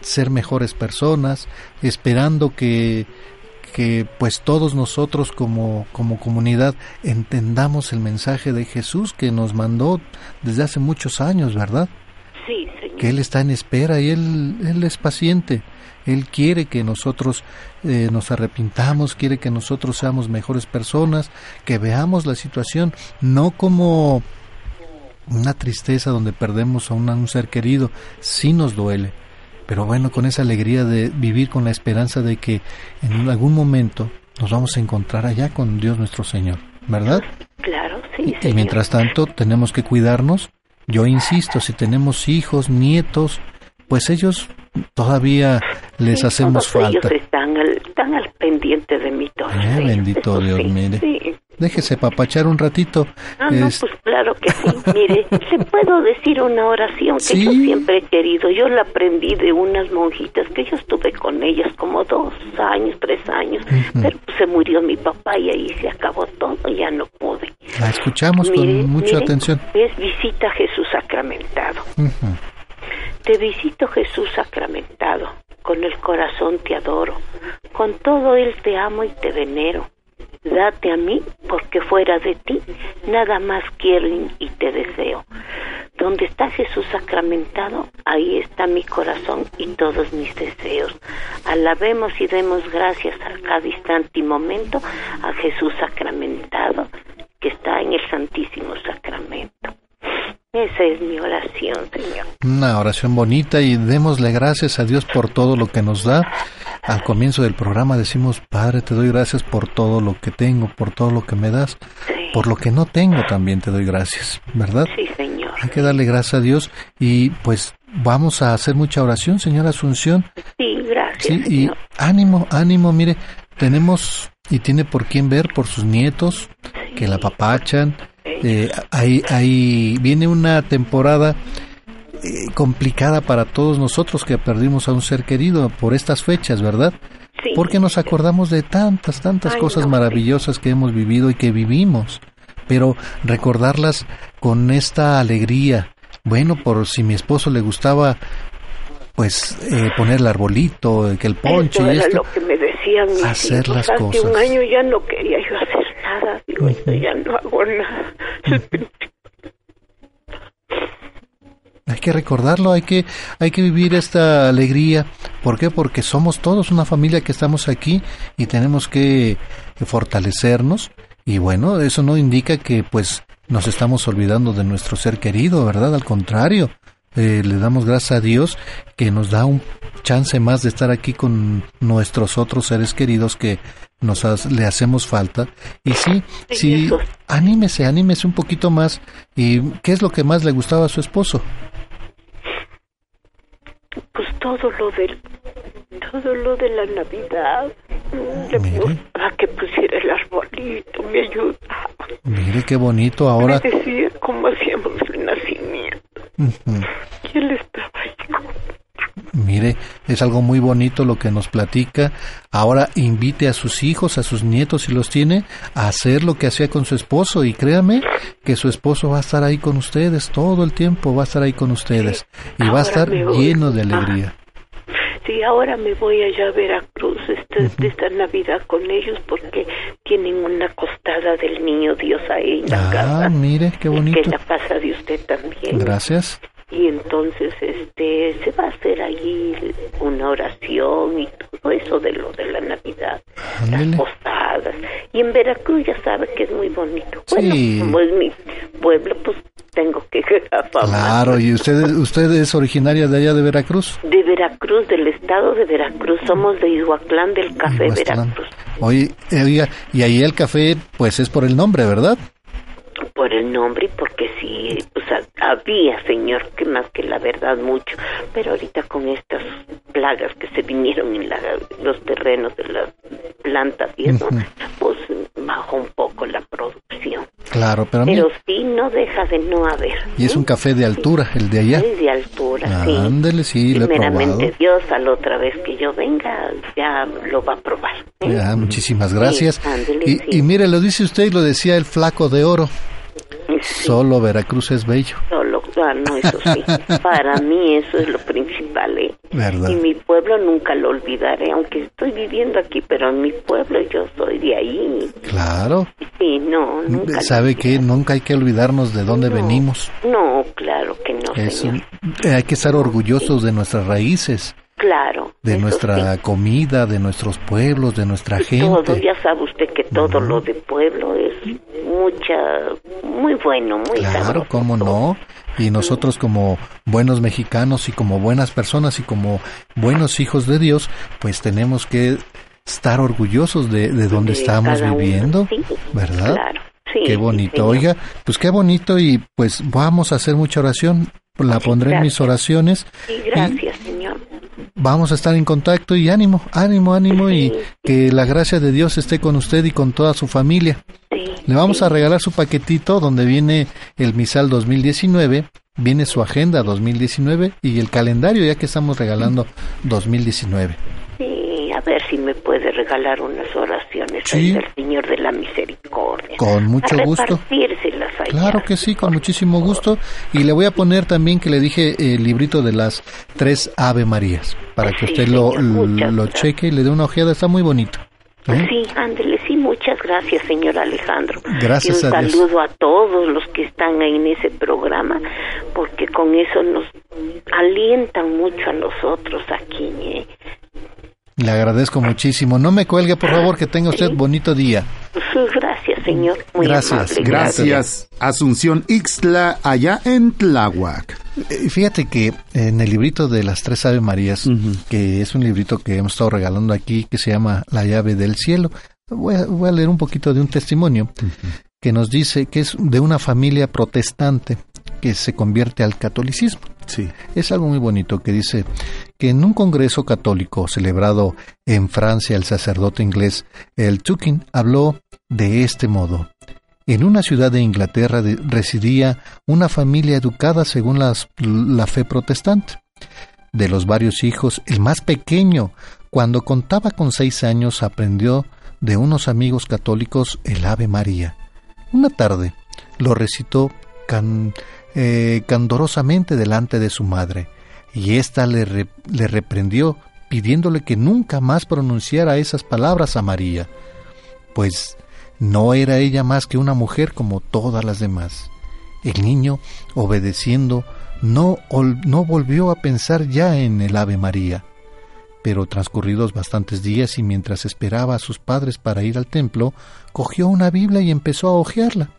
ser mejores personas, esperando que, que pues todos nosotros como, como comunidad entendamos el mensaje de Jesús que nos mandó desde hace muchos años, ¿verdad? Sí, señor. Que Él está en espera y Él, él es paciente. Él quiere que nosotros eh, nos arrepintamos, quiere que nosotros seamos mejores personas, que veamos la situación no como una tristeza donde perdemos a un ser querido, sí nos duele, pero bueno, con esa alegría de vivir con la esperanza de que en algún momento nos vamos a encontrar allá con Dios nuestro Señor, ¿verdad? Claro, sí. Y, mientras tanto tenemos que cuidarnos. Yo insisto, si tenemos hijos, nietos, pues ellos todavía les hacemos falta. Ellos están al, están al pendiente de mí todo. Eh, bendito Dios, mire. Sí. Déjese papachar un ratito. Ah, no, pues claro que sí. Mire, ¿se puedo decir una oración que yo siempre he querido? Yo la aprendí de unas monjitas que yo estuve con ellas como dos años, tres años, pero se murió mi papá y ahí se acabó todo, y ya no pude. La escuchamos con mucha atención. Es visita a Jesús sacramentado. Te visito Jesús sacramentado, con el corazón te adoro, con todo él te amo y te venero date a mí, porque fuera de ti nada más quiero y te deseo. Donde está Jesús sacramentado, ahí está mi corazón y todos mis deseos. Alabemos y demos gracias a cada instante y momento a Jesús sacramentado, que está en el Santísimo Sacramento. Esa es mi oración, Señor. Una oración bonita y démosle gracias a Dios por todo lo que nos da. Al comienzo del programa decimos, Padre, te doy gracias por todo lo que tengo, por todo lo que me das. Por lo que no tengo también te doy gracias, ¿verdad? Sí, Señor. Hay que darle gracias a Dios y pues vamos a hacer mucha oración, señora Asunción. Sí, gracias. Sí, y ánimo, ánimo, mire, tenemos y tiene por quién ver por sus nietos que la papachan eh, ahí, ahí viene una temporada eh, complicada para todos nosotros que perdimos a un ser querido por estas fechas, ¿verdad? Porque nos acordamos de tantas, tantas cosas maravillosas que hemos vivido y que vivimos, pero recordarlas con esta alegría. Bueno, por si mi esposo le gustaba pues eh, poner el arbolito, que el ponche y esto, lo que me decían hacer las cosas. Hace un año ya no quería yo hacer nada, digo, ya no hago nada. Hay que recordarlo, hay que, hay que vivir esta alegría. ¿Por qué? Porque somos todos una familia que estamos aquí y tenemos que fortalecernos. Y bueno, eso no indica que pues nos estamos olvidando de nuestro ser querido, ¿verdad? Al contrario, eh, le damos gracias a Dios que nos da un chance más de estar aquí con nuestros otros seres queridos que nos le hacemos falta. Y sí, sí, anímese, anímese un poquito más. ¿Y qué es lo que más le gustaba a su esposo? Pues todo lo del todo lo de la Navidad. Le gustaba que pusiera el arbolito, me ayudaba. Mire qué bonito ahora. Me decía cómo hacíamos el nacimiento. Y él estaba ahí. Mire, es algo muy bonito lo que nos platica. Ahora invite a sus hijos, a sus nietos, si los tiene, a hacer lo que hacía con su esposo. Y créame que su esposo va a estar ahí con ustedes todo el tiempo, va a estar ahí con ustedes. Y va a estar lleno de alegría. Sí, ahora me voy allá a Veracruz esta, esta Navidad con ellos porque tienen una costada del niño Dios ahí en la ah, casa. mire, qué bonito. que es la casa de usted también. Gracias. Y entonces este se va a hacer allí una oración y todo eso de lo de la Navidad, las posadas. Y en Veracruz ya sabe que es muy bonito. Sí. Bueno, como es mi pueblo, pues tengo que Claro, ¿y usted, usted es originaria de allá de Veracruz? De Veracruz, del estado de Veracruz. Somos de Iguaclán del Café Veracruz. Oye, eh, oiga, y ahí el café, pues es por el nombre, ¿verdad? Por el nombre y porque sí, pues había, señor, que más que la verdad mucho, pero ahorita con estas plagas que se vinieron en los terrenos de las plantas y eso, pues bajó un poco la producción. Claro, pero, pero sí no deja de no haber. Y es un café de altura, el de allá. Es de altura, sí. Ándele, sí, lo he probado. Dios a la otra vez que yo venga ya lo va a probar. ¿eh? Ya, muchísimas gracias. y, y mire, lo dice usted y lo decía el flaco de oro. Solo Veracruz es bello. Solo, ah, no, eso sí. Para mí eso es lo principal, ¿eh? ¿Verdad? Y mi pueblo nunca lo olvidaré, aunque estoy viviendo aquí, pero en mi pueblo yo soy de ahí. Claro. Sí, no, nunca. ¿Sabe que Nunca hay que olvidarnos de dónde venimos. No, claro que no, señor. hay que estar orgullosos de nuestras raíces. Claro. De nuestra comida, de nuestros pueblos, de nuestra gente. Todo, ya sabe usted que todo lo de pueblo es mucha, muy bueno, muy Claro, cómo no. Y nosotros como buenos mexicanos y como buenas personas y como buenos hijos de Dios, pues tenemos que estar orgullosos de, de donde estamos viviendo, ¿verdad? Claro. Sí, qué bonito. Oiga, pues qué bonito y pues vamos a hacer mucha oración. La pondré en mis oraciones. Sí, gracias, vamos a estar en contacto y ánimo, ánimo, ánimo y que la gracia de Dios esté con usted y con toda su familia. Le vamos a regalar su paquetito donde viene el misal 2019, viene su agenda 2019 y el calendario ya que estamos regalando 2019 a ver si me puede regalar unas oraciones sí. al Señor de la Misericordia. Con mucho gusto. Claro que sí, con muchísimo gusto. Y le voy a poner también que le dije el librito de las tres Ave Marías, para que usted lo, lo cheque y le dé una ojeada, está muy bonito. ¿Eh? Sí, ándele, sí, muchas gracias, señor Alejandro. Gracias y un saludo a todos los que están ahí en ese programa, porque con eso nos alientan mucho a nosotros aquí. ¿eh? Le agradezco muchísimo. No me cuelgue, por favor, que tenga usted bonito día. Gracias, señor. Muy gracias, gracias. Asunción Ixtla, allá en Tláhuac. Eh, fíjate que en el librito de las tres Ave Marías, que es un librito que hemos estado regalando aquí, que se llama La llave del cielo, voy a, leer un poquito de un testimonio que nos dice que es de una familia protestante que se convierte al catolicismo. Sí. Es algo muy bonito que dice que en un congreso católico celebrado en Francia el sacerdote inglés el Tukin habló de este modo. En una ciudad de Inglaterra residía una familia educada según la fe protestante. De los varios hijos, el más pequeño, cuando contaba con seis años, aprendió de unos amigos católicos el Ave María. Una tarde lo recitó can, eh, candorosamente delante de su madre, y ésta le, le reprendió pidiéndole que nunca más pronunciara esas palabras a María, pues no era ella más que una mujer como todas las demás. El niño, obedeciendo, no, no volvió a pensar ya en el Ave María. Pero transcurridos bastantes días y mientras esperaba a sus padres para ir al templo, cogió una Biblia y empezó a hojearla,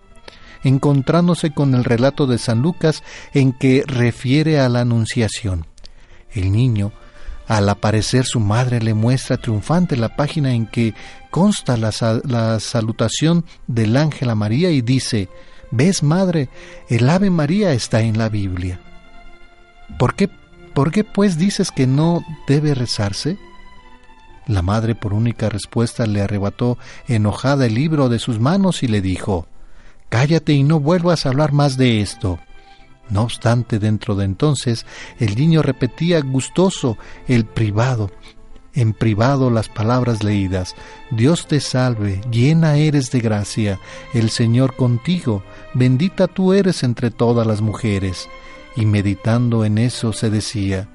encontrándose con el relato de San Lucas en que refiere a la Anunciación. El niño, al aparecer su madre, le muestra triunfante la página en que consta la, la salutación del ángel a María y dice, ¿Ves, madre? El Ave María está en la Biblia. ¿Por qué, ¿Por qué pues dices que no debe rezarse? La madre por única respuesta le arrebató enojada el libro de sus manos y le dijo, Cállate y no vuelvas a hablar más de esto. No obstante, dentro de entonces, el niño repetía gustoso el privado, en privado las palabras leídas. Dios te salve, llena eres de gracia, el Señor contigo, bendita tú eres entre todas las mujeres y meditando en eso se decía,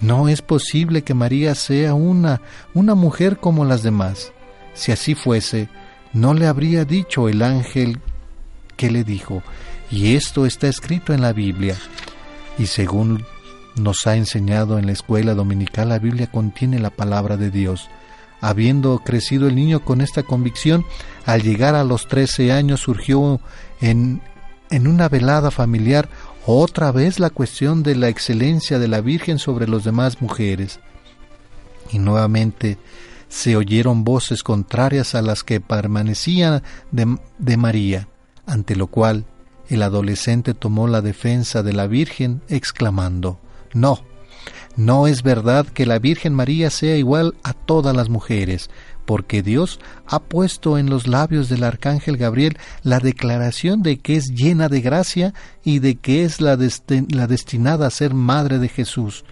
no es posible que María sea una, una mujer como las demás. Si así fuese, no le habría dicho el ángel que le dijo, y esto está escrito en la Biblia. Y según nos ha enseñado en la escuela dominical, la Biblia contiene la palabra de Dios. Habiendo crecido el niño con esta convicción, al llegar a los trece años surgió en, en una velada familiar otra vez la cuestión de la excelencia de la Virgen sobre las demás mujeres. Y nuevamente se oyeron voces contrarias a las que permanecían de, de María, ante lo cual el adolescente tomó la defensa de la Virgen, exclamando, No, no es verdad que la Virgen María sea igual a todas las mujeres, porque Dios ha puesto en los labios del arcángel Gabriel la declaración de que es llena de gracia y de que es la, destinada a ser madre de Jesús,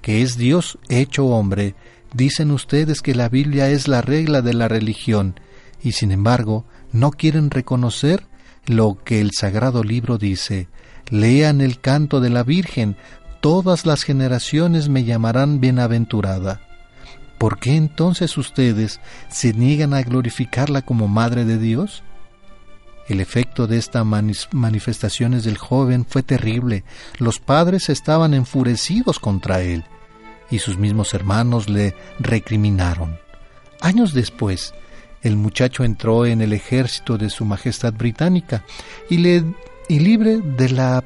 que es Dios hecho hombre. Dicen ustedes que la Biblia es la regla de la religión, y sin embargo no quieren reconocer lo que el sagrado libro dice. Lean el canto de la Virgen, todas las generaciones me llamarán bienaventurada. ¿por qué entonces ustedes se niegan a glorificarla como Madre de Dios? El efecto de estas manifestaciones del joven fue terrible. Los padres estaban enfurecidos contra él y sus mismos hermanos le recriminaron. Años después, el muchacho entró en el ejército de Su Majestad Británica y, libre de la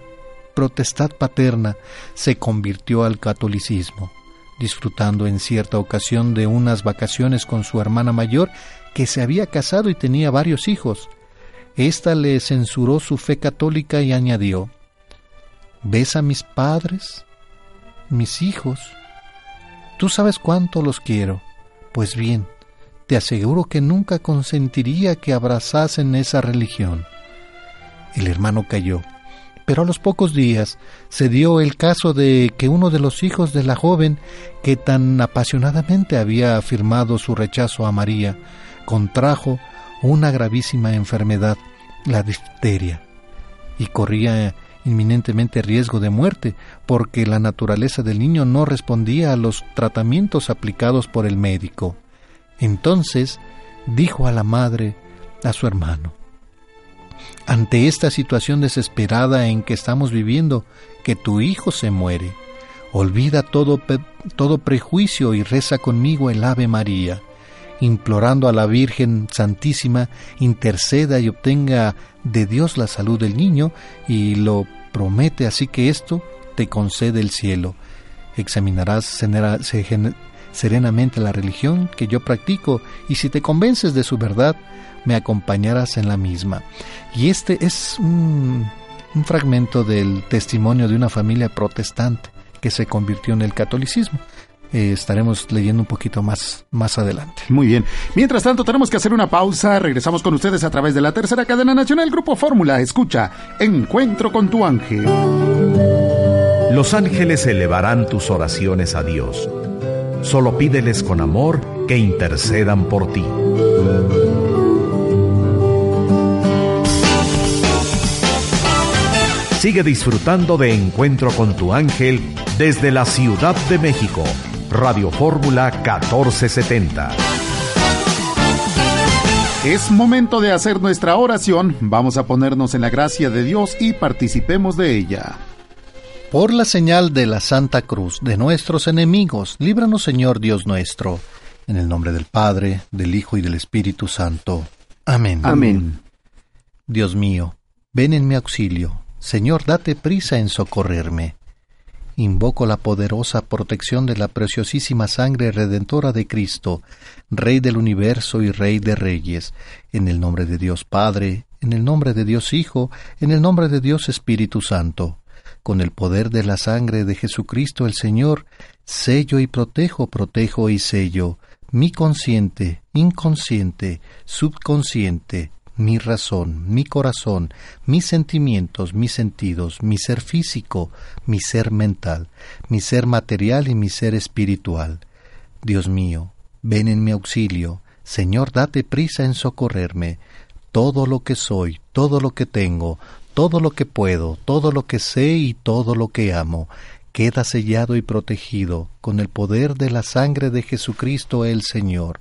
protestad paterna se convirtió al catolicismo disfrutando en cierta ocasión de unas vacaciones con su hermana mayor, que se había casado y tenía varios hijos. Esta le censuró su fe católica y añadió, ¿Ves a mis padres? Mis hijos. Tú sabes cuánto los quiero. Pues bien, te aseguro que nunca consentiría que abrazasen esa religión. El hermano cayó pero a los pocos días se dio el caso de que uno de los hijos de la joven, que tan apasionadamente había afirmado su rechazo a María, contrajo una gravísima enfermedad, la difteria, y corría inminentemente riesgo de muerte, porque la naturaleza del niño no respondía a los tratamientos aplicados por el médico. Entonces dijo a la madre, a su hermano, ante esta situación desesperada en que estamos viviendo, que tu hijo se muere. Olvida todo, todo prejuicio y reza conmigo el Ave María, implorando a la Virgen Santísima interceda y obtenga de Dios la salud del niño y lo promete así que esto te concede el cielo. Examinarás serenamente la religión que yo practico y si te convences de su verdad, me acompañarás en la misma. Y este es un, fragmento del testimonio de una familia protestante que se convirtió en el catolicismo. Eh, estaremos leyendo un poquito más más adelante. Muy bien. Mientras tanto, tenemos que hacer una pausa. Regresamos con ustedes a través de la tercera cadena nacional Grupo Fórmula. Escucha, Encuentro con tu ángel. Los ángeles elevarán tus oraciones a Dios. Solo pídeles con amor que intercedan por ti. Sigue disfrutando de Encuentro con tu ángel desde la Ciudad de México. Radio Fórmula 1470. Es momento de hacer nuestra oración. Vamos a ponernos en la gracia de Dios y participemos de ella. Por la señal de la Santa Cruz de nuestros enemigos, líbranos Señor Dios nuestro, en el nombre del Padre, del Hijo y del Espíritu Santo. Amén. Amén. Dios mío, ven en mi auxilio. Señor, date prisa en socorrerme. Invoco la poderosa protección de la preciosísima sangre redentora de Cristo, Rey del universo y Rey de reyes, en el nombre de Dios Padre, en el nombre de Dios Hijo, en el nombre de Dios Espíritu Santo con el poder de la sangre de Jesucristo el Señor, sello y protejo, protejo y sello, mi consciente, inconsciente, subconsciente, mi razón, mi corazón, mis sentimientos, mis sentidos, mi ser físico, mi ser mental, mi ser material y mi ser espiritual. Dios mío, ven en mi auxilio, Señor, date prisa en socorrerme. Todo lo que soy, todo lo que tengo, todo lo que puedo, todo lo que sé y todo lo que amo, queda sellado y protegido con el poder de la sangre de Jesucristo el Señor.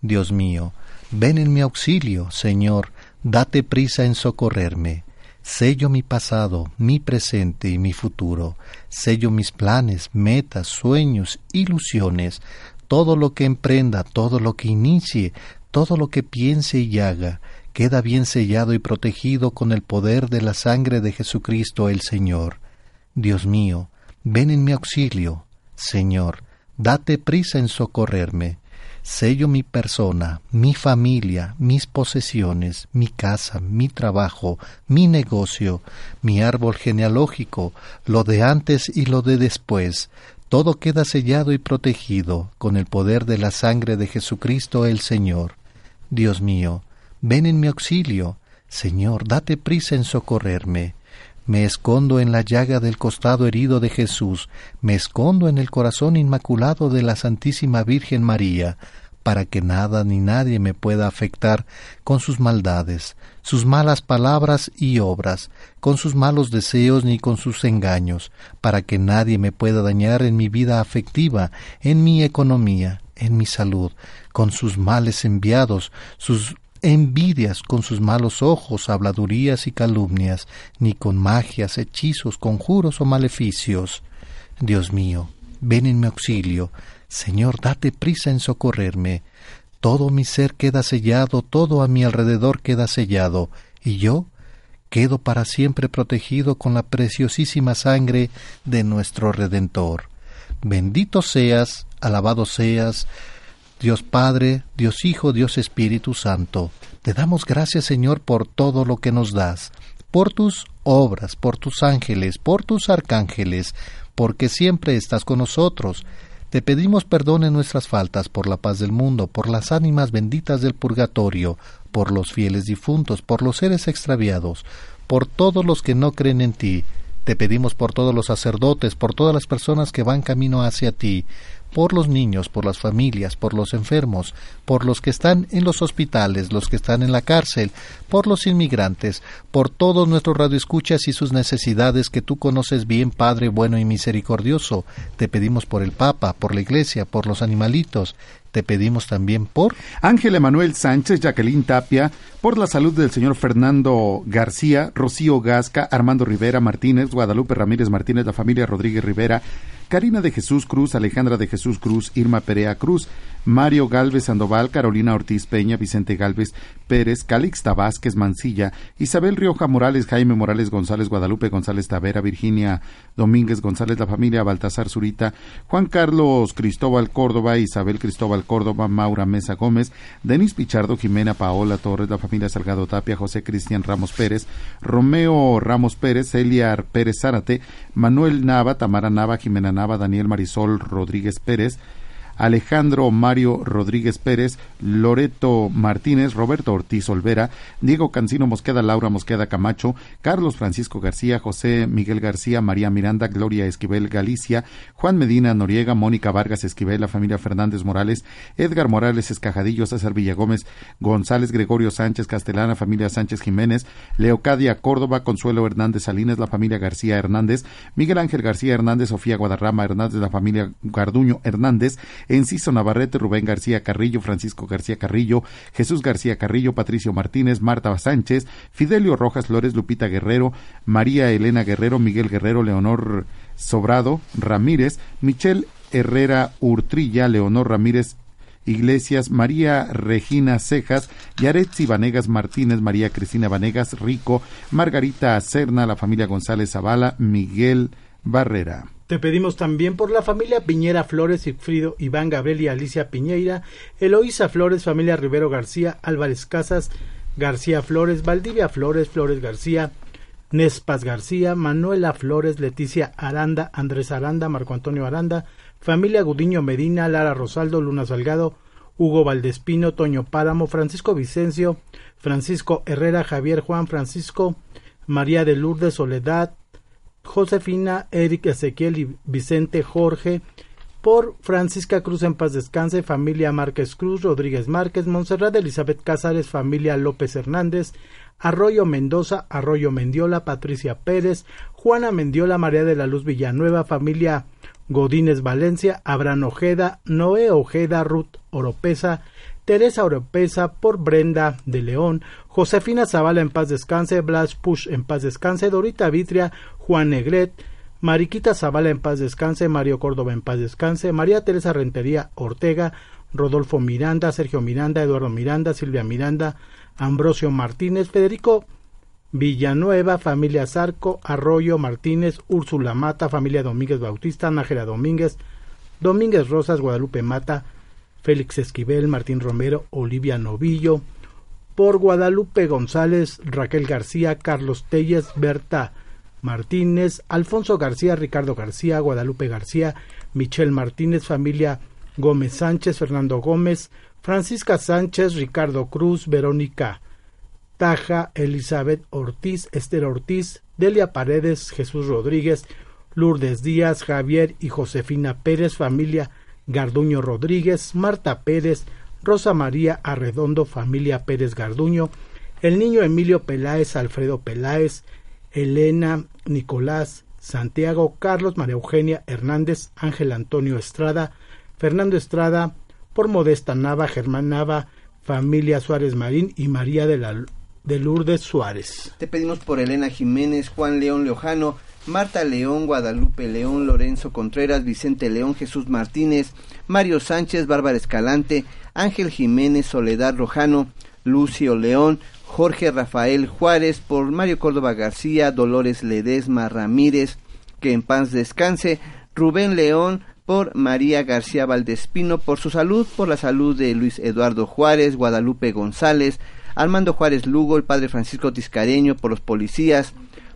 Dios mío, ven en mi auxilio, Señor, date prisa en socorrerme. Sello mi pasado, mi presente y mi futuro. Sello mis planes, metas, sueños, ilusiones, todo lo que emprenda, todo lo que inicie, todo lo que piense y haga queda bien sellado y protegido con el poder de la sangre de Jesucristo el Señor. Dios mío, ven en mi auxilio. Señor, date prisa en socorrerme. Sello mi persona, mi familia, mis posesiones, mi casa, mi trabajo, mi negocio, mi árbol genealógico, lo de antes y lo de después, todo queda sellado y protegido con el poder de la sangre de Jesucristo el Señor. Dios mío, Ven en mi auxilio. Señor, date prisa en socorrerme. Me escondo en la llaga del costado herido de Jesús, me escondo en el corazón inmaculado de la Santísima Virgen María, para que nada ni nadie me pueda afectar con sus maldades, sus malas palabras y obras, con sus malos deseos ni con sus engaños, para que nadie me pueda dañar en mi vida afectiva, en mi economía, en mi salud, con sus males enviados, sus envidias con sus malos ojos, habladurías y calumnias, ni con magias, hechizos, conjuros o maleficios. Dios mío, ven en mi auxilio. Señor, date prisa en socorrerme. Todo mi ser queda sellado, todo a mi alrededor queda sellado, y yo quedo para siempre protegido con la preciosísima sangre de nuestro Redentor. Bendito seas, alabado seas, Dios Padre, Dios Hijo, Dios Espíritu Santo, te damos gracias Señor por todo lo que nos das, por tus obras, por tus ángeles, por tus arcángeles, porque siempre estás con nosotros. Te pedimos perdón en nuestras faltas por la paz del mundo, por las ánimas benditas del purgatorio, por los fieles difuntos, por los seres extraviados, por todos los que no creen en ti. Te pedimos por todos los sacerdotes, por todas las personas que van camino hacia ti, por los niños, por las familias, por los enfermos, por los que están en los hospitales, los que están en la cárcel, por los inmigrantes, por todos nuestros radioescuchas y sus necesidades que tú conoces bien, Padre bueno y misericordioso. Te pedimos por el Papa, por la Iglesia, por los animalitos, te pedimos también por Ángel Emanuel Sánchez, Jacqueline Tapia, por la salud del señor Fernando García, Rocío Gasca, Armando Rivera Martínez, Guadalupe Ramírez Martínez, la familia Rodríguez Rivera, Karina de Jesús Cruz, Alejandra de Jesús Cruz, Irma Perea Cruz, Mario Galvez Sandoval, Carolina Ortiz Peña, Vicente Galvez Pérez, Calixta Vázquez Mancilla, Isabel Rioja Morales, Jaime Morales González, Guadalupe González Tavera, Virginia Domínguez González, la familia Baltasar Zurita, Juan Carlos Cristóbal Córdoba, Isabel Cristóbal Córdoba, Maura Mesa Gómez, Denis Pichardo, Jimena Paola Torres, la familia Salgado Tapia, José Cristian Ramos Pérez, Romeo Ramos Pérez, Celia Pérez Zárate, Manuel Nava, Tamara Nava, Jimena Nava, Daniel Marisol Rodríguez Pérez, Alejandro Mario Rodríguez Pérez, Loreto Martínez, Roberto Ortiz Olvera, Diego Cancino Mosqueda, Laura Mosqueda Camacho, Carlos Francisco García, José Miguel García, María Miranda, Gloria Esquivel Galicia, Juan Medina Noriega, Mónica Vargas Esquivel, la familia Fernández Morales, Edgar Morales Escajadillo, César Villagómez, González Gregorio Sánchez Castellana, familia Sánchez Jiménez, Leocadia Córdoba, Consuelo Hernández Salinas, la familia García Hernández, Miguel Ángel García Hernández, Sofía Guadarrama Hernández, la familia Garduño Hernández, Enciso Navarrete, Rubén García Carrillo, Francisco García Carrillo, Jesús García Carrillo, Patricio Martínez, Marta Sánchez, Fidelio Rojas Flores, Lupita Guerrero, María Elena Guerrero, Miguel Guerrero, Leonor Sobrado, Ramírez, Michelle Herrera Urtrilla, Leonor Ramírez Iglesias, María Regina Cejas, Yaretsi Vanegas Martínez, María Cristina Vanegas Rico, Margarita Cerna, la familia González Zavala, Miguel Barrera. Te pedimos también por la familia Piñera Flores, Sigfrido, Iván Gabriel y Alicia Piñeira, Eloísa Flores, familia Rivero García, Álvarez Casas, García Flores, Valdivia Flores, Flores García, Nespas García, Manuela Flores, Leticia Aranda, Andrés Aranda, Marco Antonio Aranda, familia Gudiño Medina, Lara Rosaldo, Luna Salgado, Hugo Valdespino, Toño Páramo, Francisco Vicencio, Francisco Herrera, Javier Juan Francisco, María de Lourdes Soledad, Josefina, Eric Ezequiel y Vicente Jorge, por Francisca Cruz en paz descanse, familia Márquez Cruz, Rodríguez Márquez, Monserrat Elizabeth Cázares, familia López Hernández, Arroyo Mendoza, Arroyo Mendiola, Patricia Pérez, Juana Mendiola, María de la Luz Villanueva, familia Godínez Valencia, Abraham Ojeda, Noé Ojeda, Ruth Oropesa, Teresa Oropesa, por Brenda de León, Josefina Zavala en paz descanse, Blas Push en paz descanse, Dorita Vitria, Juan Negret, Mariquita Zavala en paz descanse, Mario Córdoba en paz descanse, María Teresa Rentería Ortega, Rodolfo Miranda, Sergio Miranda, Eduardo Miranda, Silvia Miranda, Ambrosio Martínez, Federico Villanueva, familia Zarco, Arroyo Martínez, Úrsula Mata, familia Domínguez Bautista, Nájera Domínguez, Domínguez Rosas, Guadalupe Mata, Félix Esquivel, Martín Romero, Olivia Novillo, por Guadalupe González, Raquel García, Carlos Telles, Berta Martínez, Alfonso García, Ricardo García, Guadalupe García, Michelle Martínez, familia Gómez Sánchez, Fernando Gómez, Francisca Sánchez, Ricardo Cruz, Verónica Taja, Elizabeth Ortiz, Esther Ortiz, Delia Paredes, Jesús Rodríguez, Lourdes Díaz, Javier y Josefina Pérez, familia Garduño Rodríguez, Marta Pérez, Rosa María Arredondo, familia Pérez Garduño, el niño Emilio Peláez, Alfredo Peláez, Elena, Nicolás, Santiago, Carlos, María Eugenia Hernández, Ángel Antonio Estrada, Fernando Estrada, por Modesta Nava, Germán Nava, familia Suárez Marín y María de la de Lourdes Suárez. Te pedimos por Elena Jiménez, Juan León Leojano, Marta León, Guadalupe León, Lorenzo Contreras, Vicente León, Jesús Martínez, Mario Sánchez, Bárbara Escalante, Ángel Jiménez, Soledad Rojano, Lucio León, Jorge Rafael Juárez, por Mario Córdoba García, Dolores Ledesma Ramírez, que en paz descanse, Rubén León, por María García Valdespino, por su salud, por la salud de Luis Eduardo Juárez, Guadalupe González, Armando Juárez Lugo, el padre Francisco Tiscareño, por los policías,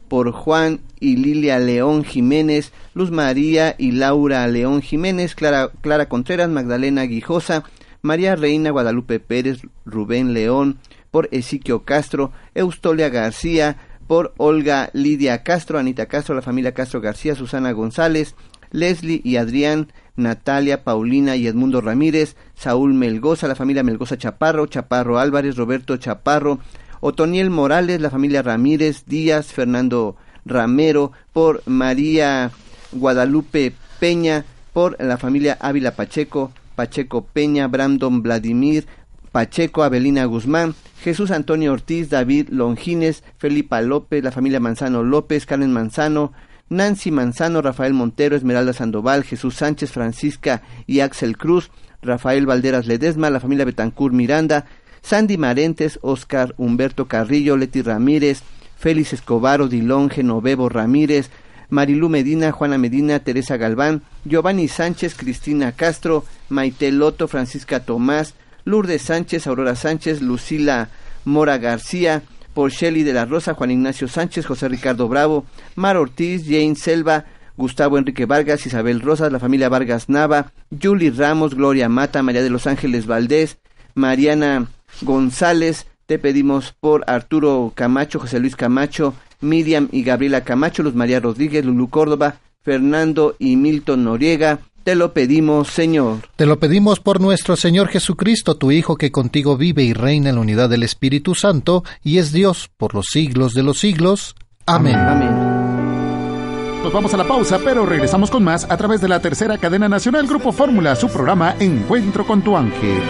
por Juan y Lilia León Jiménez, Luz María y Laura León Jiménez, Clara, Clara Contreras, Magdalena Guijosa, María Reina Guadalupe Pérez, Rubén León, por Ezequiel Castro, Eustolia García, por Olga Lidia Castro, Anita Castro, la familia Castro García, Susana González, Leslie y Adrián, Natalia, Paulina y Edmundo Ramírez, Saúl Melgoza, la familia Melgoza Chaparro, Chaparro Álvarez, Roberto Chaparro, Otoniel Morales, la familia Ramírez, Díaz, Fernando Ramero, por María Guadalupe Peña, por la familia Ávila Pacheco, Pacheco Peña, Brandon Vladimir, Pacheco, Abelina Guzmán, Jesús Antonio Ortiz, David Longines, Felipa López, la familia Manzano López, Carmen Manzano, Nancy Manzano, Rafael Montero, Esmeralda Sandoval, Jesús Sánchez, Francisca y Axel Cruz, Rafael Valderas Ledesma, la familia Betancur Miranda, Sandy Marentes, Oscar Humberto Carrillo, Leti Ramírez, Félix Escobar, Odilón Genovevo Ramírez, Marilú Medina, Juana Medina, Teresa Galván, Giovanni Sánchez, Cristina Castro, Maite Loto, Francisca Tomás, Lourdes Sánchez, Aurora Sánchez, Lucila Mora García, por Shelly de la Rosa, Juan Ignacio Sánchez, José Ricardo Bravo, Mar Ortiz, Jane Selva, Gustavo Enrique Vargas, Isabel Rosas, la familia Vargas Nava, Julie Ramos, Gloria Mata, María de los Ángeles Valdés, Mariana González, te pedimos por Arturo Camacho, José Luis Camacho, Miriam y Gabriela Camacho, Luz María Rodríguez, Lulu Córdoba, Fernando y Milton Noriega, te lo pedimos, Señor. Te lo pedimos por nuestro Señor Jesucristo, tu Hijo, que contigo vive y reina en la unidad del Espíritu Santo, y es Dios por los siglos de los siglos. Amén. Amén. Nos vamos a la pausa, pero regresamos con más a través de la tercera cadena nacional Grupo Fórmula, su programa Encuentro con tu ángel.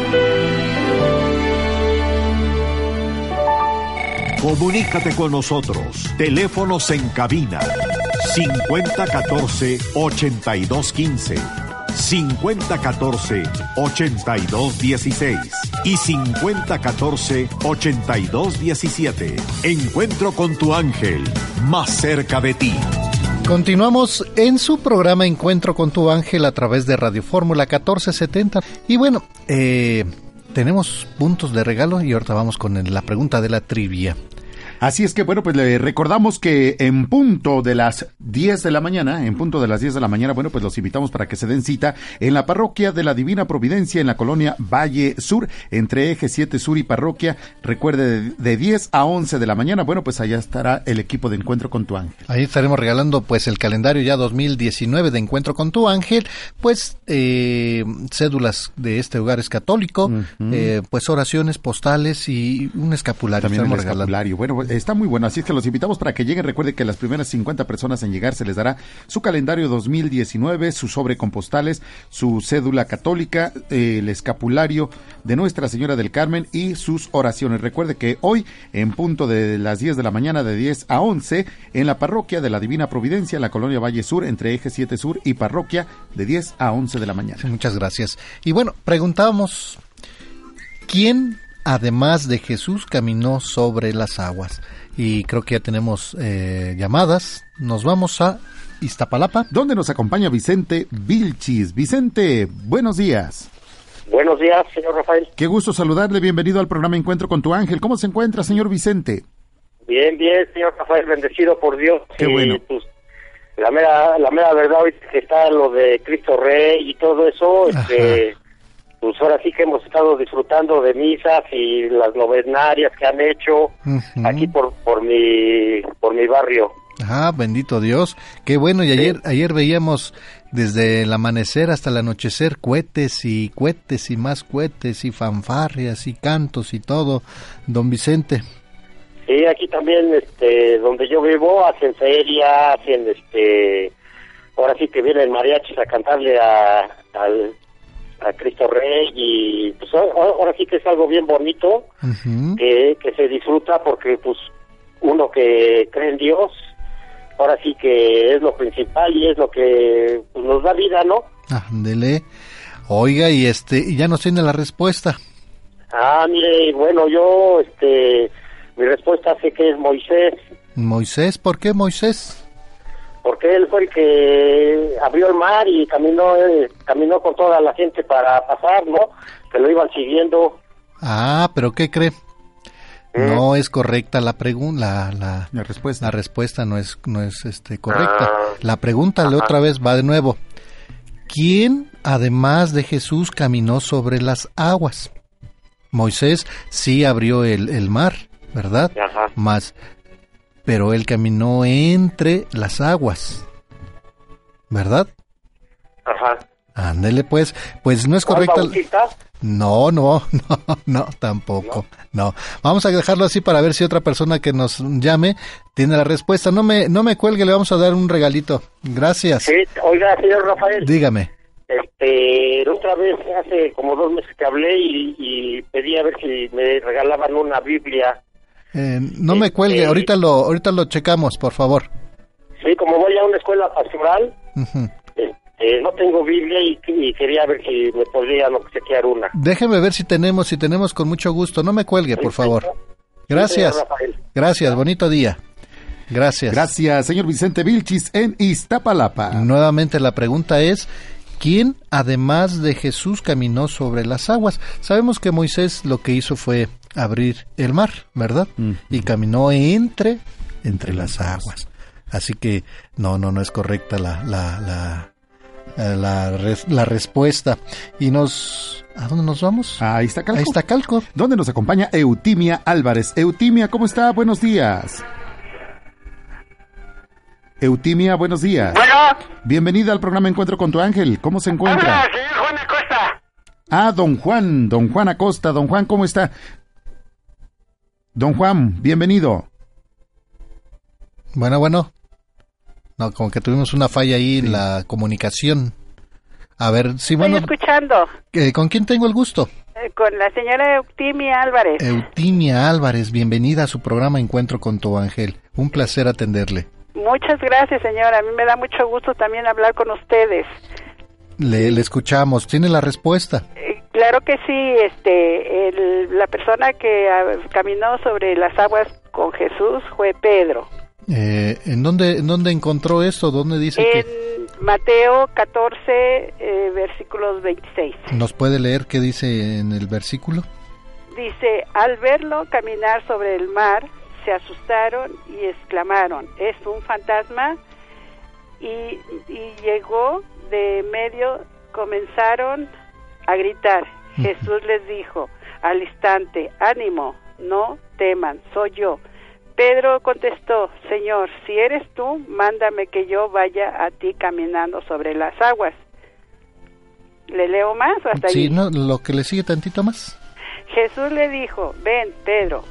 Comunícate con nosotros. Teléfonos en cabina 5014-8215, 5014-8216 y 5014-8217. Encuentro con tu ángel, más cerca de ti. Continuamos en su programa Encuentro con tu ángel a través de Radio Fórmula 1470. Y bueno, eh, tenemos puntos de regalo y ahorita vamos con la pregunta de la trivia. Así es que, bueno, pues le recordamos que en punto de las 10 de la mañana, en punto de las 10 de la mañana, bueno, pues los invitamos para que se den cita en la parroquia de la Divina Providencia en la colonia Valle Sur, entre Eje 7 Sur y Parroquia. Recuerde, de, de 10 a 11 de la mañana, bueno, pues allá estará el equipo de Encuentro con tu Ángel. Ahí estaremos regalando pues el calendario ya 2019 de Encuentro con tu Ángel, pues eh, cédulas de este hogar es católico, eh, pues oraciones postales y un escapulario. También el estaremos regalando. escapulario. Bueno, pues, está muy bueno, así es que los invitamos para que lleguen. Recuerde que las primeras 50 personas en llegar se les dará su calendario 2019, su sobre con postales, su cédula católica, el escapulario de Nuestra Señora del Carmen y sus oraciones. Recuerde que hoy, en punto de las 10 de la mañana, de 10 a 11, en la parroquia de la Divina Providencia, en la colonia Valle Sur, entre Eje 7 Sur y Parroquia, de 10 a 11 de la mañana. Muchas gracias. Y bueno, preguntábamos, ¿quién además de Jesús caminó sobre las aguas? Y creo que ya tenemos eh, llamadas. Nos vamos a Iztapalapa. Donde nos acompaña Vicente Vilchis. Vicente, buenos días. Buenos días, señor Rafael. Qué gusto saludarle. Bienvenido al programa Encuentro con tu ángel. ¿Cómo se encuentra, señor Vicente? Bien, bien, señor Rafael, bendecido por Dios. Qué Y, bueno. pues, la mera, la mera verdad ahorita que está lo de Cristo Rey y todo eso, este, pues ahora sí que hemos estado disfrutando de misas y las novenarias que han hecho aquí por por mi por mi barrio. Ah, bendito Dios. Qué bueno. Y ayer, ayer veíamos desde el amanecer hasta el anochecer cohetes y cohetes y más cohetes y fanfarrias y cantos y todo. Don Vicente. Sí, aquí también, este, donde yo vivo, hacen feria, hacen, este, ahora sí que vienen mariachis a cantarle a, al, a Cristo Rey y pues ahora ahora sí que es algo bien bonito que, que se disfruta porque pues uno que cree en Dios, ahora sí que es lo principal y es lo que pues, nos da vida, ¿no? Ándele. Oiga, y este, y ya nos tiene la respuesta. Ah, mire, bueno, yo, este, mi respuesta sé que es Moisés, Moisés, ¿por qué Moisés? Porque él fue el que abrió el mar y caminó eh, caminó con toda la gente para pasar, ¿no? Que lo iban siguiendo. Ah, pero ¿qué cree? No es correcta la pregunta, la, la, respuesta. La respuesta no es, no es este, correcta. Ah. La pregunta la otra vez va de nuevo. ¿Quién, además de Jesús, caminó sobre las aguas? Moisés sí abrió el, el mar, ¿verdad? Ajá. Más, pero él caminó entre las aguas, ¿verdad? Ajá. Ándele pues, pues no es correcta. No, no, no, no, tampoco. No. Vamos a dejarlo así para ver si otra persona que nos llame tiene la respuesta. No me, no me cuelgue, le vamos a dar un regalito. Gracias. Sí, oiga, señor Rafael. Dígame. Este, otra vez, hace como dos meses que hablé y, y pedí a ver si me regalaban una Biblia. Eh, no me cuelgue, ahorita lo, ahorita lo checamos, por favor. Sí, como voy a una escuela pastoral, este, no tengo Biblia y, y quería ver si me podrían obsequiar una. Déjeme ver si tenemos, si tenemos con mucho gusto. No me cuelgue, por favor. Gracias. Gracias, bonito día. Gracias. Gracias, señor Vicente Vilchis en Iztapalapa. Nuevamente la pregunta es, ¿quién además de Jesús caminó sobre las aguas? Sabemos que Moisés lo que hizo fue abrir el mar, ¿verdad? Y caminó entre, entre las aguas. Así que no, no, no es correcta la, la, la, eh, la, la respuesta. Y nos... ¿A dónde nos vamos? Ahí está Calco. Ahí está Calco. Donde nos acompaña Eutimia Álvarez. Eutimia, ¿cómo está? Buenos días. Eutimia, buenos días. Bueno. Bienvenida al programa Encuentro con tu ángel. ¿Cómo se encuentra? Hola, señor Juan Acosta. Ah, don Juan, don Juan Acosta. Don Juan, ¿cómo está? Don Juan, bienvenido. Bueno, bueno. No, como que tuvimos una falla ahí en la comunicación. A ver, sí, bueno. Estoy escuchando. eh, ¿Con quién tengo el gusto? eh, con la señora Eutimia Álvarez. Eutimia Álvarez, bienvenida a su programa Encuentro con tu ángel. Un placer atenderle. Muchas gracias, señora. A mí me da mucho gusto también hablar con ustedes. Le, le escuchamos. ¿Tiene la respuesta? Eh, Claro que sí, este, el- la persona que ah, caminó sobre las aguas con Jesús fue Pedro. Eh, ¿en, dónde, ¿En dónde encontró esto? ¿Dónde dice En Mateo 14, eh, versículos 26. que nos puede leer qué dice en el versículo? Dice, al verlo caminar sobre el mar, se asustaron y exclamaron, es un fantasma. Y, y llegó de medio, comenzaron a gritar. Jesús les dijo al instante, ánimo, no teman, soy yo. Pedro contestó, Señor, si eres tú, mándame que yo vaya a ti caminando sobre las aguas. ¿Le leo más o hasta Sí, no, lo que le sigue tantito más. Jesús le dijo, ven, Pedro,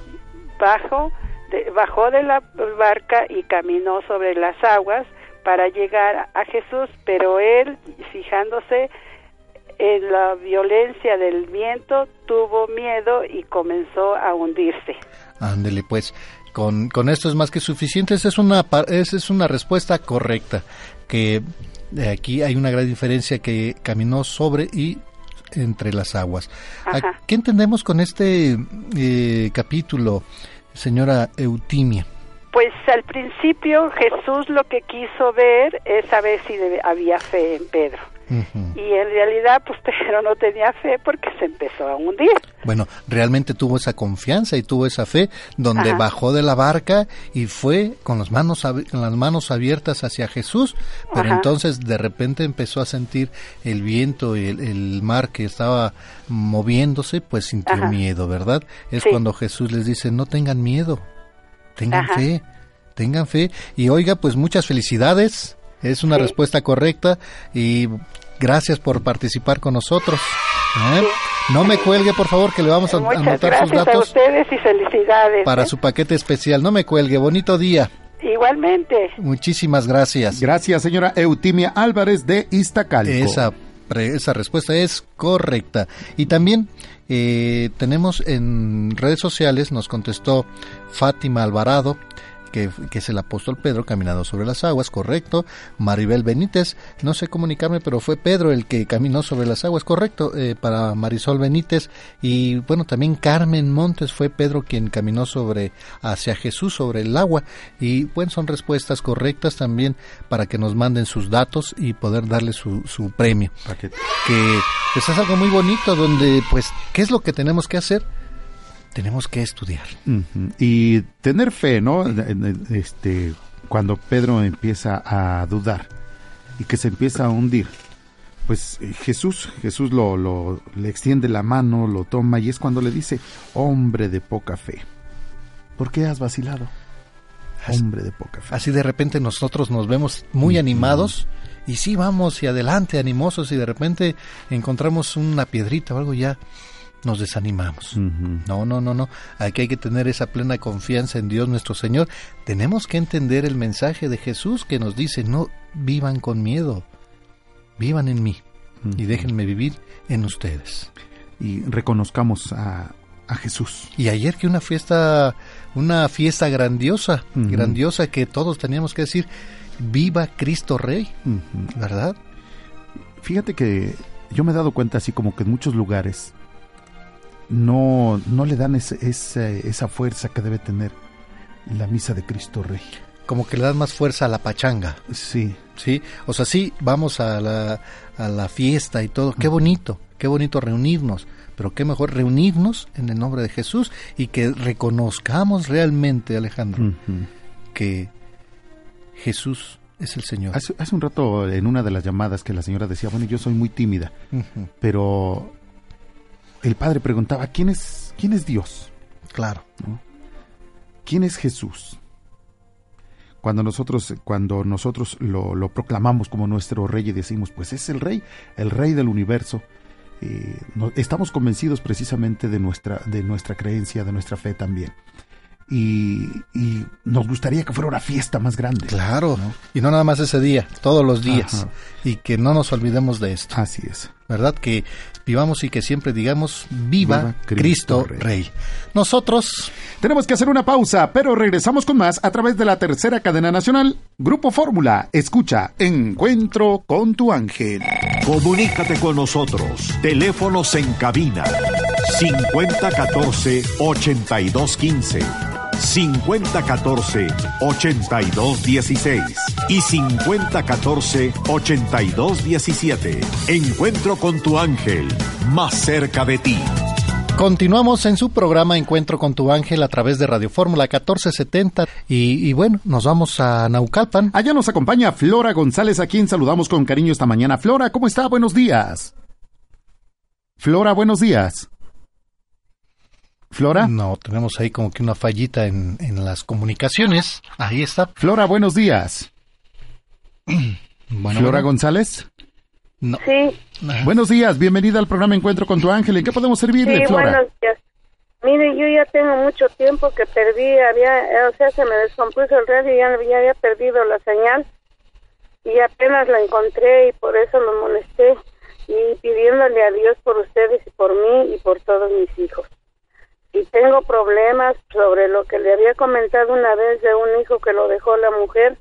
bajo de- bajó de la barca y caminó sobre las aguas para llegar a Jesús, pero él, fijándose en la violencia del viento, tuvo miedo y comenzó a hundirse. Ándele, pues. Con, con esto es más que suficiente. Esa es una, esa es una respuesta correcta. Que aquí hay una gran diferencia que caminó sobre y entre las aguas. ¿A Ajá. ¿Qué entendemos con este eh, capítulo, señora Eutimia? Pues al principio Jesús lo que quiso ver es saber si había fe en Pedro. Y en realidad, pues Pedro no tenía fe porque se empezó a hundir. Bueno, realmente tuvo esa confianza y tuvo esa fe donde Ajá. bajó de la barca y fue con las manos con las manos abiertas hacia Jesús, pero Ajá. entonces de repente empezó a sentir el viento y el, el mar que estaba moviéndose, pues sintió Ajá. miedo, ¿verdad? Es Sí. cuando Jesús les dice, "No tengan miedo. Tengan fe." Tengan fe y oiga, pues muchas felicidades. Es una Sí. respuesta correcta y gracias por participar con nosotros. ¿eh? No me cuelgue, por favor, que le vamos a Muchas anotar sus gracias a datos ustedes y felicidades. para ¿eh? su paquete especial. No me cuelgue. Bonito día. Igualmente. Muchísimas gracias. Gracias, señora Eutimia Álvarez de Iztacalco. Esa, pre- esa respuesta es correcta. Y también eh, tenemos en redes sociales, nos contestó Fátima Alvarado, que, que es el apóstol Pedro caminando sobre las aguas, correcto. Maribel Benítez, no sé comunicarme, pero fue Pedro el que caminó sobre las aguas, correcto, eh, para Marisol Benítez. Y bueno, también Carmen Montes fue Pedro quien caminó sobre, hacia Jesús sobre el agua. Y bueno, son respuestas correctas también para que nos manden sus datos y poder darle su, su premio. Que pues, es algo muy bonito donde, pues, ¿qué es lo que tenemos que hacer? Tenemos que estudiar. Y tener fe, ¿no? Este, cuando Pedro empieza a dudar y que se empieza a hundir, pues eh, Jesús, Jesús lo, lo- le extiende la mano, lo toma y es cuando le dice, hombre de poca fe, ¿por qué has vacilado? Hombre de poca fe. Así de repente nosotros nos vemos muy animados y sí vamos y adelante animosos y de repente encontramos una piedrita o algo ya nos desanimamos. No, no, no, no. Aquí hay que tener esa plena confianza en Dios nuestro Señor. Tenemos que entender el mensaje de Jesús que nos dice, no vivan con miedo, vivan en mí y déjenme vivir en ustedes. Y reconozcamos a, a Jesús. Y ayer que una fiesta, una fiesta grandiosa, grandiosa que todos teníamos que decir, viva Cristo Rey. ¿verdad? Fíjate que yo me he dado cuenta así como que en muchos lugares no, no le dan ese- ese- esa fuerza que debe tener la misa de Cristo Rey. Como que le dan más fuerza a la pachanga. Sí. Sí, o sea, sí, vamos a la, a la fiesta y todo. Qué bonito, qué bonito reunirnos. Pero qué mejor reunirnos en el nombre de Jesús y que reconozcamos realmente, Alejandro, que Jesús es el Señor. Hace, hace un rato en una de las llamadas que la señora decía, bueno, yo soy muy tímida, pero el padre preguntaba, ¿quién es, quién es Dios? Claro. ¿No? ¿Quién es Jesús? Cuando nosotros, cuando nosotros lo, lo proclamamos como nuestro rey y decimos, pues es el rey, el rey del universo, eh, no- estamos convencidos precisamente de nuestra, de nuestra creencia, de nuestra fe también. y, y nos gustaría que fuera una fiesta más grande. Claro, y no nada más ese día, todos los días. Ajá. Y que no nos olvidemos de esto. Así es. ¿Verdad? Que vivamos y que siempre digamos, viva, Viva Cristo, Cristo Rey. Rey. Nosotros Tenemos que hacer una pausa, pero regresamos con más a través de la tercera cadena nacional, Grupo Fórmula. Escucha Encuentro con tu ángel. Comunícate con nosotros. Teléfonos en cabina 5014-8215, 5014-8216 y 5014-8217. Encuentro con tu ángel, más cerca de ti. continuamos en su programa Encuentro con tu ángel a través de Radio Fórmula 1470 y, y bueno, nos vamos a Naucalpan. Allá nos acompaña Flora González, a quien saludamos con cariño esta mañana. Flora, ¿cómo está? Buenos días. Flora, buenos días. Flora. No, tenemos ahí como que una fallita en, en las comunicaciones. Ahí está. Flora, buenos días. Bueno, Flora bueno. González. No. Sí, Buenos días, bienvenida al programa Encuentro con tu ángel. ¿En qué podemos servirle, sí, Flora? buenos días. Mire, yo ya tengo mucho tiempo que perdí, había, o sea, se me descompuso el radio y ya, ya había perdido la señal y apenas la encontré y por eso lo molesté y pidiéndole a Dios por ustedes y por mí y por todos mis hijos. Y tengo problemas sobre lo que le había comentado una vez de un hijo que lo dejó la mujer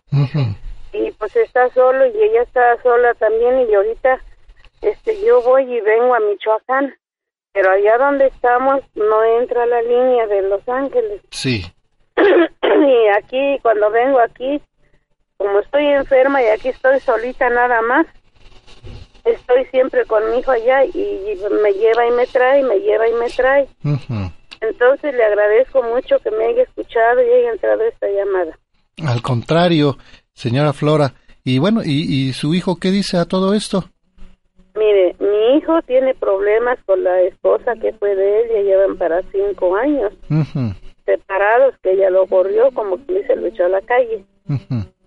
y pues está solo y ella está sola también y ahorita este yo voy y vengo a Michoacán pero allá donde estamos no entra la línea de Los Ángeles Sí. y aquí cuando vengo aquí como estoy enferma y aquí estoy solita nada más estoy siempre con mi hijo allá y me lleva y me trae me lleva y me trae Ujú. Entonces le agradezco mucho que me haya escuchado y haya entrado esta llamada Al contrario, señora Flora. Y bueno, ¿y, y su hijo qué dice a todo esto? Mire, mi hijo tiene problemas con la esposa que fue de él, ya llevan para cinco años separados, que ella lo corrió como que se lo echó a la calle.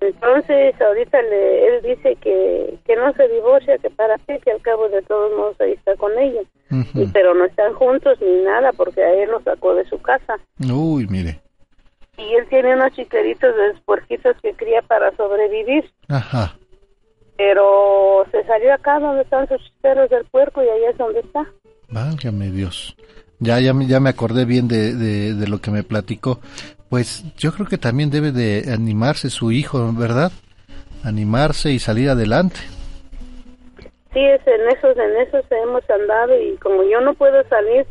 Entonces, ahorita le, él dice que, que no se divorcia, que para qué, que al cabo de todos modos ahí está con ella. Y, pero no están juntos ni nada, porque a él lo sacó de su casa. Uy, mire. Y él tiene unos chiqueritos de puerquitos que cría para sobrevivir. Ajá. Pero se salió acá donde están sus chisteros del puerco y ahí es donde está. Válgame Dios. Ya, ya, me- ya me acordé bien de, de, de lo que me platicó. Pues yo creo que también debe de animarse su hijo, ¿verdad? Animarse y salir adelante. Sí, es en esos, en esos hemos andado y como yo no puedo salir,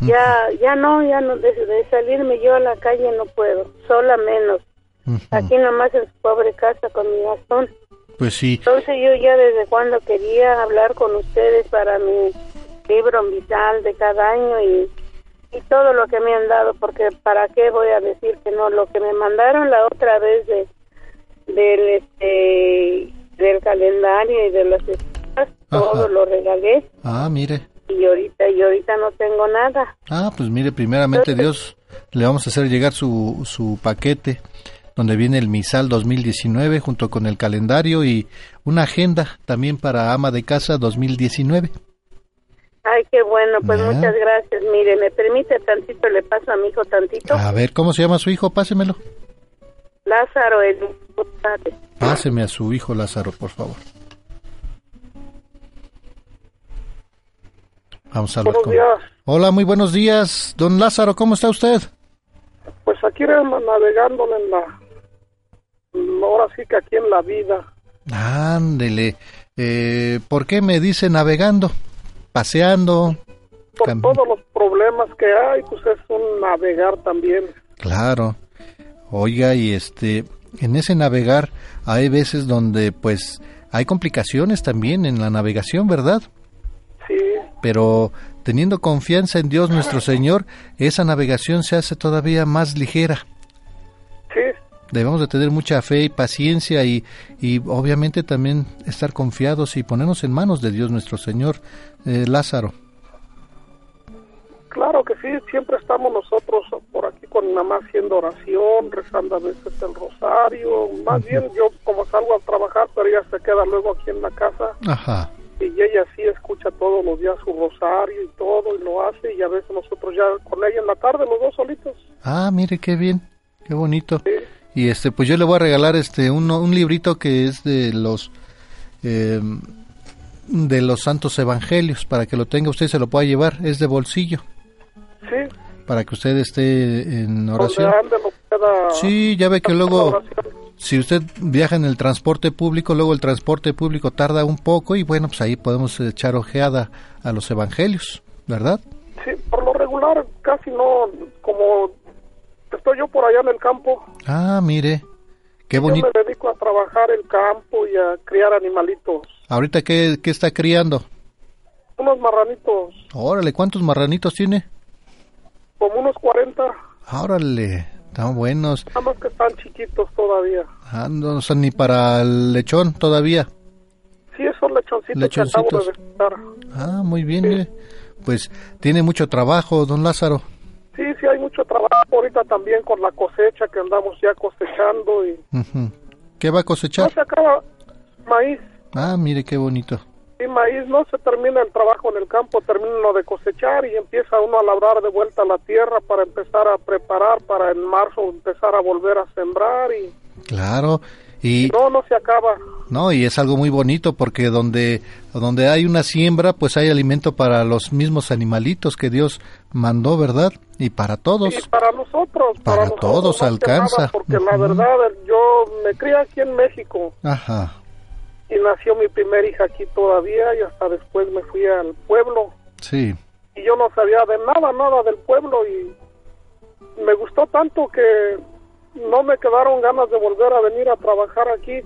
ya, ya no, ya no, de, de salirme yo a la calle no puedo, sola menos. Aquí nomás en su pobre casa con mi bastón. Pues sí. Entonces yo ya desde cuando quería hablar con ustedes para mi libro vital de cada año y, y todo lo que me han dado, porque para qué voy a decir que no, lo que me mandaron la otra vez de del este del calendario y de las escuelas, todo lo regalé Ah, mire. y ahorita y ahorita no tengo nada. Ah, pues mire, primeramente Dios, le vamos a hacer llegar su, su paquete donde viene el misal 2019 junto con el calendario y una agenda también para ama de casa 2019. Ay, qué bueno, pues Ya. muchas gracias. Mire, me permite tantito, le paso a mi hijo tantito. A ver, ¿cómo se llama su hijo? Pásemelo. Lázaro, el Páseme a su hijo Lázaro, por favor. Vamos a hablar Buenos con... días. Hola, muy buenos días. Don Lázaro, ¿cómo está usted? Pues aquí navegando en la... Ahora sí que aquí en la vida. Ándele. Eh, ¿Por qué me dice navegando? Paseando. Por Cam- todos los problemas que hay, pues es un navegar también. Claro. Oiga, y este, en ese navegar hay veces donde pues hay complicaciones también en la navegación, ¿verdad? Sí, Pero teniendo confianza en Dios nuestro Señor, esa navegación se hace todavía más ligera. sí, Debemos de tener mucha fe y paciencia y, y obviamente también estar confiados y ponernos en manos de Dios nuestro Señor. Eh, Lázaro. claro que sí, siempre estamos nosotros por aquí con mamá haciendo oración, rezando a veces el rosario. Más bien yo como salgo a trabajar, pero ella se queda luego aquí en la casa. Ajá. y ella sí escucha todos los días su rosario y todo y lo hace y a veces nosotros ya con ella en la tarde los dos solitos. Ah, mire qué bien, qué bonito. Y este, pues yo le voy a regalar este un, un librito que es de los eh, de los Santos Evangelios para que lo tenga usted se lo pueda llevar. Es de bolsillo. Sí. Para que usted esté en oración. Pueda Sí, ya ve que luego si usted viaja en el transporte público, luego el transporte público tarda un poco y bueno, pues ahí podemos echar ojeada a los evangelios, ¿verdad? Sí, por lo regular casi no, como estoy yo por allá en el campo, Ah, mire, qué yo bonito. me dedico a trabajar el campo y a criar animalitos, Ahorita, ¿qué, qué está criando? unos marranitos, Órale, ¿cuántos marranitos tiene? como unos 40, Órale, están buenos. nada más que están chiquitos todavía. Ah, no son ni para el lechón todavía. Sí, esos lechoncitos, Lechoncitos. que acabo de. Ah, muy bien, mire. Pues tiene mucho trabajo, don Lázaro. Sí, sí, hay mucho trabajo ahorita también con la cosecha que andamos ya cosechando y. ¿Qué va a no cosechar? se acaba maíz. Ah, mire qué bonito. Y maíz no se termina el trabajo en el campo, termina lo de cosechar y empieza uno a labrar de vuelta la tierra para empezar a preparar para en marzo empezar a volver a sembrar y Claro. Y no, no se acaba. no, y es algo muy bonito porque donde donde hay una siembra, pues hay alimento para los mismos animalitos que Dios mandó, ¿verdad? Y para todos. Y para nosotros, Para nosotros todos alcanza. nada, porque la verdad yo me crié aquí en México Ajá. y nació mi primer hija aquí todavía y hasta después me fui al pueblo Sí. y yo no sabía de nada, nada del pueblo y me gustó tanto que no me quedaron ganas de volver a venir a trabajar aquí.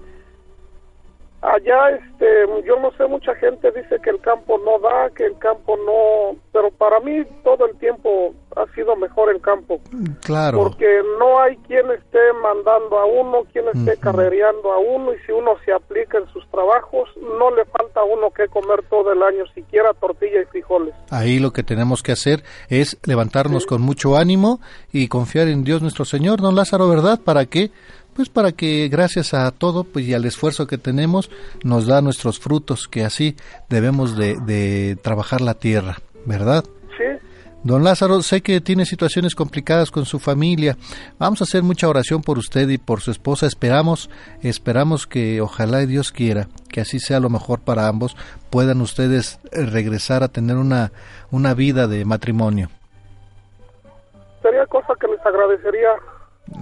Allá, este, yo no sé, mucha gente dice que el campo no da, que el campo no, pero para mí todo el tiempo ha sido mejor el campo. Claro. Porque no hay quien esté mandando a uno, quien esté carrereando a uno, y si uno se aplica en sus trabajos, no le falta a uno que comer todo el año, siquiera tortilla y frijoles. Ahí lo que tenemos que hacer es levantarnos con mucho ánimo y confiar en Dios nuestro Señor, don Lázaro, ¿verdad? ¿Para qué? Pues para que gracias a todo pues y al esfuerzo que tenemos nos da nuestros frutos, que así debemos de, de trabajar la tierra, ¿verdad? Sí. Don Lázaro, sé que tiene situaciones complicadas con su familia. Vamos a hacer mucha oración por usted y por su esposa. Esperamos, esperamos que ojalá y Dios quiera que así sea lo mejor para ambos, puedan ustedes regresar a tener una, una vida de matrimonio. Sería cosa que les agradecería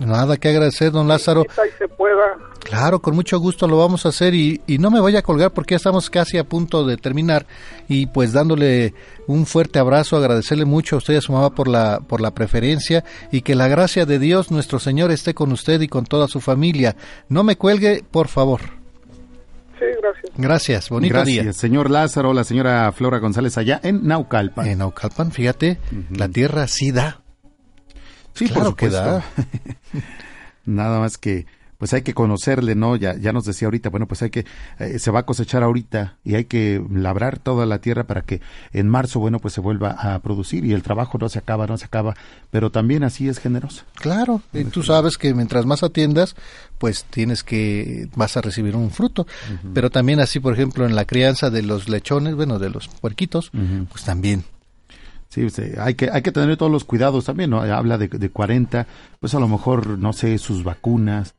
Nada que agradecer, don Lázaro. y se pueda. Claro, con mucho gusto lo vamos a hacer y, y no me vaya a colgar porque ya estamos casi a punto de terminar y pues dándole un fuerte abrazo, agradecerle mucho a usted y a su mamá por la, por la preferencia y que la gracia de Dios nuestro Señor esté con usted y con toda su familia. No me cuelgue, por favor. Sí, gracias. Gracias, bonito Gracias, día. señor Lázaro, la señora Flora González allá en Naucalpan. En Naucalpan, fíjate, la tierra sí da. Sí, Claro por que da. Nada más que, pues hay que conocerle, ¿no? Ya, ya nos decía ahorita, bueno, pues hay que, eh, se va a cosechar ahorita y hay que labrar toda la tierra para que en marzo, bueno, pues se vuelva a producir y el trabajo no se acaba, no se acaba, pero también así es generoso. Claro, y tú sabes que mientras más atiendas, pues tienes que, vas a recibir un fruto. Pero también así, por ejemplo, en la crianza de los lechones, bueno, de los puerquitos, pues también. Sí, hay que, hay que tener todos los cuidados también, ¿no? Habla de, de 40, pues a lo mejor, no sé, sus vacunas,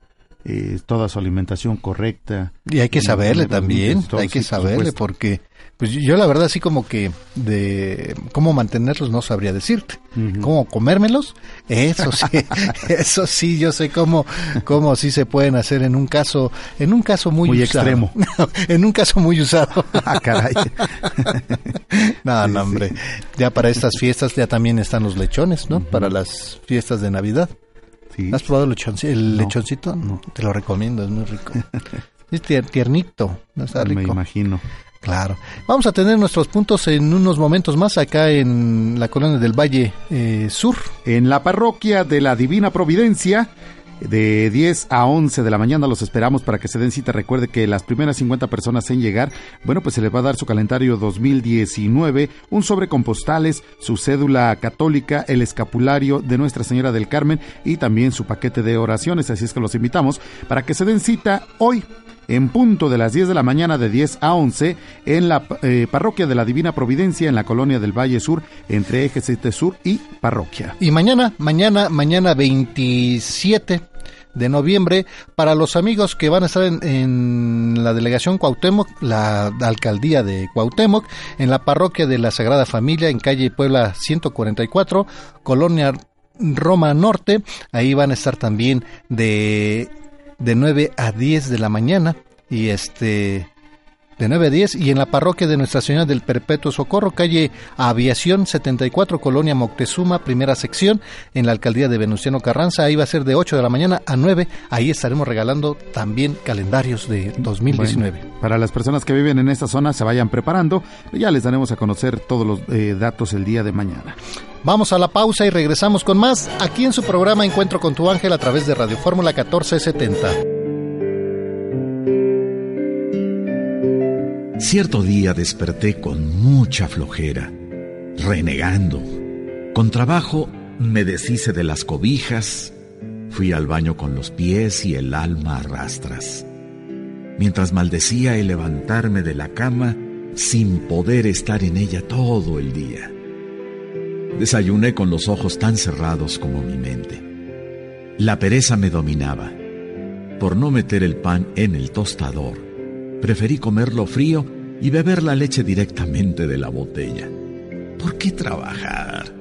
eh, toda su alimentación correcta. Y hay que saberle también, todo, hay que sí, saberle porque pues yo la verdad así como que de cómo mantenerlos no sabría decirte. Cómo comérmelos, eso sí, eso sí yo sé cómo cómo sí se pueden hacer en un caso en un caso muy, Muy usado. extremo. en un caso muy usado. Ah, caray. no, no, hombre. Ya para estas fiestas ya también están los lechones, ¿no? Para las fiestas de Navidad. ¿Has probado el, lechonci- el No, lechoncito? Te lo recomiendo, es muy rico. es tier- tiernito, ¿no? Está rico. Me imagino. Claro. Vamos a tener nuestros puntos en unos momentos más acá en la colonia del Valle eh, Sur. En la parroquia de la Divina Providencia, de 10 a 11 de la mañana los esperamos para que se den cita. Recuerde que las primeras 50 personas en llegar, bueno, pues se les va a dar su calendario 2019, un sobre con postales, su cédula católica, el escapulario de Nuestra Señora del Carmen y también su paquete de oraciones. Así es que los invitamos para que se den cita hoy en punto de las 10 de la mañana de 10 a 11 en la eh, parroquia de la Divina Providencia en la colonia del Valle Sur entre Eje 7 Sur y parroquia. Y mañana, mañana, mañana 27 de noviembre para los amigos que van a estar en, en, la delegación Cuauhtémoc, la alcaldía de Cuauhtémoc, en la parroquia de la Sagrada Familia en calle Puebla 144, colonia Roma Norte. Ahí van a estar también de, de 9 a 10 de la mañana. Y este de 9 a 10 y en la parroquia de Nuestra Señora del Perpetuo Socorro, calle Aviación 74, Colonia Moctezuma, primera sección, en la alcaldía de Venustiano Carranza. Ahí va a ser de 8 de la mañana a 9. Ahí estaremos regalando también calendarios de 2019. Bueno, para las personas que viven en esta zona se vayan preparando, ya les daremos a conocer todos los eh, datos el día de mañana. Vamos a la pausa y regresamos con más aquí en su programa Encuentro con tu ángel a través de Radio Fórmula 1470. Cierto día desperté con mucha flojera, renegando. Con trabajo me deshice de las cobijas, fui al baño con los pies y el alma a rastras. Mientras maldecía el levantarme de la cama sin poder estar en ella todo el día. Desayuné con los ojos tan cerrados como mi mente. La pereza me dominaba. Por no meter el pan en el tostador, preferí comerlo frío y beber la leche directamente de la botella. ¿Por qué trabajar?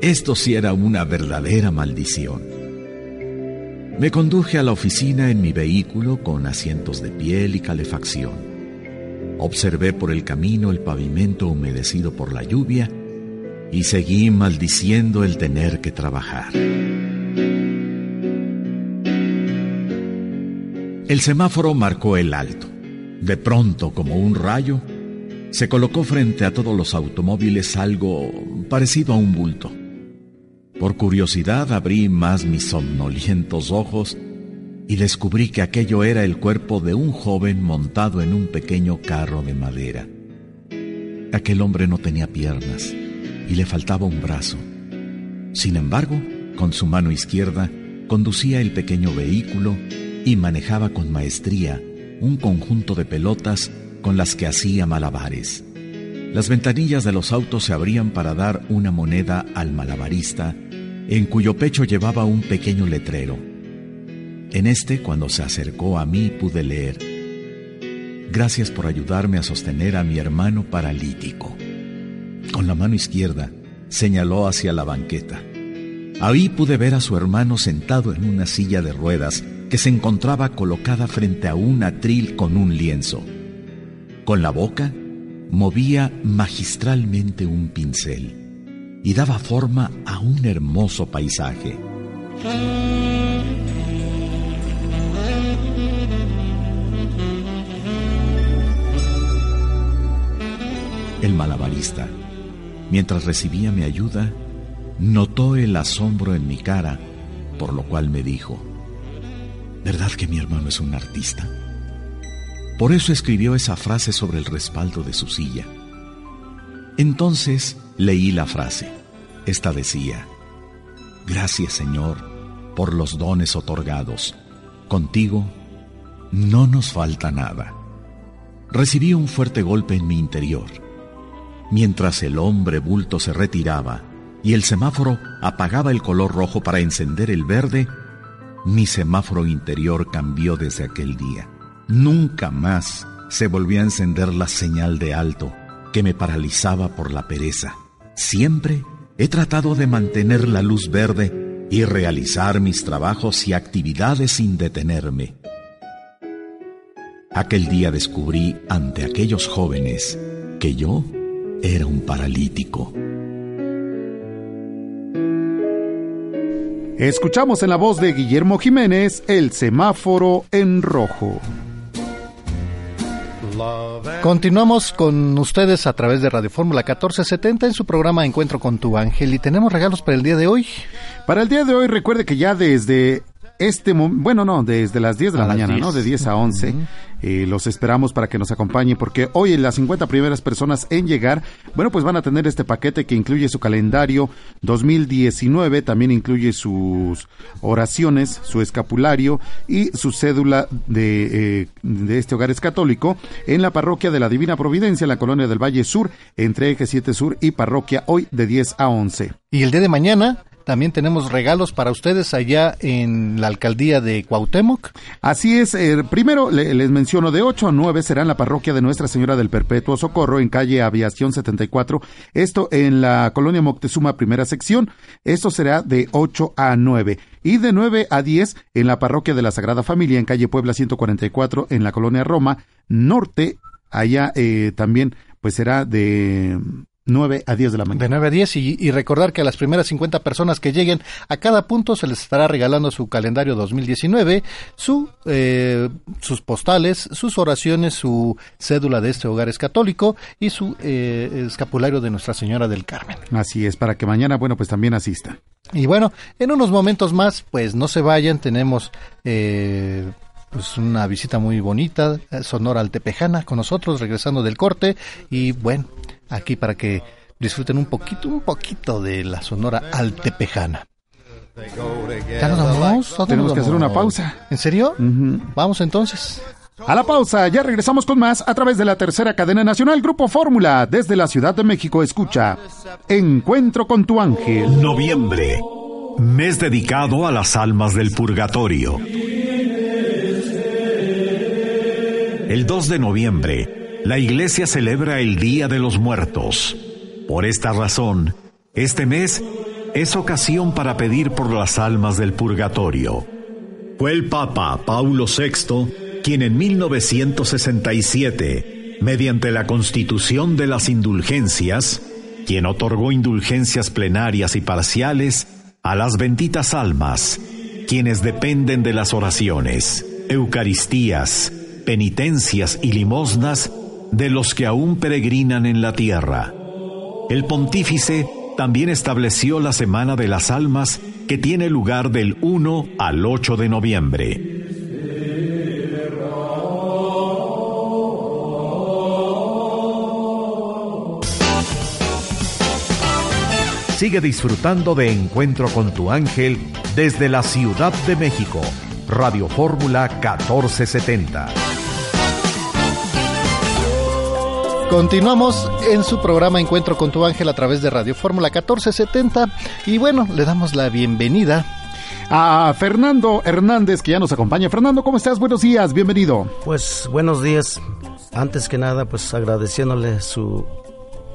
Esto sí era una verdadera maldición. Me conduje a la oficina en mi vehículo con asientos de piel y calefacción. Observé por el camino el pavimento humedecido por la lluvia y seguí maldiciendo el tener que trabajar. El semáforo marcó el alto. De pronto, como un rayo, se colocó frente a todos los automóviles algo parecido a un bulto. Por curiosidad abrí más mis somnolientos ojos y descubrí que aquello era el cuerpo de un joven montado en un pequeño carro de madera. Aquel hombre no tenía piernas y le faltaba un brazo. Sin embargo, con su mano izquierda conducía el pequeño vehículo y manejaba con maestría un conjunto de pelotas con las que hacía malabares. Las ventanillas de los autos se abrían para dar una moneda al malabarista, en cuyo pecho llevaba un pequeño letrero. En este, cuando se acercó a mí, pude leer, Gracias por ayudarme a sostener a mi hermano paralítico. Con la mano izquierda señaló hacia la banqueta. Ahí pude ver a su hermano sentado en una silla de ruedas que se encontraba colocada frente a un atril con un lienzo. Con la boca movía magistralmente un pincel y daba forma a un hermoso paisaje. El malabarista, mientras recibía mi ayuda, notó el asombro en mi cara, por lo cual me dijo, ¿Verdad que mi hermano es un artista? Por eso escribió esa frase sobre el respaldo de su silla. Entonces leí la frase. Esta decía, Gracias Señor por los dones otorgados. Contigo no nos falta nada. Recibí un fuerte golpe en mi interior. Mientras el hombre bulto se retiraba y el semáforo apagaba el color rojo para encender el verde, mi semáforo interior cambió desde aquel día. Nunca más se volvió a encender la señal de alto que me paralizaba por la pereza. Siempre he tratado de mantener la luz verde y realizar mis trabajos y actividades sin detenerme. Aquel día descubrí ante aquellos jóvenes que yo era un paralítico. Escuchamos en la voz de Guillermo Jiménez el semáforo en rojo. Continuamos con ustedes a través de Radio Fórmula 1470 en su programa Encuentro con tu ángel y tenemos regalos para el día de hoy. Para el día de hoy recuerde que ya desde este momento, bueno, no, desde las 10 de la mañana, 10. ¿no? De 10 a 11. Eh, los esperamos para que nos acompañen porque hoy las 50 primeras personas en llegar, bueno, pues van a tener este paquete que incluye su calendario 2019, también incluye sus oraciones, su escapulario y su cédula de, eh, de este hogar es católico en la parroquia de la Divina Providencia, en la colonia del Valle Sur, entre Eje 7 Sur y parroquia hoy de 10 a 11. Y el día de mañana también tenemos regalos para ustedes allá en la alcaldía de Cuauhtémoc. Así es, eh, primero le- les menciono de 8 a 9 será en la parroquia de Nuestra Señora del Perpetuo Socorro en calle Aviación 74, esto en la colonia Moctezuma primera sección, esto será de 8 a 9 y de 9 a 10 en la parroquia de la Sagrada Familia en calle Puebla 144 en la colonia Roma Norte, allá eh, también pues será de 9 a 10 de la mañana. De 9 a 10 y, y recordar que a las primeras 50 personas que lleguen a cada punto se les estará regalando su calendario 2019, su, eh, sus postales, sus oraciones, su cédula de este hogar es católico y su eh, escapulario de Nuestra Señora del Carmen. Así es, para que mañana, bueno, pues también asista. Y bueno, en unos momentos más, pues no se vayan, tenemos eh, pues una visita muy bonita, eh, Sonora Altepejana con nosotros, regresando del corte, y bueno, aquí para que disfruten un poquito, un poquito de la Sonora Altepejana. ¿Ya nos vamos? ¿A dónde Tenemos nos que hacer una pausa. ¿En serio? Vamos entonces. A la pausa, ya regresamos con más a través de la tercera cadena nacional Grupo Fórmula. Desde la Ciudad de México escucha Encuentro con tu ángel. Noviembre, mes dedicado a las almas del purgatorio. El 2 de noviembre, la iglesia celebra el Día de los Muertos. Por esta razón, este mes es ocasión para pedir por las almas del purgatorio. Fue el Papa Paulo VI quien en 1967, mediante la Constitución de las Indulgencias, quien otorgó indulgencias plenarias y parciales a las benditas almas, quienes dependen de las oraciones, eucaristías, penitencias y limosnas de los que aún peregrinan en la tierra. El pontífice también estableció la Semana de las Almas que tiene lugar del 1 al 8 de noviembre. Sigue disfrutando de Encuentro con tu ángel desde la Ciudad de México. Radio Fórmula 1470. Continuamos en su programa Encuentro con tu ángel a través de Radio Fórmula 1470 y bueno, le damos la bienvenida a Fernando Hernández que ya nos acompaña. Fernando, ¿cómo estás? Buenos días, bienvenido. Pues buenos días. Antes que nada, pues agradeciéndole su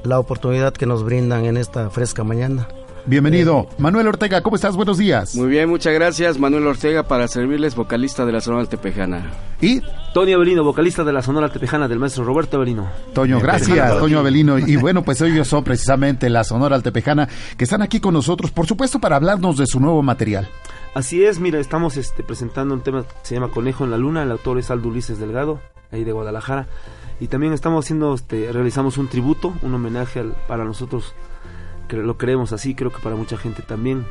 la oportunidad que nos brindan en esta fresca mañana. Bienvenido. Manuel Ortega, ¿cómo estás? Buenos días. Muy bien, muchas gracias. Manuel Ortega para servirles, vocalista de la Sonora Altepejana. Y Tony Avelino, vocalista de la Sonora Altepejana del maestro Roberto Avelino. Toño, gracias, Toño Avelino. Y bueno, pues ellos son precisamente la Sonora Altepejana que están aquí con nosotros, por supuesto, para hablarnos de su nuevo material. Así es, mira, estamos este, presentando un tema que se llama Conejo en la Luna, el autor es Aldo Ulises Delgado, ahí de Guadalajara. Y también estamos haciendo, este, realizamos un tributo, un homenaje al- para nosotros, lo creemos así, creo que para mucha gente también,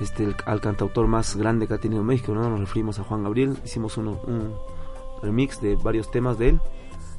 este, el- al cantautor más grande que ha tenido México, ¿no? Nos referimos a Juan Gabriel, hicimos uno- un remix de varios temas de él.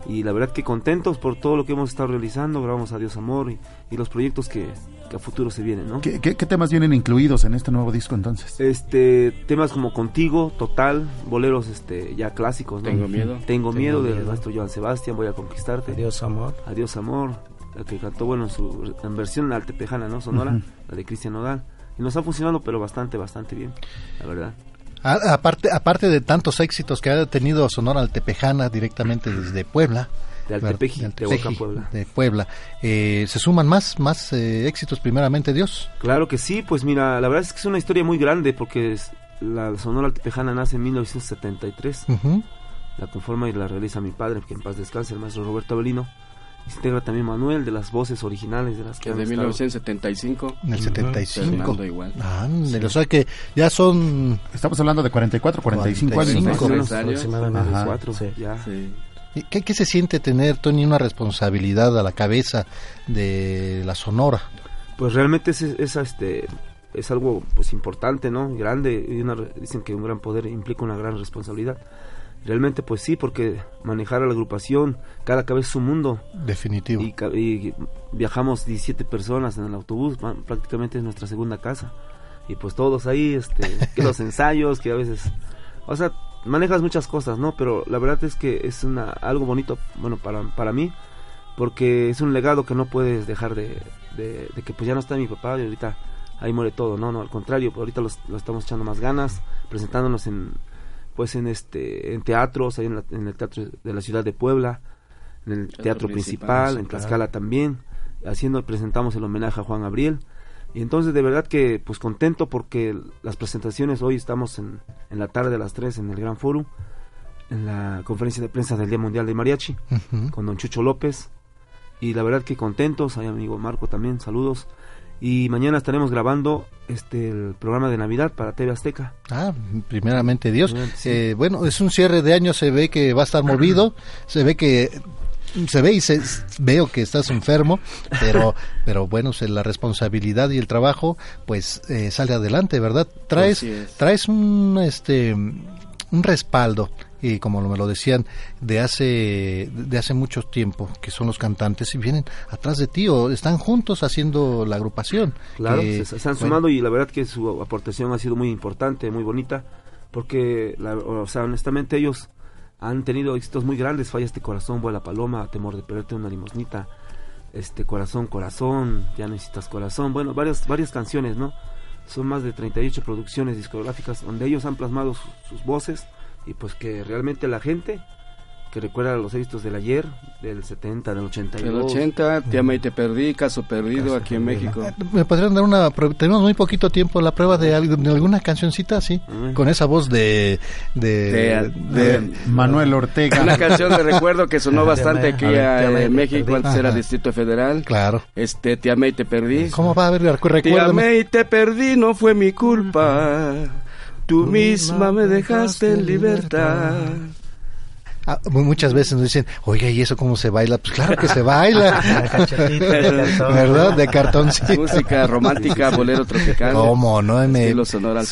Y la verdad que contentos por todo lo que hemos estado realizando, grabamos a Dios Amor y, y los proyectos que, que a futuro se vienen, ¿no? ¿Qué, qué, qué temas vienen incluidos en este nuevo disco entonces? Este, temas como Contigo, Total, boleros este ya clásicos, ¿no? Tengo miedo. Tengo, Tengo miedo del miedo. maestro Joan Sebastián, Voy a conquistarte. Adiós amor. Adiós amor, la que cantó bueno en su en versión altepejana, ¿no? Sonora, la de Cristian Nodal. Y nos ha funcionado pero bastante bastante bien, la verdad. A- aparte, aparte de tantos éxitos que ha tenido Sonora Altepejana directamente desde Puebla. De Altepeji, de Huacán, Puebla. de Puebla, eh, ¿se suman más, más eh, éxitos primeramente Dios? Claro que sí, pues mira, la verdad es que es una historia muy grande porque es- la Sonora Altepejana nace en 1973. Ujú. La conforma y la realiza mi padre, que en paz descanse, el maestro Roberto Avelino. Se integra también Manuel, de las voces originales de las que Que han de estado. 1975. En el Ujú. 75. Fernando igual. Ándale, o sea que ya son... Estamos hablando de 44, 45 años. ¿no? 45 años. aproximadamente, Ajá. cuatro, ya. ¿Y ¿Qué, qué se siente tener, Tony, una responsabilidad a la cabeza de la Sonora? Pues realmente es, esa, este, es algo pues importante, ¿no? Grande, y una, dicen que un gran poder implica una gran responsabilidad. Realmente pues sí, porque manejar a la agrupación, cada cabeza es su mundo. Definitivo. Y, y viajamos 17 personas en el autobús, prácticamente es nuestra segunda casa. Y pues todos ahí, este, que los ensayos, que a veces... O sea, manejas muchas cosas, ¿no? Pero la verdad es que es una, algo bonito, bueno, para, para mí, porque es un legado que no puedes dejar de, de, de que pues ya no está mi papá y ahorita ahí muere todo, no, no, al contrario, ahorita los, lo estamos echando más ganas, presentándonos en pues en este en teatros, ahí en, la- en el teatro de la ciudad de Puebla, en el teatro, principal, en claro. Tlaxcala también, haciendo presentamos el homenaje a Juan Gabriel. Y entonces de verdad que pues contento porque las presentaciones hoy estamos en, en la tarde a las 3 en el Gran Foro, en la conferencia de prensa del Día Mundial de Mariachi con don Chucho López. Y la verdad que contentos, hay amigo Marco también, saludos y mañana estaremos grabando este el programa de Navidad para TV Azteca. Ah, primeramente Dios. Sí. Eh, bueno, es un cierre de año, se ve que va a estar movido, se ve que se ve y se, veo que estás enfermo, pero pero bueno, se- la responsabilidad y el trabajo pues eh, sale adelante, ¿verdad? Traes traes un este un respaldo y como me lo decían de hace de hace mucho tiempo que son los cantantes y vienen atrás de ti o están juntos haciendo la agrupación Claro, que, se, se han bueno, sumado y la verdad que su aportación ha sido muy importante, muy bonita, porque, la- o sea, honestamente ellos han tenido éxitos muy grandes, Falla este corazón, Vuela Paloma, Temor de perderte una limosnita, este Corazón, Corazón, Ya necesitas corazón, bueno, varias, varias canciones, ¿no? Son más de 38 producciones discográficas donde ellos han plasmado su- sus voces y pues que realmente la gente que recuerda los éxitos del ayer, del 70, del 82. El 80, Te amé y te perdí, Caso perdido aquí en México. ¿Me podrían dar una prueba? Tenemos muy poquito tiempo, la prueba de, de alguna cancioncita así, con esa voz de... De, De- de- Manuel Ortega. Una canción de recuerdo que sonó Te bastante aquí a ver, te en te México, antes era. Distrito Federal. Claro. Este, Te amé y te perdí. ¿Cómo va a ver? Te Recuérdame. amé y te perdí, no fue mi culpa. Tú misma me dejaste en libertad. Ah, mu- muchas veces nos dicen, oiga, ¿y eso cómo se baila? Pues claro que se baila. Cachetito de cartón. ¿Verdad? De cartoncito. Música romántica, bolero tropical. ¿Cómo, no? Me- sonora.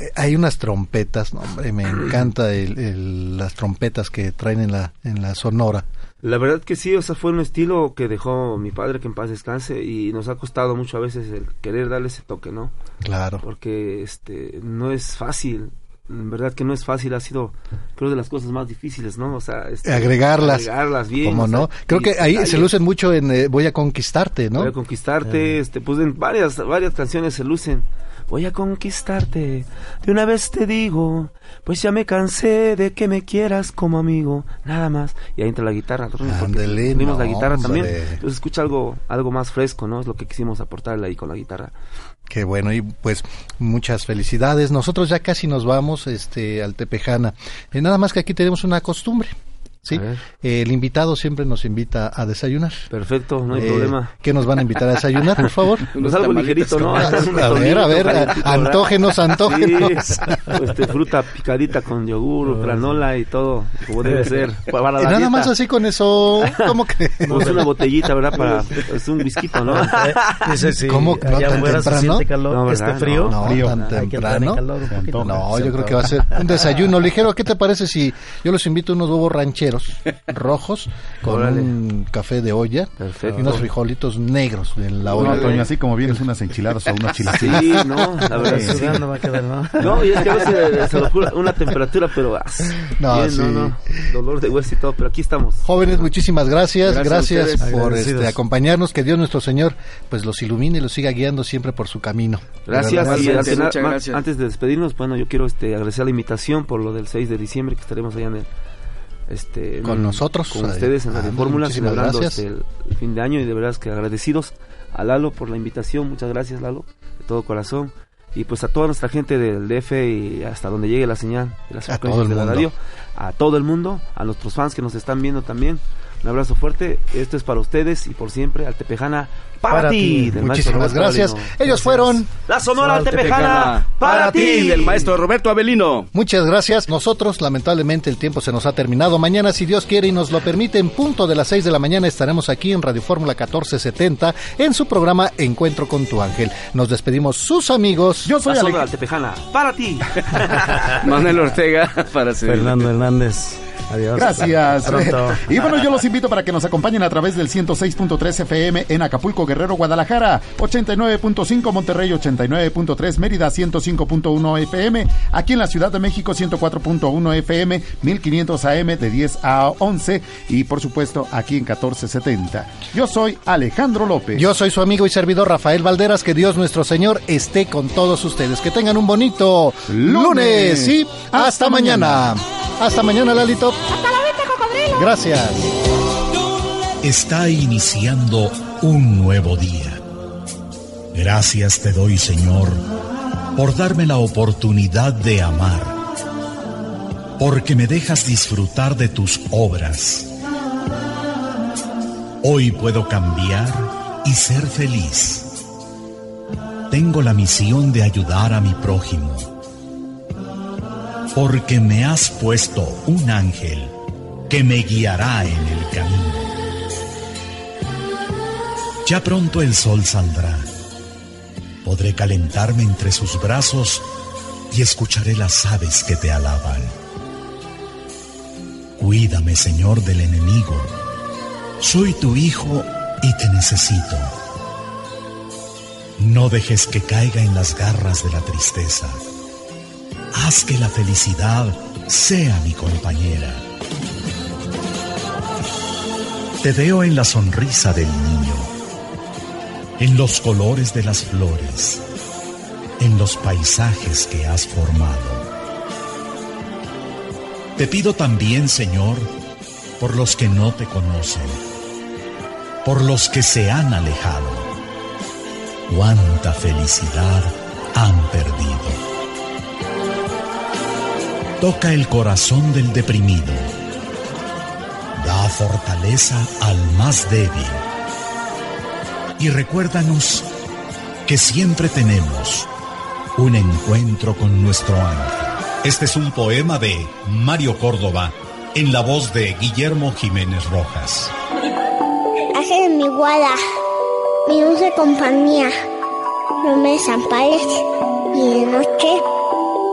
Eh, Hay unas trompetas, no, hombre, me encanta el- el- las trompetas que traen en la, en la sonora. La verdad que sí, o sea, fue un estilo que dejó mi padre, que en paz descanse, y nos ha costado mucho a veces el querer darle ese toque, ¿no? Claro. Porque este no es fácil, en verdad que no es fácil, ha sido creo de las cosas más difíciles, ¿no? O sea, este, Agregarlas. agregarlas bien. ¿Cómo sea, no? Creo que ahí se lucen mucho en eh, Voy a conquistarte, ¿no? Voy a conquistarte, este, pues en varias, varias canciones se lucen. Voy a conquistarte, de una vez te digo, pues ya me cansé de que me quieras como amigo, nada más. Y ahí entra la guitarra, Ándele, unimos la guitarra también, entonces escucha algo, algo más fresco, ¿no? Es lo que quisimos aportarle ahí con la guitarra. Qué bueno, y pues muchas felicidades. Nosotros ya casi nos vamos este, al Tepejana. Eh, nada más que aquí tenemos una costumbre. ¿Sí? Eh, el invitado siempre nos invita a desayunar. Perfecto, no hay Eh, problema. ¿Qué nos van a invitar a desayunar, por favor? Pues algo ligerito, ¿no? A, ver, a ver, antógenos, antógenos. Sí, este, fruta picadita con yogur, granola y todo, como debe ser. Para la Y nada dieta. más así con eso, ¿cómo que? Pues una botellita, ¿verdad? Para, es un whisky, ¿no? Dice, sí, ¿Cómo? ¿No tan temprano? calor, No, este frío. No, Frío. tan temprano. calor un poquito. No, yo creo que va a ser un desayuno ligero. ¿Qué te parece si yo los invito a unos huevos rancheros rojos con Órale. un café de olla Perfecto. y unos frijolitos negros de la No, olla? Toño, así como vienes unas enchiladas o unos Sí, chilaquiles. no, la verdad Sí. sí. Sudando va a quedar, ¿no? No, y es que a veces se lo juro, una temperatura, pero ah, No, bien, sí. no, no, dolor de hueso y todo, pero aquí estamos. Jóvenes, muchísimas gracias, Gracias gracias, por este, acompañarnos, que Dios nuestro Señor pues los ilumine y los siga guiando siempre por su camino. Gracias, y muchas ma- gracias. antes de despedirnos, bueno, yo quiero este, agradecer la invitación por lo del 6 de diciembre, que estaremos allá en el, este, Con nosotros, con ustedes en Ah, Radio Fórmula, celebrando este, el, el fin de año y de verdad es que agradecidos a Lalo por la invitación, muchas gracias Lalo, de todo corazón. Y pues a toda nuestra gente del DF y hasta donde llegue la señal de las frecuencias de la radio, a todo el mundo, a nuestros fans que nos están viendo también, Un abrazo fuerte. Esto es para ustedes y por siempre. Altepejana para, ti. del Muchísimas gracias. Ellos fueron la Sonora Altepejana para, ti. Del maestro Roberto Avelino. Muchas gracias. Nosotros, lamentablemente, el tiempo se nos ha terminado. Mañana, si Dios quiere y nos lo permite, en punto de las 6 de la mañana estaremos aquí en Radio Fórmula 1470 en su programa Encuentro con tu ángel. Nos despedimos sus amigos. Yo soy la Sonora Altepejana para ti. Manuel Ortega para Fernando Hernández. Adiós. Gracias. y bueno, yo los invito para que nos acompañen a través del 106.3 FM en Acapulco, Guerrero, Guadalajara, 89.5 Monterrey, 89.3 Mérida, 105.1 FM, aquí en la Ciudad de México, 104.1 FM, 1500 AM de 10 a 11 y por supuesto aquí en 1470. Yo soy Alejandro López. Yo soy su amigo y servidor Rafael Valderas. Que Dios nuestro Señor esté con todos ustedes. Que tengan un bonito lunes, y hasta, mañana. Hasta mañana, Lalito. Hasta la vista, cocodrilo. Gracias. Está iniciando un nuevo día. Gracias te doy, Señor, por darme la oportunidad de amar, porque me dejas disfrutar de tus obras. Hoy puedo cambiar y ser feliz. Tengo la misión de ayudar a mi prójimo porque me has puesto un ángel que me guiará en el camino. Ya pronto el sol saldrá. Podré calentarme entre sus brazos y escucharé las aves que te alaban. Cuídame, Señor, del enemigo. Soy tu hijo y te necesito. No dejes que caiga en las garras de la tristeza Haz que la felicidad sea mi compañera. Te veo en la sonrisa del niño, en los colores de las flores, en los paisajes que has formado. Te pido también, Señor, por los que no te conocen, por los que se han alejado. Cuánta felicidad han perdido toca el corazón del deprimido. Da fortaleza al más débil. Y recuérdanos que siempre tenemos un encuentro con nuestro ángel. Este es un poema de Mario Córdoba en la voz de Guillermo Jiménez Rojas. Ángel mi guada, mi dulce compañía, no me desampares ni de noche